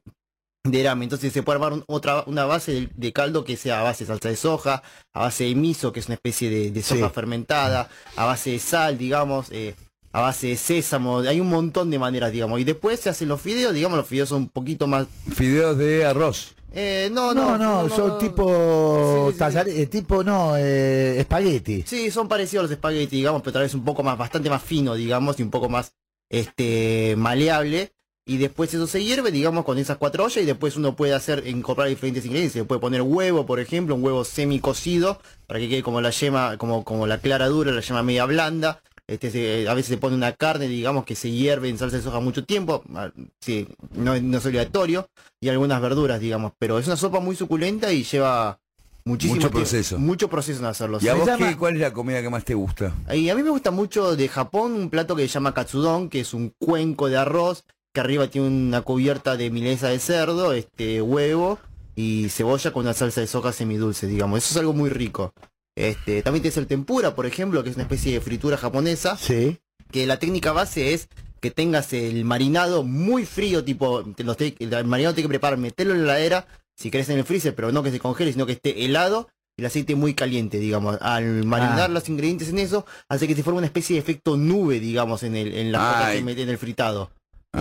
de ramen. Entonces se puede armar un- otra, una base de, de caldo que sea a base de salsa de soja, a base de miso, que es una especie de, de soja Sí. fermentada, a base de sal, digamos, eh, a base de sésamo. Hay un montón de maneras, digamos. Y después se hacen los fideos, digamos, los fideos son un poquito más... Fideos de arroz. eh, no, No, no, no, son tipo Sí, sí, tallar- eh, tipo no, eh, espagueti. Sí, son parecidos a los espagueti, digamos, pero tal vez un poco más, bastante más fino, digamos, y un poco más este maleable. Y después eso se hierve, digamos, con esas cuatro ollas y después uno puede hacer, incorporar diferentes ingredientes. Se puede poner huevo, por ejemplo, un huevo semi cocido, para que quede como la yema, como, como la clara dura, la yema media blanda. Este, se- a veces se pone una carne, digamos, que se hierve en salsa de soja mucho tiempo. ah, Sí, no, es- no es obligatorio. Y algunas verduras, digamos. Pero es una sopa muy suculenta y lleva muchísimo Mucho tiempo- proceso. Mucho proceso en hacerlo. ¿Y a vos llama- qué, cuál es la comida que más te gusta? Y a mí me gusta mucho de Japón un plato que se llama katsudon, que es un cuenco de arroz, que arriba tiene una cubierta de milesa de cerdo, este huevo y cebolla con una salsa de soja semidulce, digamos. Eso es algo muy rico. Este, también tienes el tempura, por ejemplo, que es una especie de fritura japonesa, Sí. que la técnica base es que tengas el marinado muy frío, tipo, te los te- el marinado tiene que preparar, meterlo en la heladera, si querés en el freezer, pero no que se congele, sino que esté helado, y el aceite muy caliente, digamos. Al marinar Ah. los ingredientes en eso, hace que se forme una especie de efecto nube, digamos, en el, en la en el fritado.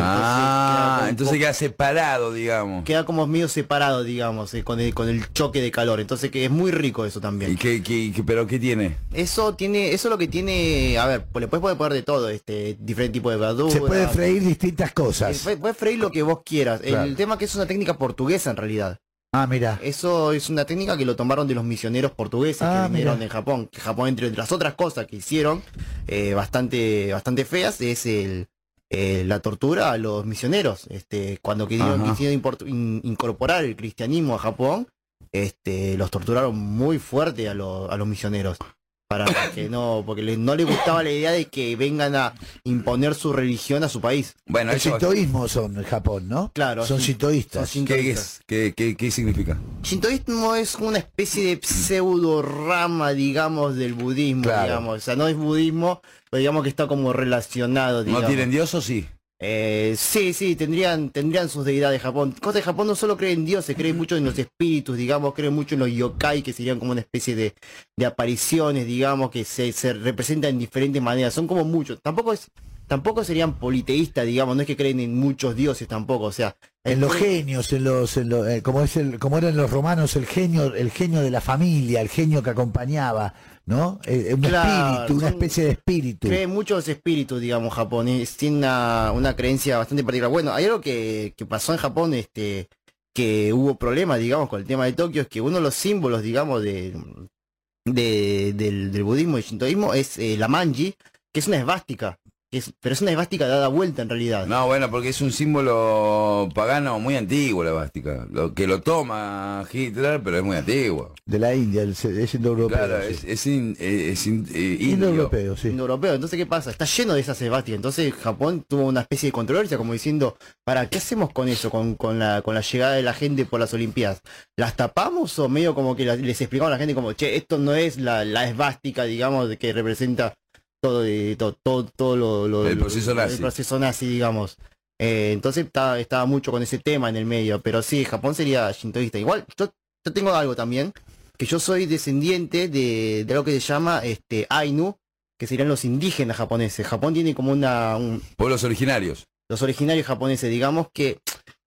Ah, entonces queda separado, digamos. queda como medio separado, digamos, eh, con el, con el choque de calor. Entonces que es muy rico eso también. ¿Y qué, qué- qué- pero qué tiene? Eso tiene, eso lo que tiene, a ver, pues le puedes poder poner de todo, este, diferente tipo de verduras. Se puede freír distintas Eh, cosas. Puedes puedes freír lo que vos quieras. Claro. El tema que es una técnica portuguesa en realidad. Ah, mira. Eso es una técnica que lo tomaron de los misioneros portugueses Ah, que vinieron en Japón. Que Japón, entre las otras cosas que hicieron, eh, bastante, bastante feas, es el, eh, la tortura a los misioneros. Este, cuando quisieron, in- incorporar el cristianismo a Japón, este, los torturaron muy fuerte a, a los misioneros. Para que no, porque no les gustaba la idea de que vengan a imponer su religión a su país. Bueno, El eso, sintoísmo son en Japón, ¿no? Claro, Son sintoístas. Son ¿qué es? ¿Qué, qué, qué significa? Shintoísmo es una especie de pseudo rama, digamos, del budismo, Claro. digamos. O sea, no es budismo, pero digamos que está como relacionado, digamos. ¿No tienen dios o sí? Eh, sí, sí, tendrían, tendrían sus deidades Japón. Cosa de Japón no solo cree en Dios, se cree mucho en los espíritus, digamos, cree mucho en los yokai, que serían como una especie de, de apariciones, digamos, que se, se representan en diferentes maneras. Son como muchos. Tampoco es, tampoco serían politeístas, digamos, no es que creen en muchos dioses tampoco, o sea. En los genios, en los, en eh, como es el, como eran los romanos, el genio, el genio de la familia, el genio que acompañaba, ¿no? Eh, un Claro, espíritu, una especie de espíritu. Cree muchos espíritus, digamos, Japón. Es, tiene una, una creencia bastante particular. Bueno, hay algo que, que pasó en Japón, este, que hubo problemas, digamos, con el tema de Tokio, es que uno de los símbolos, digamos, de, de- del, del budismo y shintoísmo es eh, la manji, que es una esvástica. Es- pero es una esvástica dada vuelta en realidad. No, bueno, porque es un símbolo pagano muy antiguo la bástica. Lo que lo toma Hitler, pero es muy antiguo. De la India, el, es indoeuropeo. Claro, sí. es, es, in- eh, es in- eh. Indoeuropeo, sí. europeo. Entonces, ¿qué pasa? Está lleno de esas esvásticas. Entonces, Japón tuvo una especie de controversia, como diciendo, ¿para qué hacemos con eso, con, con la, con la llegada de la gente por las Olimpiadas? ¿Las tapamos o medio como que la- les explicamos a la gente como, che, esto no es la, la esvástica, digamos, de que representa todo, de- todo, todo, todo lo, lo- El lo- proceso nazi. el proceso nazi, digamos. Eh, entonces está- estaba mucho con ese tema en el medio, pero sí, Japón sería shintoísta. Igual, yo, yo tengo algo también, que yo soy descendiente de, de algo que se llama este Ainu, que serían los indígenas japoneses. Japón tiene como una... un- Pueblos originarios. los originarios japoneses, digamos que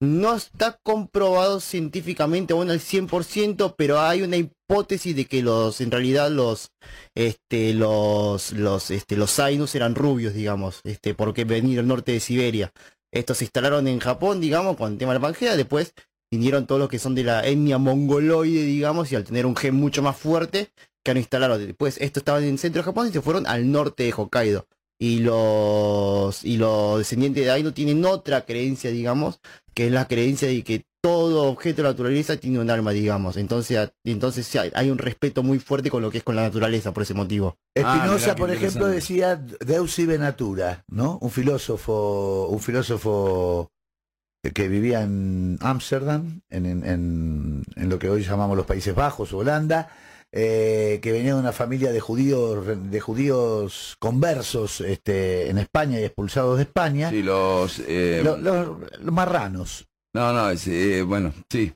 No está comprobado científicamente aún al 100%, pero hay una hipótesis de que los, en realidad los, este, los, los, este, los Ainus eran rubios, digamos, este, porque venían del norte de Siberia. Estos se instalaron en Japón, digamos, con el tema de la Pangea, después vinieron todos los que son de la etnia mongoloide, digamos, y al tener un gen mucho más fuerte, que han instalado. Después, estos estaban en el centro de Japón y se fueron al norte de Hokkaido. Y los, y los descendientes de Ainu tienen otra creencia, digamos, que es la creencia de que todo objeto de la naturaleza tiene un alma, digamos. Entonces, entonces hay- un respeto muy fuerte con lo que es con la naturaleza por ese motivo. Ah, Espinosa, qué por ejemplo, decía Deus ibe natura, ¿no? Un filósofo, un filósofo que vivía en Ámsterdam, en, en- en- en lo que hoy llamamos los Países Bajos, Holanda, eh, que venía de una familia de judíos, de judíos conversos este, en España y expulsados de España, Sí, los... eh, Lo- lo- los marranos. no, no, es, eh, bueno, sí.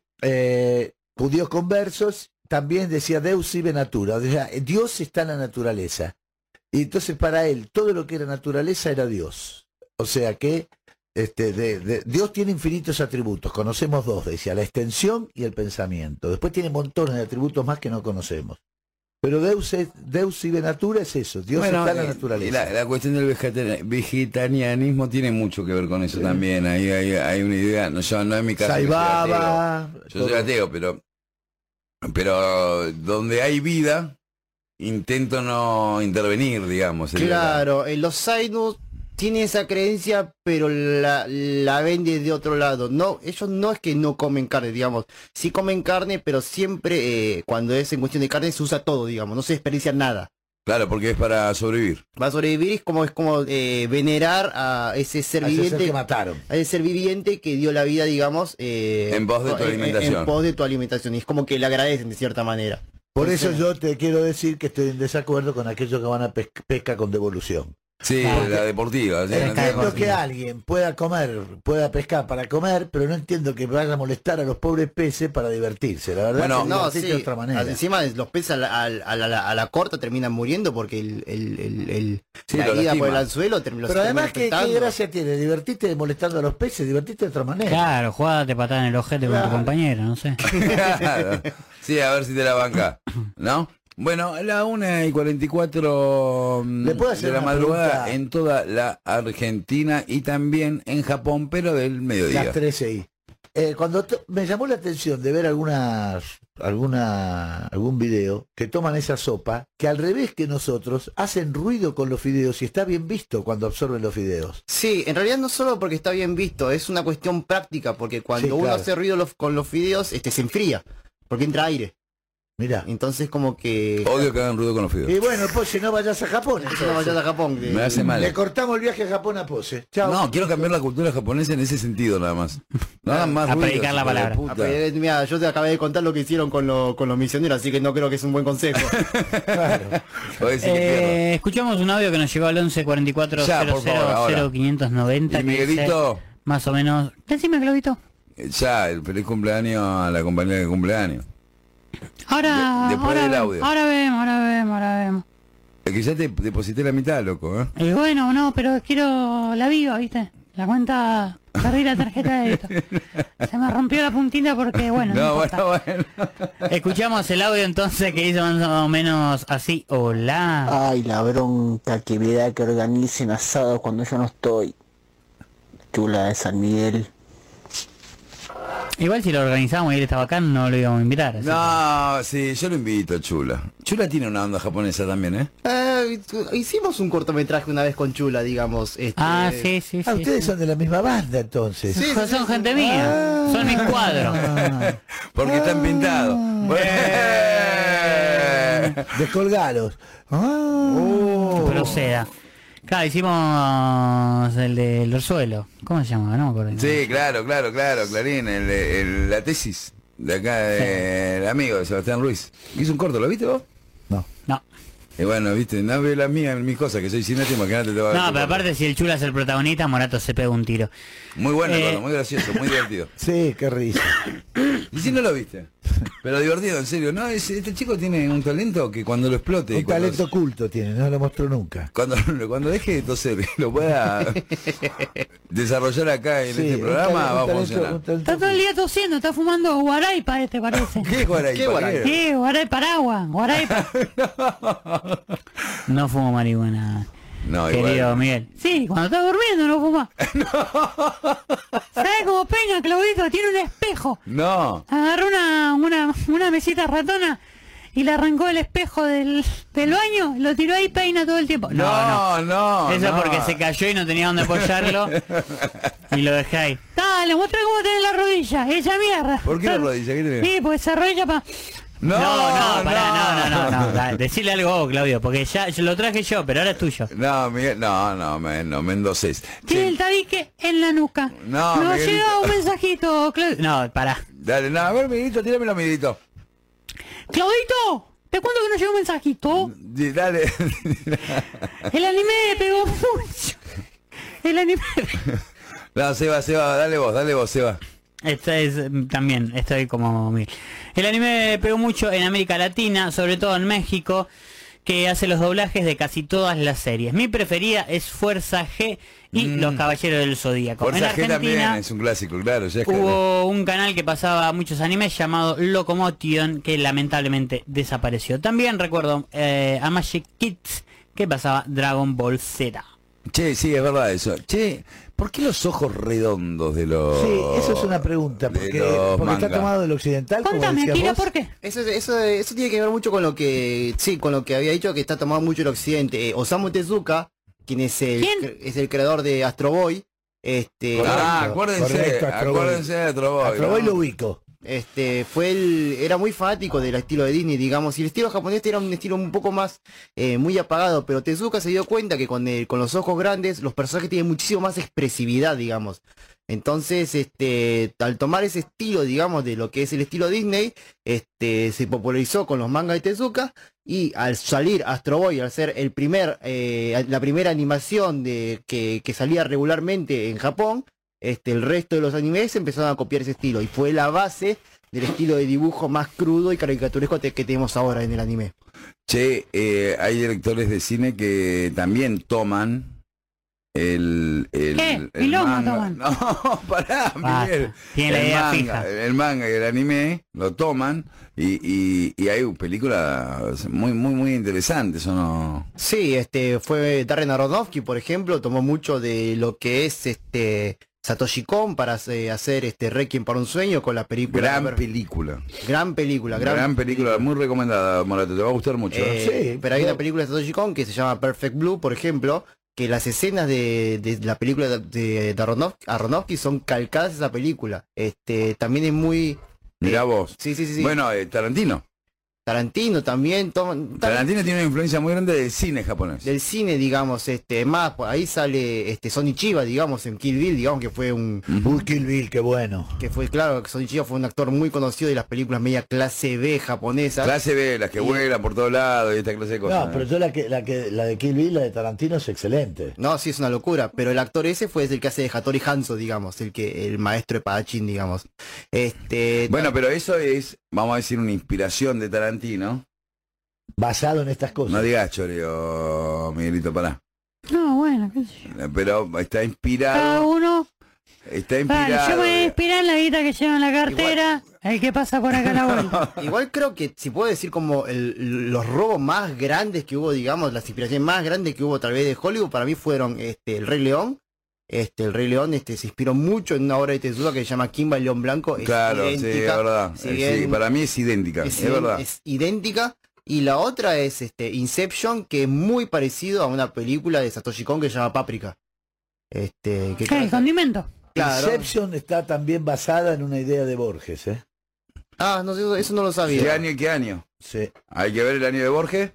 judíos conversos, también decía Deus ibe natura, o sea, Dios está en la naturaleza. Y entonces para él todo lo que era naturaleza era Dios. O sea que este, de- de- Dios tiene infinitos atributos, conocemos dos, decía, la extensión y el pensamiento. Después tiene montones de atributos más que no conocemos. Pero Deus, es, Deus ibe natura es eso, Dios Bueno, está en la eh, naturaleza. La, la cuestión del vegetari- vegetarianismo tiene mucho que ver con eso también. Ahí hay, hay una idea, no, yo, no es mi caso. que soy ateo. Saibaba, Yo soy ateo, pero, pero donde hay vida, intento no intervenir, digamos. Claro, eh, los Ainus tienen esa creencia, pero la, la ven desde otro lado. No, ellos no es que no comen carne, digamos. Sí comen carne, pero siempre eh, cuando es en cuestión de carne se usa todo, digamos. No se desperdicia nada. Claro, porque es para sobrevivir. Va a sobrevivir es como es como eh, venerar a ese ser A ese ser viviente, que mataron. a ese ser viviente que dio la vida, digamos, eh, En pos de tu en- alimentación. En, pos de tu alimentación. Y es como que le agradecen de cierta manera. Por eso yo te quiero decir que estoy en desacuerdo con aquellos que van a pes- pesca con devolución. Sí, Ah. la deportiva. sí, no Entiendo que alguien pueda comer, pueda pescar para comer, pero no entiendo que vaya a molestar a los pobres peces para divertirse. La verdad Bueno, No, sí. de otra manera. Encima los peces a la, a la- a la- a la corta terminan muriendo porque el, el, el, el- Sí, la herida por el anzuelo termina Pero además, ¿qué, qué gracia tiene? Divertirte molestando a los peces, divertirte de otra manera. Claro, jugate patada en el ojete con tu compañero, no sé. Claro. Sí, a ver si te la banca. ¿No? Bueno, a la 1 y 44 mm, ¿Le puedo hacer de la madrugada pregunta? en toda la Argentina y también en Japón, pero del mediodía. Las 13 y. Eh, cuando to- me llamó la atención de ver algunas, alguna, algún video que toman esa sopa, que al revés que nosotros, hacen ruido con los fideos y está bien visto cuando absorben los fideos. Sí, en realidad no solo porque está bien visto, es una cuestión práctica, porque cuando Sí, uno claro. hace ruido los- con los fideos, este se enfría, porque entra aire. Mira. Entonces como que... Odio que hagan ruido con los fideos. Y bueno, pues si no vayas a Japón. No entonces. vayas a Japón. que- Me hace mal. Le cortamos el viaje a Japón a Pose. Chao. No, quiero cambiar la cultura japonesa en ese sentido nada más. No hagan más A ruido, predicar la palabra. eh, Mira, yo te acabé de contar lo que hicieron con, lo- con los misioneros, así que no creo que es un buen consejo. Eh, escuchamos un audio que nos llegó al 11 44 Ya, 00 por favor, ahora. 0590. Y dice Miguelito, Más o menos. Decime, Globito. ya, el feliz cumpleaños a la compañera de cumpleaños. Ahora, De- ahora, del vemos, audio. ahora vemos, ahora vemos, ahora vemos. Es que ya te deposité la mitad, loco, ¿eh? Y bueno, no, pero quiero la viva, ¿viste? La cuenta, perdí la tarjeta de débito. Se me rompió la puntita porque, bueno, no, No, bueno, bueno. Escuchamos el audio entonces que dice más o menos así. Hola. Ay, la bronca que me da que organicen asados cuando yo no estoy. Chula de San Miguel. Igual si lo organizábamos y él estaba acá, no lo íbamos a invitar. No, sí, yo lo invito, Chula. Chula tiene una onda japonesa también, ¿eh? Eh, hicimos un cortometraje una vez con Chula, digamos. este, Ah, sí, sí, sí. Ah, ustedes sí. son de la misma banda entonces. Sí, Son- Son gente mía. Son mis cuadros. Ah, Porque están pintados. Eh. descolgalos. Ah. Proceda. Claro, hicimos el del orzuelo. ¿Cómo se llama? No me acuerdo. Sí, claro, claro, claro, Clarín, el, el- la tesis de acá del amigo de Sebastián Ruiz. Hizo un corto, ¿lo viste vos? No. No. Y bueno, viste, no veo las mías, mis cosas, que soy cineasta, imagínate te va a ver No, pero aparte si el chula es el protagonista, Morato se pega un tiro. Muy bueno, Eh. muy gracioso, muy divertido. Sí, qué risa. ¿Y si no lo viste? Pero divertido, en serio. No, es- este chico tiene un talento que cuando lo explote. Un talento oculto tiene, no lo mostró nunca. Cuando, cuando deje de toser y lo pueda desarrollar acá en Sí, este programa, va a funcionar. Está todo el día tosiendo, está fumando guaraipa este parece. ¿Qué Guaray? ¿Qué Guaray? Sí, guaray paraguas, guaraipa. No fumo marihuana. No, Querido igual. Miguel. Sí, cuando está durmiendo no fuma. ¿Sabes cómo peina Claudito? Tiene un espejo. No. Agarró una, una, una mesita ratona y le arrancó el espejo del, del baño, lo tiró ahí y peina todo el tiempo. No, no. No, no. Eso no. porque se cayó y no tenía dónde apoyarlo. y lo dejé ahí. Dale, muestra cómo tenés la rodilla. Esa mierda. ¿Por qué la rodilla? ¿Qué? Sí, porque esa rodilla pa... No, no, no, pará, no, no, no, no. no, dale, decile algo vos, Claudio, porque ya yo lo traje yo, pero ahora es tuyo. No, Miguel, no, no, me, no, Mendoces. Tiene el tabique en la nuca. No, Nos Miguelito. llega un mensajito, Claudio. No, pará. Dale, no, a ver, Miguelito, tíramelo, Miguelito. Claudito, te cuento que nos llegó un mensajito. Sí, Dale. El anime me pegó mucho. El anime. no, Seba, Seba, dale vos, dale vos, Seba. Esta es mm, también, estoy como mil. El anime pegó mucho en América Latina, sobre todo en México, que hace los doblajes de casi todas las series. Mi preferida es Fuerza G y Los Caballeros del Zodíaco. Fuerza en G también es un clásico, claro. Ya es hubo un canal que pasaba muchos animes llamado Locomotion que lamentablemente desapareció. También recuerdo eh, a Magic Kids que pasaba Dragon Ball Z. Che, sí, es verdad eso. Che, ¿por qué los ojos redondos de los... Sí, eso es una pregunta, porque, está tomado del occidental, como Contame, Kira, vos. ¿por qué? Eso, eso, eso tiene que ver mucho con lo que, sí, con lo que había dicho que está tomado mucho el occidente. Eh, Osamu Tezuka, quien es el, es el creador de Astro Boy, este, Correcto, Ah, acuérdense, correcto, Astro acuérdense de Astro Boy, Astro Boy ¿no? lo ubico. Este, fue era muy fanático del estilo de Disney, digamos, y el estilo japonés era un estilo un poco más, eh, muy apagado, pero Tezuka se dio cuenta que con, con los ojos grandes, los personajes tienen muchísimo más expresividad, digamos. Entonces, este, al tomar ese estilo, digamos, de lo que es el estilo Disney, este, se popularizó con los mangas de Tezuka y al salir Astro Boy, al ser el primer, eh, la primera animación de, que, que salía regularmente en Japón, este, el resto de los animes empezaron a copiar ese estilo y fue la base del estilo de dibujo más crudo y caricaturesco que tenemos ahora en el anime. Che, eh, hay directores de cine que también toman el, el, ¿Qué? el Milonga manga. toman. No, pará. Miguel. Tiene el idea manga, fija. El manga y el anime lo toman y, y, y hay películas muy, muy, muy interesantes, ¿o no? Sí, este fue Darren Aronofsky, por ejemplo, tomó mucho de lo que es este Satoshi Kon para hace- hacer este Requiem para un sueño con la película. Gran película. gran película, Gran, gran, película, muy recomendada, Morato, te va a gustar mucho. Eh, Sí, pero hay yo- una película de Satoshi Kon que se llama Perfect Blue, por ejemplo, que las escenas de, de la película de, Aronofsky, Aronofsky son calcadas de esa película. Este, también es muy... Mirá eh, vos. Sí, sí, sí, sí. Bueno, eh, Tarantino. Tarantino también toman... Tarantino tiene una influencia muy grande del cine japonés. del cine, digamos, este, más, por ahí sale este Sonny Chiba, digamos, en Kill Bill, digamos que fue un, Uy, Kill Bill, qué bueno. que fue, claro, que Sonny Chiba fue un actor muy conocido de las películas media clase B japonesas. Clase B, las que Y- vuelan por todos lados y esta clase de cosas. No, pero yo la que, la que, la de Kill Bill, la de Tarantino es excelente. No, sí, es una locura, pero el actor ese fue el que hace de Hattori Hanzo, digamos, el que, el maestro de Padachín, digamos. Este, Bueno, pero eso es, vamos a decir, una inspiración de Tarantino. Basado en estas cosas. No digas choreo, Miguelito, pará. No, bueno, qué sé yo. Pero está Cada inspirado. uno. Está Vale, inspirado. yo me voy a inspirar en la guita que lleva en la cartera. El que pasa por acá la vuelta. Igual creo que si puedo decir como el- los robos más grandes que hubo, digamos, las inspiraciones más grandes que hubo tal vez de Hollywood, para mí fueron este el Rey León. Este, el Rey León este, se inspiró mucho en una obra de Tezuka que se llama Kimba el León Blanco. Es Claro, sí, es idéntica, verdad. si bien sí, para mí es idéntica, es, verdad. es idéntica. Y la otra es este Inception, que es muy parecido a una película de Satoshi Kon que se llama Paprika. Este, que ¿Qué? ¿El condimento? Claro. Inception está también basada en una idea de Borges, ¿eh? Ah, no sé, eso- no lo ¿Qué sabía. año y qué año? Sí. Hay que ver el año de Borges.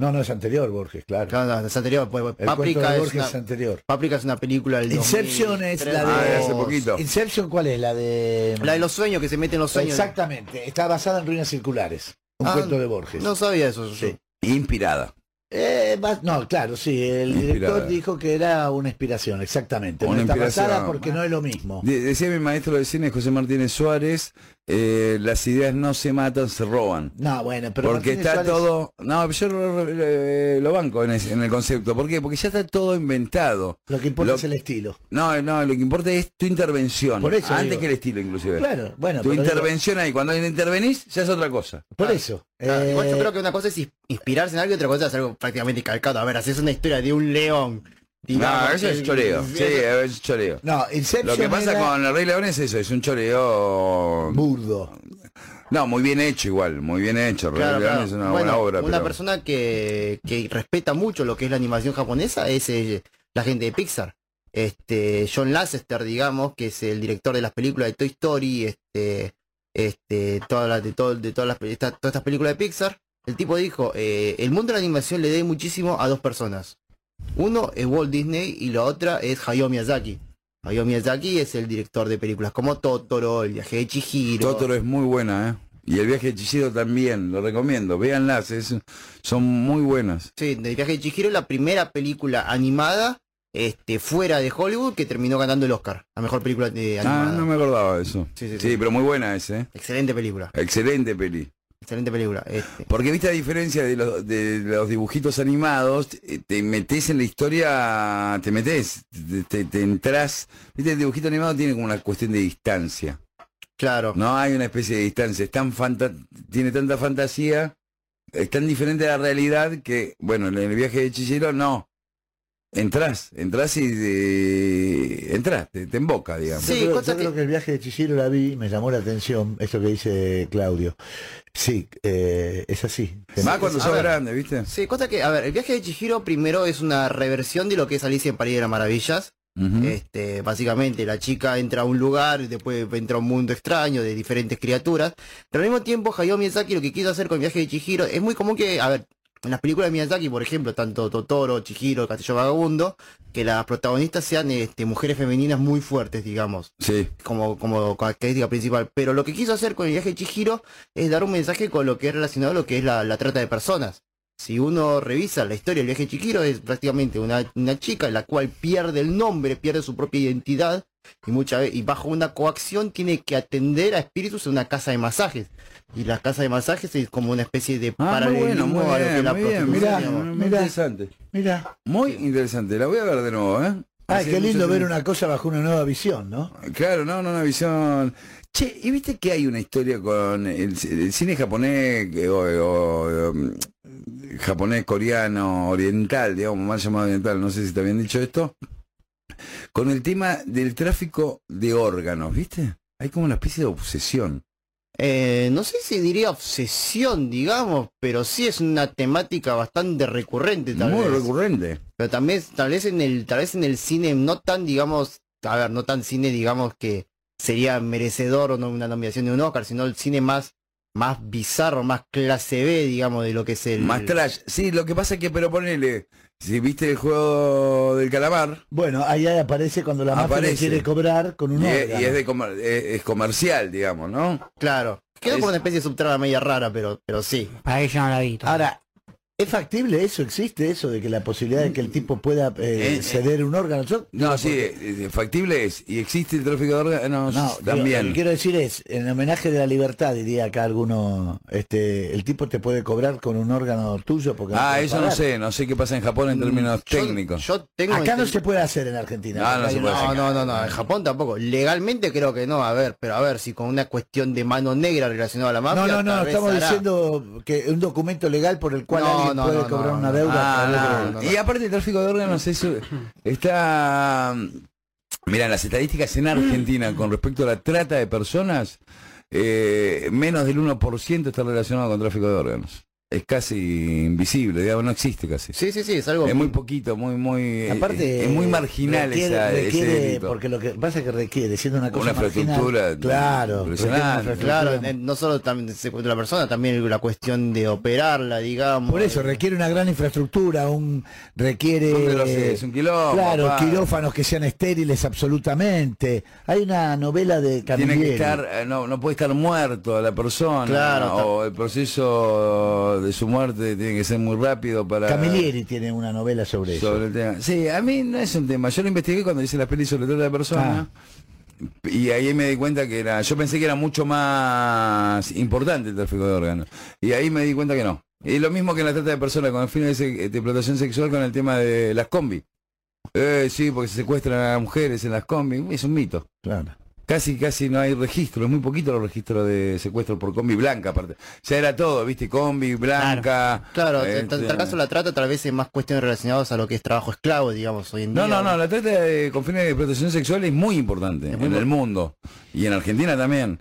No, no es anterior Borges, claro. Claro, no, es anterior. pues, El cuento Paprika de es, Borges una, es anterior. Paprika es una película del Inception es 2003. la de... Ah, de hace poquito. Inception, ¿cuál es? La de... La de los sueños, que se meten los sueños. Exactamente. Está basada en ruinas circulares. Un Ah, cuento de Borges. No sabía eso. Sí. Inspirada. Eh, va- no, claro, sí. El Inspirada. director dijo que era una inspiración, exactamente. Una no está inspiración. basada porque no es lo mismo. De- decía mi maestro de cine José Martínez Suárez eh, las ideas no se matan, se roban. No, bueno, pero porque Martínez está Suárez- todo... No, yo lo, lo- lo banco en, ese- en el concepto. ¿Por qué? Porque ya está todo inventado. Lo que importa Lo- es el estilo. No, no, lo que importa es tu intervención. Por eso antes digo. que el estilo, inclusive. Claro, bueno, tu digo- intervención ahí, cuando intervenís, ya es otra cosa. Por eso. Claro, eh, igual yo creo que una cosa es inspirarse en algo y otra cosa es algo prácticamente calcado. A ver, haces una historia de un león. Digamos, no, eso es choreo. Sí, es choreo. No, Inception Lo que pasa era con el Rey León es eso, es un choreo... burdo. No, muy bien hecho igual, muy bien hecho. Claro, León claro. es una Bueno, buena obra. una pero- persona que, que respeta mucho lo que es la animación japonesa es eh, la gente de Pixar. Este, John Lasseter, digamos, que es el director de las películas de Toy Story, este, este, todas las, de, todo, de todas las, esta- todas estas películas de Pixar. El tipo dijo, eh, el mundo de la animación le debe muchísimo a dos personas. Uno es Walt Disney y la otra es Hayao Miyazaki. Hayao Miyazaki es el director de películas como Totoro, El viaje de Chihiro. Totoro es muy buena, ¿eh? Y el viaje de Chihiro también, lo recomiendo. Véanlas, es- son muy buenas. Sí, El viaje de Chihiro es la primera película animada este, fuera de Hollywood que terminó ganando el Oscar. La mejor película de Ah, animada. no me acordaba de eso. Sí, sí, Sí, sí. pero muy buena ese, ¿eh? Excelente película. Excelente peli. Excelente película. Este. Porque viste a diferencia de los, de los dibujitos animados, te metes en la historia, te metes, te, entras. Viste, el dibujito animado tiene como una cuestión de distancia. Claro. No hay una especie de distancia, es tan fanta- tiene tanta fantasía, es tan diferente a la realidad que, bueno, en el viaje de Chihiro no. Entrás, entrás y eh, entrás, te, te emboca, digamos. Sí, yo creo, cosa yo creo que- el viaje de Chihiro la vi, me llamó la atención, esto que dice Claudio. Sí, eh, es así. Más cuando sos ver. grande, ¿viste? Sí, cosa que, a ver, el viaje de Chihiro primero es una reversión de lo que es Alicia en París de las Maravillas. Este, básicamente la chica entra a un lugar y después entra a un mundo extraño de diferentes criaturas. Pero al mismo tiempo Hayao Miyazaki lo que quiso hacer con el viaje de Chihiro es muy común que, a ver, en las películas de Miyazaki, por ejemplo, tanto Totoro, Chihiro, Castillo Vagabundo, que las protagonistas sean este, mujeres femeninas muy fuertes, digamos, Sí, como, como característica principal. Pero lo que quiso hacer con el viaje de Chihiro es dar un mensaje con lo que es relacionado a lo que es la, la trata de personas. Si uno revisa la historia del viaje de Chihiro, es prácticamente una, una chica la cual pierde el nombre, pierde su propia identidad y muchas veces, y bajo una coacción tiene que atender a espíritus en una casa de masajes. Y la casa de masajes es como una especie de Ah, muy paralelismo bueno, muy a lo que es bien, la muy bien, prostitución, mirá, digamos. muy Mirá. interesante. Mira, Muy interesante, la voy a ver de nuevo, ¿eh? ay, Hace qué lindo ver una cosa bajo una nueva visión, ¿no? Claro, no, no, una visión... Che, ¿y viste que hay una historia con el, el cine japonés o, o, um, japonés, coreano, oriental, digamos, más llamado oriental, no sé si te habían dicho esto, con el tema del tráfico de órganos, ¿viste? Hay como una especie de obsesión. Eh, no sé si diría obsesión, digamos, pero sí es una temática bastante recurrente tal Muy vez. recurrente. Pero también, tal vez en el, tal vez en el cine no tan, digamos, a ver, no tan cine, digamos, que sería merecedor o no una nominación de un Oscar, sino el cine más, más bizarro, más clase B, digamos, de lo que es el. Más trash. Sí, lo que pasa es que, pero ponele, si viste el juego del calamar, Bueno, ahí aparece cuando la mafia le Aparece. quiere cobrar con un y, es, y es de comer- es- es comercial, digamos, ¿no? Claro. Quedó Es- como una especie de subtrama media rara, pero, pero sí. Para yo no la vi. todavía. Ahora, ¿es factible eso? ¿Existe eso de que la posibilidad de que el tipo pueda eh, Eh, ceder un órgano? Yo- No, sí, porque- eh, factible es. Y existe el tráfico de órganos No, digo, lo también. que quiero decir es, en homenaje de la libertad, diría acá alguno, este, el tipo te puede cobrar con un órgano tuyo porque Ah, eso no sé, no sé qué pasa en Japón en términos Yo- técnicos. Yo, tengo Acá no se puede hacer en Argentina. No, porque no se puede No, hacer. no, no, no, en Japón tampoco. Legalmente creo que no, a ver, pero a ver, si con una cuestión de mano negra relacionada a la mafia. No, no, no, estamos hará. diciendo que un documento legal por el cual No, alguien no, puede cobrar una deuda. Ah. Y aparte el tráfico de órganos, eso está... Mira, las estadísticas en Argentina con respecto a la trata de personas, eh, menos del 1% está relacionado con tráfico de órganos. Es casi invisible, digamos, no existe casi. Sí, sí, sí, es algo. Es muy poquito, muy, muy... Aparte, es muy marginal requiere, esa, ese requiere- delito. porque lo que pasa es que requiere, siendo una cosa Una infraestructura claro, impresionante. Claro, no solo también se cuenta la persona, también la cuestión de operarla, digamos. Por eso requiere una gran infraestructura, un requiere. Un quilombo, claro, papá. quirófanos que sean estériles absolutamente. Hay una novela de Tiene Camilleri. que estar, eh, no, no puede estar muerto la persona, Claro, o el proceso de su muerte tiene que ser muy rápido para... Camilleri tiene una novela sobre eso. sobre el tema. Sí, a mí no es un tema. Yo lo investigué cuando hice la peli sobre trata de personas. Ah. y ahí me di cuenta que era, yo pensé que era mucho más importante el tráfico de órganos. Y ahí me di cuenta que no. Y lo mismo que en la trata de personas con fines de, de explotación sexual con el tema de las combi. Eh, sí, porque se secuestran a mujeres en las combi. Es un mito. Claro. Casi, casi no hay registro, es muy poquito los registros de secuestro por combi blanca, aparte. Ya era todo, viste, combi blanca. Claro, en este, tal caso la trata tal vez es más cuestiones relacionadas a lo que es trabajo esclavo, digamos, hoy en día. No, no, no, la trata de, con fines de explotación sexual es muy importante muy en el mundo y en Argentina también.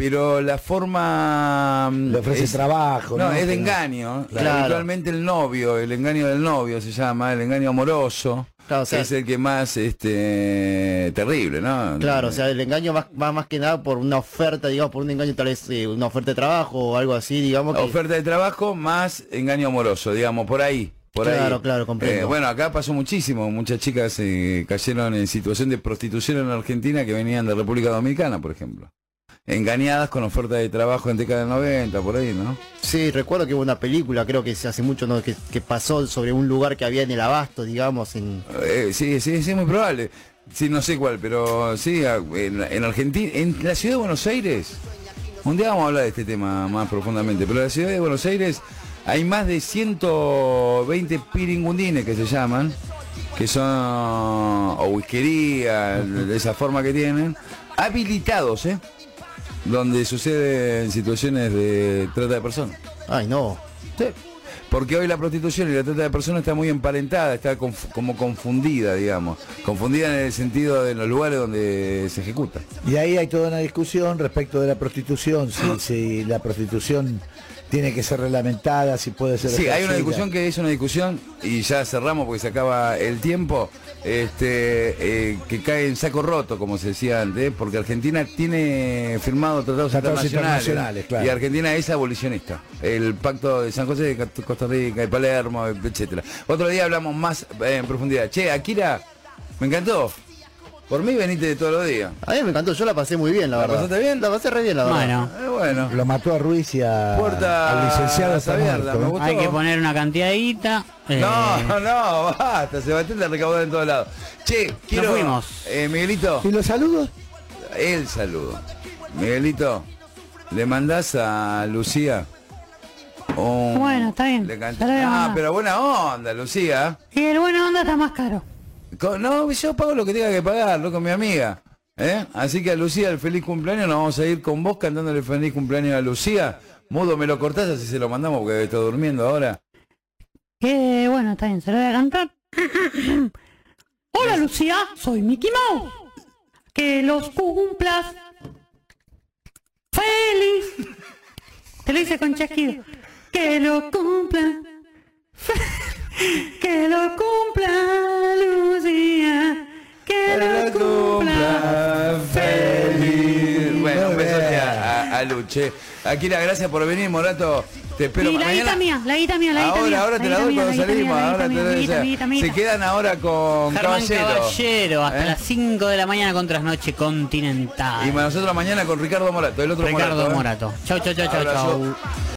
Pero la forma... mm, Le ofrece es- trabajo. No, ¿no? es de engaño. Claro. Habitualmente el novio, el engaño del novio se llama, el engaño amoroso. Claro, o sea- es el que más este terrible, ¿no? Claro, o sea, el engaño va, va más que nada por una oferta, digamos, por un engaño tal vez eh, una oferta de trabajo o algo así, digamos. Que, Oferta de trabajo más engaño amoroso, digamos, por ahí. Por Claro, ahí. claro, comprendo. Eh, bueno, acá pasó muchísimo. Muchas chicas eh, cayeron en situación de prostitución en Argentina que venían de República Dominicana, por ejemplo. Engañadas con oferta de trabajo en década del 90, por ahí, ¿no? Sí, recuerdo que hubo una película, creo que hace mucho, ¿no? Que, que pasó sobre un lugar que había en el abasto, digamos, en... Eh, sí, sí, sí, es muy probable. Sí, no sé cuál, pero sí, en Argentina, en la ciudad de Buenos Aires, un día vamos a hablar de este tema más profundamente, pero en la ciudad de Buenos Aires hay más de 120 piringundines que se llaman, que son, o whiskería, de esa forma que tienen, habilitados, ¿eh? Donde suceden situaciones de trata de personas. Ay, no. Sí. Porque hoy la prostitución y la trata de personas está muy emparentada, está conf- como confundida, digamos. Confundida en el sentido de los lugares donde se ejecuta. Y ahí hay toda una discusión respecto de la prostitución, si, si la prostitución tiene que ser reglamentada, si puede ser... Sí, hay una discusión que es una discusión, y ya cerramos porque se acaba el tiempo, este, eh, que cae en saco roto, como se decía antes, porque Argentina tiene firmado tratados, Tratados internacionales, internacionales, claro. y Argentina es abolicionista. El pacto de San José, de Costa Rica, de Palermo, etcétera. Otro día hablamos más eh, en profundidad. Che, Akira, me encantó. Por mí venite de todos los días. A mí me encantó, yo la pasé muy bien, la, ¿La verdad. pasaste bien? La pasé re bien, la verdad. Bueno, Eh, bueno. Lo mató a Ruiz y a, Puerta al licenciado abierta, muerto, me ¿eh? gustó. hay que poner una cantidadita. eh, No, no, basta, Sebastián te recaudó en todos lados. Che, quiero. fuimos. Eh, Miguelito, ¿Y los saludos? el saludo. Miguelito, ¿le mandás a Lucía? un- Bueno, está bien. canta- Ah, pero buena onda, Lucía. Y el buena onda está más caro. No, yo pago lo que tenga que pagar, loco, mi amiga. ¿Eh? Así que a Lucía, el feliz cumpleaños, nos vamos a ir con vos cantándole feliz cumpleaños a Lucía. Mudo, me lo cortás así se lo mandamos porque está durmiendo ahora. Que bueno, está bien, se lo voy a cantar. Hola Lucía, soy Mickey Mouse. Que los cumplas. Feliz. Te lo hice con chasquido. Que lo cumpla. Que lo cumpla Lucía. Que lo cumpla. feliz. Bueno, un besote a, a, a Luche. Akira, gracias por venir, Morato. Te espero Y la mañana. guita mía, la guita mía, la guita ahora, mía. ahora te la doy cuando salimos. ahora te doy guita Se quedan ahora con Germán Caballero. Caballero, hasta ¿Eh? las 5 de la mañana con Trasnoche Continental. Y nosotros mañana con Ricardo Morato, el otro Ricardo Morato. ¿eh? Morato. Chau, chau, chau, chau, chau.